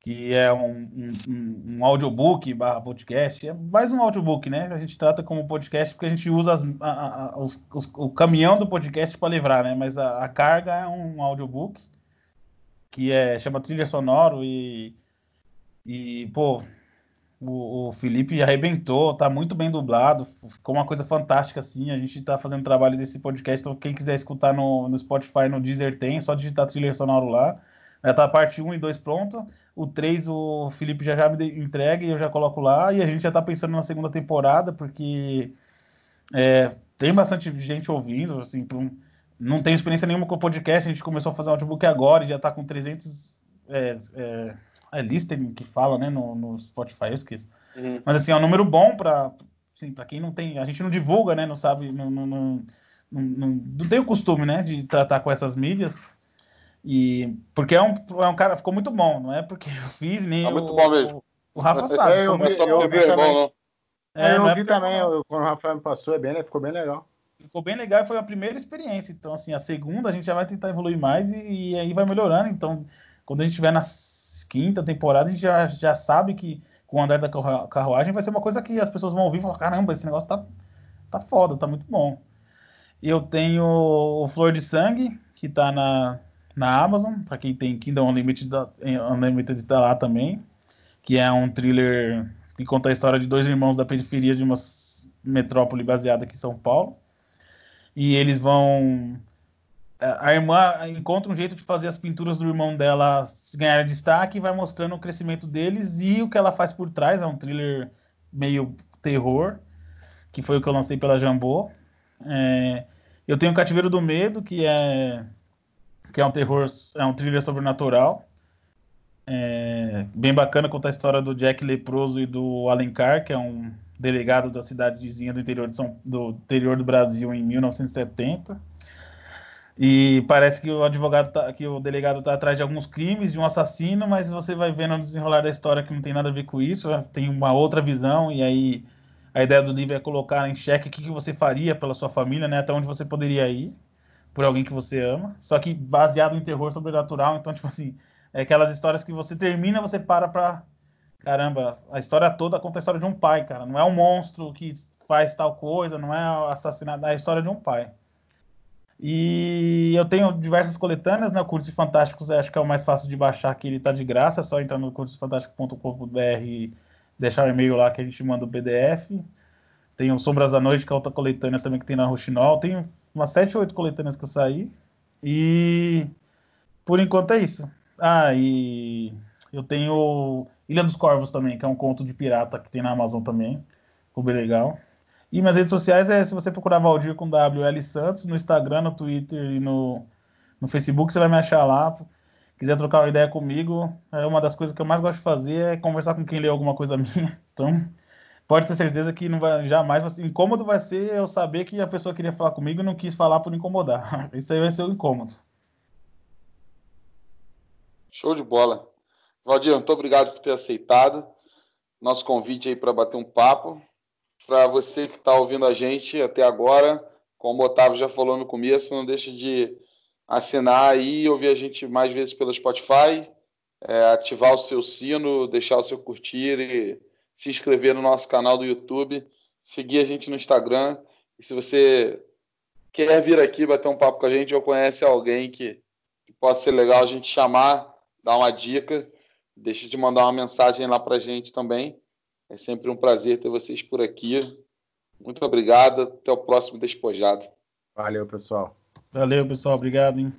que é um, um, um audiobook barra podcast, é mais um audiobook, né? A gente trata como podcast porque a gente usa as, a, a, os, os, o caminhão do podcast para livrar, né? Mas a, a, carga é um audiobook que é chama trilha sonoro e e pô o, o Felipe arrebentou, tá muito bem dublado, ficou uma coisa fantástica assim. A gente tá fazendo trabalho desse podcast, então quem quiser escutar no, no Spotify, no Deezer tem, é só digitar trilha sonoro lá. Já tá a parte 1 e 2 pronta. O 3 o Felipe já, já me entrega e eu já coloco lá. E a gente já tá pensando na segunda temporada, porque é, tem bastante gente ouvindo, assim, não tem experiência nenhuma com o podcast, a gente começou a fazer um audiobook agora e já tá com 300 é, é, é listening que fala, né, no, no Spotify, eu esqueço. Uhum. Mas assim, é um número bom para assim, para quem não tem, a gente não divulga, né, não sabe, não, não, não, não, não tem o costume, né, de tratar com essas mídias. E porque é um, é um cara, ficou muito bom, não é porque eu fiz, nem é muito o, bom mesmo. O, o Rafa sabe. É, eu, vi, eu, eu vi também. É, eu vi também, eu, quando o Rafael me passou, é bem, ficou bem legal. Ficou bem legal e foi a primeira experiência. Então, assim, a segunda a gente já vai tentar evoluir mais e, e aí vai melhorando. Então, quando a gente estiver na quinta temporada, a gente já, já sabe que com o andar da carruagem vai ser uma coisa que as pessoas vão ouvir e falar: caramba, esse negócio tá, tá foda, tá muito bom. Eu tenho o Flor de Sangue, que tá na, na Amazon, para quem tem Kingdom Unlimited, Unlimited tá lá também, que é um thriller que conta a história de dois irmãos da periferia de uma metrópole baseada aqui em São Paulo. E eles vão a irmã encontra um jeito de fazer as pinturas do irmão dela ganhar destaque e vai mostrando o crescimento deles e o que ela faz por trás. É um thriller meio terror, que foi o que eu lancei pela Jambô. É, eu tenho Cativeiro do Medo, que é que é um terror, é um thriller sobrenatural. É, bem bacana contar a história do Jack Leproso e do Alencar, que é um delegado da cidade vizinha do interior, de São, do interior do Brasil em 1970. E parece que o advogado tá, que o delegado está atrás de alguns crimes, de um assassino, mas você vai vendo no desenrolar da história que não tem nada a ver com isso, tem uma outra visão, e aí a ideia do livro é colocar em xeque o que, que você faria pela sua família, né? Até onde você poderia ir por alguém que você ama. Só que baseado em terror sobrenatural, então, tipo assim, é aquelas histórias que você termina, você para pra. Caramba, a história toda conta a história de um pai, cara. Não é um monstro que faz tal coisa, não é assassinado, é a história de um pai. E eu tenho diversas coletâneas, né? O Cursos Fantásticos acho que é o mais fácil de baixar, que ele está de graça, é só entrar no cursosfantásticos.com.br e deixar o e-mail lá que a gente manda o PDF. Tem o Sombras da Noite, que é outra coletânea também que tem na Roxinol. Tem umas 7 ou 8 coletâneas que eu saí. E por enquanto é isso. Ah, e eu tenho Ilha dos Corvos também, que é um conto de pirata que tem na Amazon também. Ficou bem legal. E minhas redes sociais é se você procurar Valdir com WL Santos no Instagram, no Twitter e no, no Facebook, você vai me achar lá. Quiser trocar uma ideia comigo, é uma das coisas que eu mais gosto de fazer é conversar com quem lê alguma coisa minha. Então, pode ter certeza que não vai jamais vai ser, incômodo vai ser eu saber que a pessoa queria falar comigo e não quis falar por incomodar. Isso aí vai ser o incômodo. Show de bola. Valdir, muito obrigado por ter aceitado nosso convite aí para bater um papo para você que está ouvindo a gente até agora, como o Otávio já falou no começo, não deixe de assinar aí e ouvir a gente mais vezes pelo Spotify, é, ativar o seu sino, deixar o seu curtir e se inscrever no nosso canal do YouTube, seguir a gente no Instagram. E se você quer vir aqui bater um papo com a gente ou conhece alguém que, que possa ser legal a gente chamar, dar uma dica, deixe de mandar uma mensagem lá para a gente também. É sempre um prazer ter vocês por aqui. Muito obrigado. Até o próximo Despojado. Valeu, pessoal. Valeu, pessoal. Obrigado. Hein?